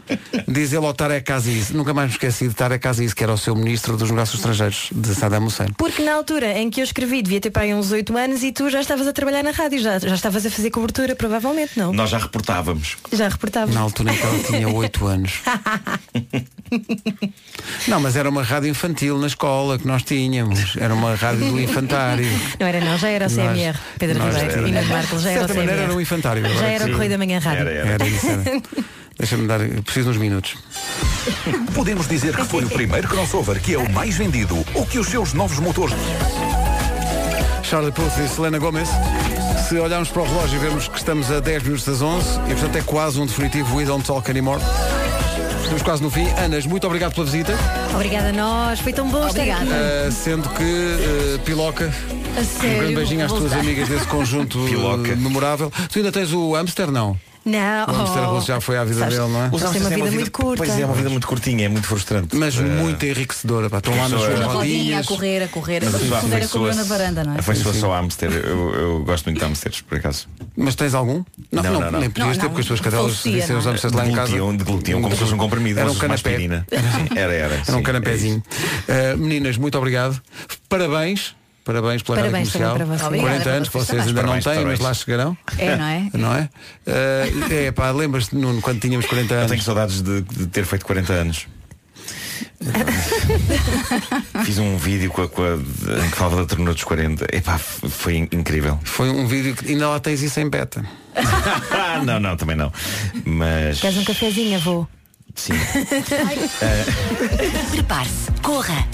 Speaker 1: Diz ele ao Tarek Aziz. Nunca mais me esqueci de Tarek Aziz, que era o seu ministro dos negócios estrangeiros de Saddam Hussein.
Speaker 20: Porque na altura em que eu escrevi, devia ter para aí uns 8 anos e tu já estavas a trabalhar na rádio, já, já estavas a fazer cobertura, provavelmente, não?
Speaker 13: Nós já reportávamos.
Speaker 20: Já reportava.
Speaker 1: Na altura em que ela tinha 8 anos. Não, mas era uma rádio infantil na escola que nós tínhamos. Era uma rádio do infantário.
Speaker 20: Não era não, já era o CMR,
Speaker 1: Nós-
Speaker 20: Pedro Ribeiro e Nuno Marcos, já era o
Speaker 1: certa
Speaker 20: CMR.
Speaker 1: era um infantário.
Speaker 20: Já era o Correio da Manhã Rádio.
Speaker 13: Era, era.
Speaker 1: Era isso, era. Deixa-me dar, eu preciso de uns minutos.
Speaker 21: Podemos dizer que foi o primeiro crossover que é o mais vendido ou que os seus novos motores.
Speaker 1: Charlie Puth e Selena Gomez. Se olharmos para o relógio e vemos que estamos a 10 minutos das 11 e portanto é quase um definitivo We Don't Talk Anymore. Estamos quase no fim. Anas, muito obrigado pela visita.
Speaker 20: Obrigada a nós, foi tão bom estar aqui.
Speaker 1: Uh, sendo que uh, Piloca.
Speaker 19: A
Speaker 1: Um
Speaker 19: sério.
Speaker 1: grande beijinho às tuas amigas desse conjunto
Speaker 13: Piloca.
Speaker 1: memorável. Tu ainda tens o hamster, não?
Speaker 20: Não,
Speaker 1: O hamster russo já foi à vida
Speaker 20: Sabes,
Speaker 1: dele, não é?
Speaker 20: Eles têm uma
Speaker 13: hamsters
Speaker 20: vida muito curta.
Speaker 13: Pois é, uma vida muito curtinha, é muito frustrante.
Speaker 1: Mas
Speaker 13: Eh,
Speaker 1: muito enriquecedora. Pá. Estão lá nas suas
Speaker 19: Na rodinha, a
Speaker 1: rodinhas.
Speaker 19: correr, a correr.
Speaker 13: Mas a pessoa
Speaker 19: na varanda, não é?
Speaker 13: Afeiçoa-se ao hamster. Eu, eu gosto muito de hamsters, por acaso.
Speaker 1: Mas tens algum?
Speaker 13: Não, não, não.
Speaker 1: Nem podias
Speaker 19: Não,
Speaker 1: ter,
Speaker 19: não.
Speaker 1: porque as tuas cadelas dissem os
Speaker 19: não é?
Speaker 1: hamsters lá em casa.
Speaker 13: Deglutiam, como se fosse um comprimido,
Speaker 1: Era um
Speaker 13: uma
Speaker 1: canapé.
Speaker 13: Era, era.
Speaker 1: Era um
Speaker 13: é
Speaker 1: canapézinho. Uh, meninas, muito obrigado. Parabéns. Parabéns pela
Speaker 20: Parabéns
Speaker 1: rádio comercial.
Speaker 20: para vocês.
Speaker 1: 40
Speaker 19: Obrigada,
Speaker 1: anos,
Speaker 19: vocês
Speaker 1: ainda não têm, mas
Speaker 13: Parabéns,
Speaker 1: lá chegarão.
Speaker 19: É, não é?
Speaker 1: Não é? Uh, é pá, lembras-te, Nuno, quando tínhamos 40
Speaker 13: Eu
Speaker 1: anos?
Speaker 13: tenho saudades de, de ter feito 40 anos. Fiz um vídeo com a, com a- em que falava da ternura dos 40. Epá, f- foi in- incrível.
Speaker 1: Foi um vídeo que ainda lá tens isso em beta.
Speaker 13: não, não, também não. Mas
Speaker 20: Queres um cafezinho, avô?
Speaker 13: sim.
Speaker 5: Prepare-se, corra.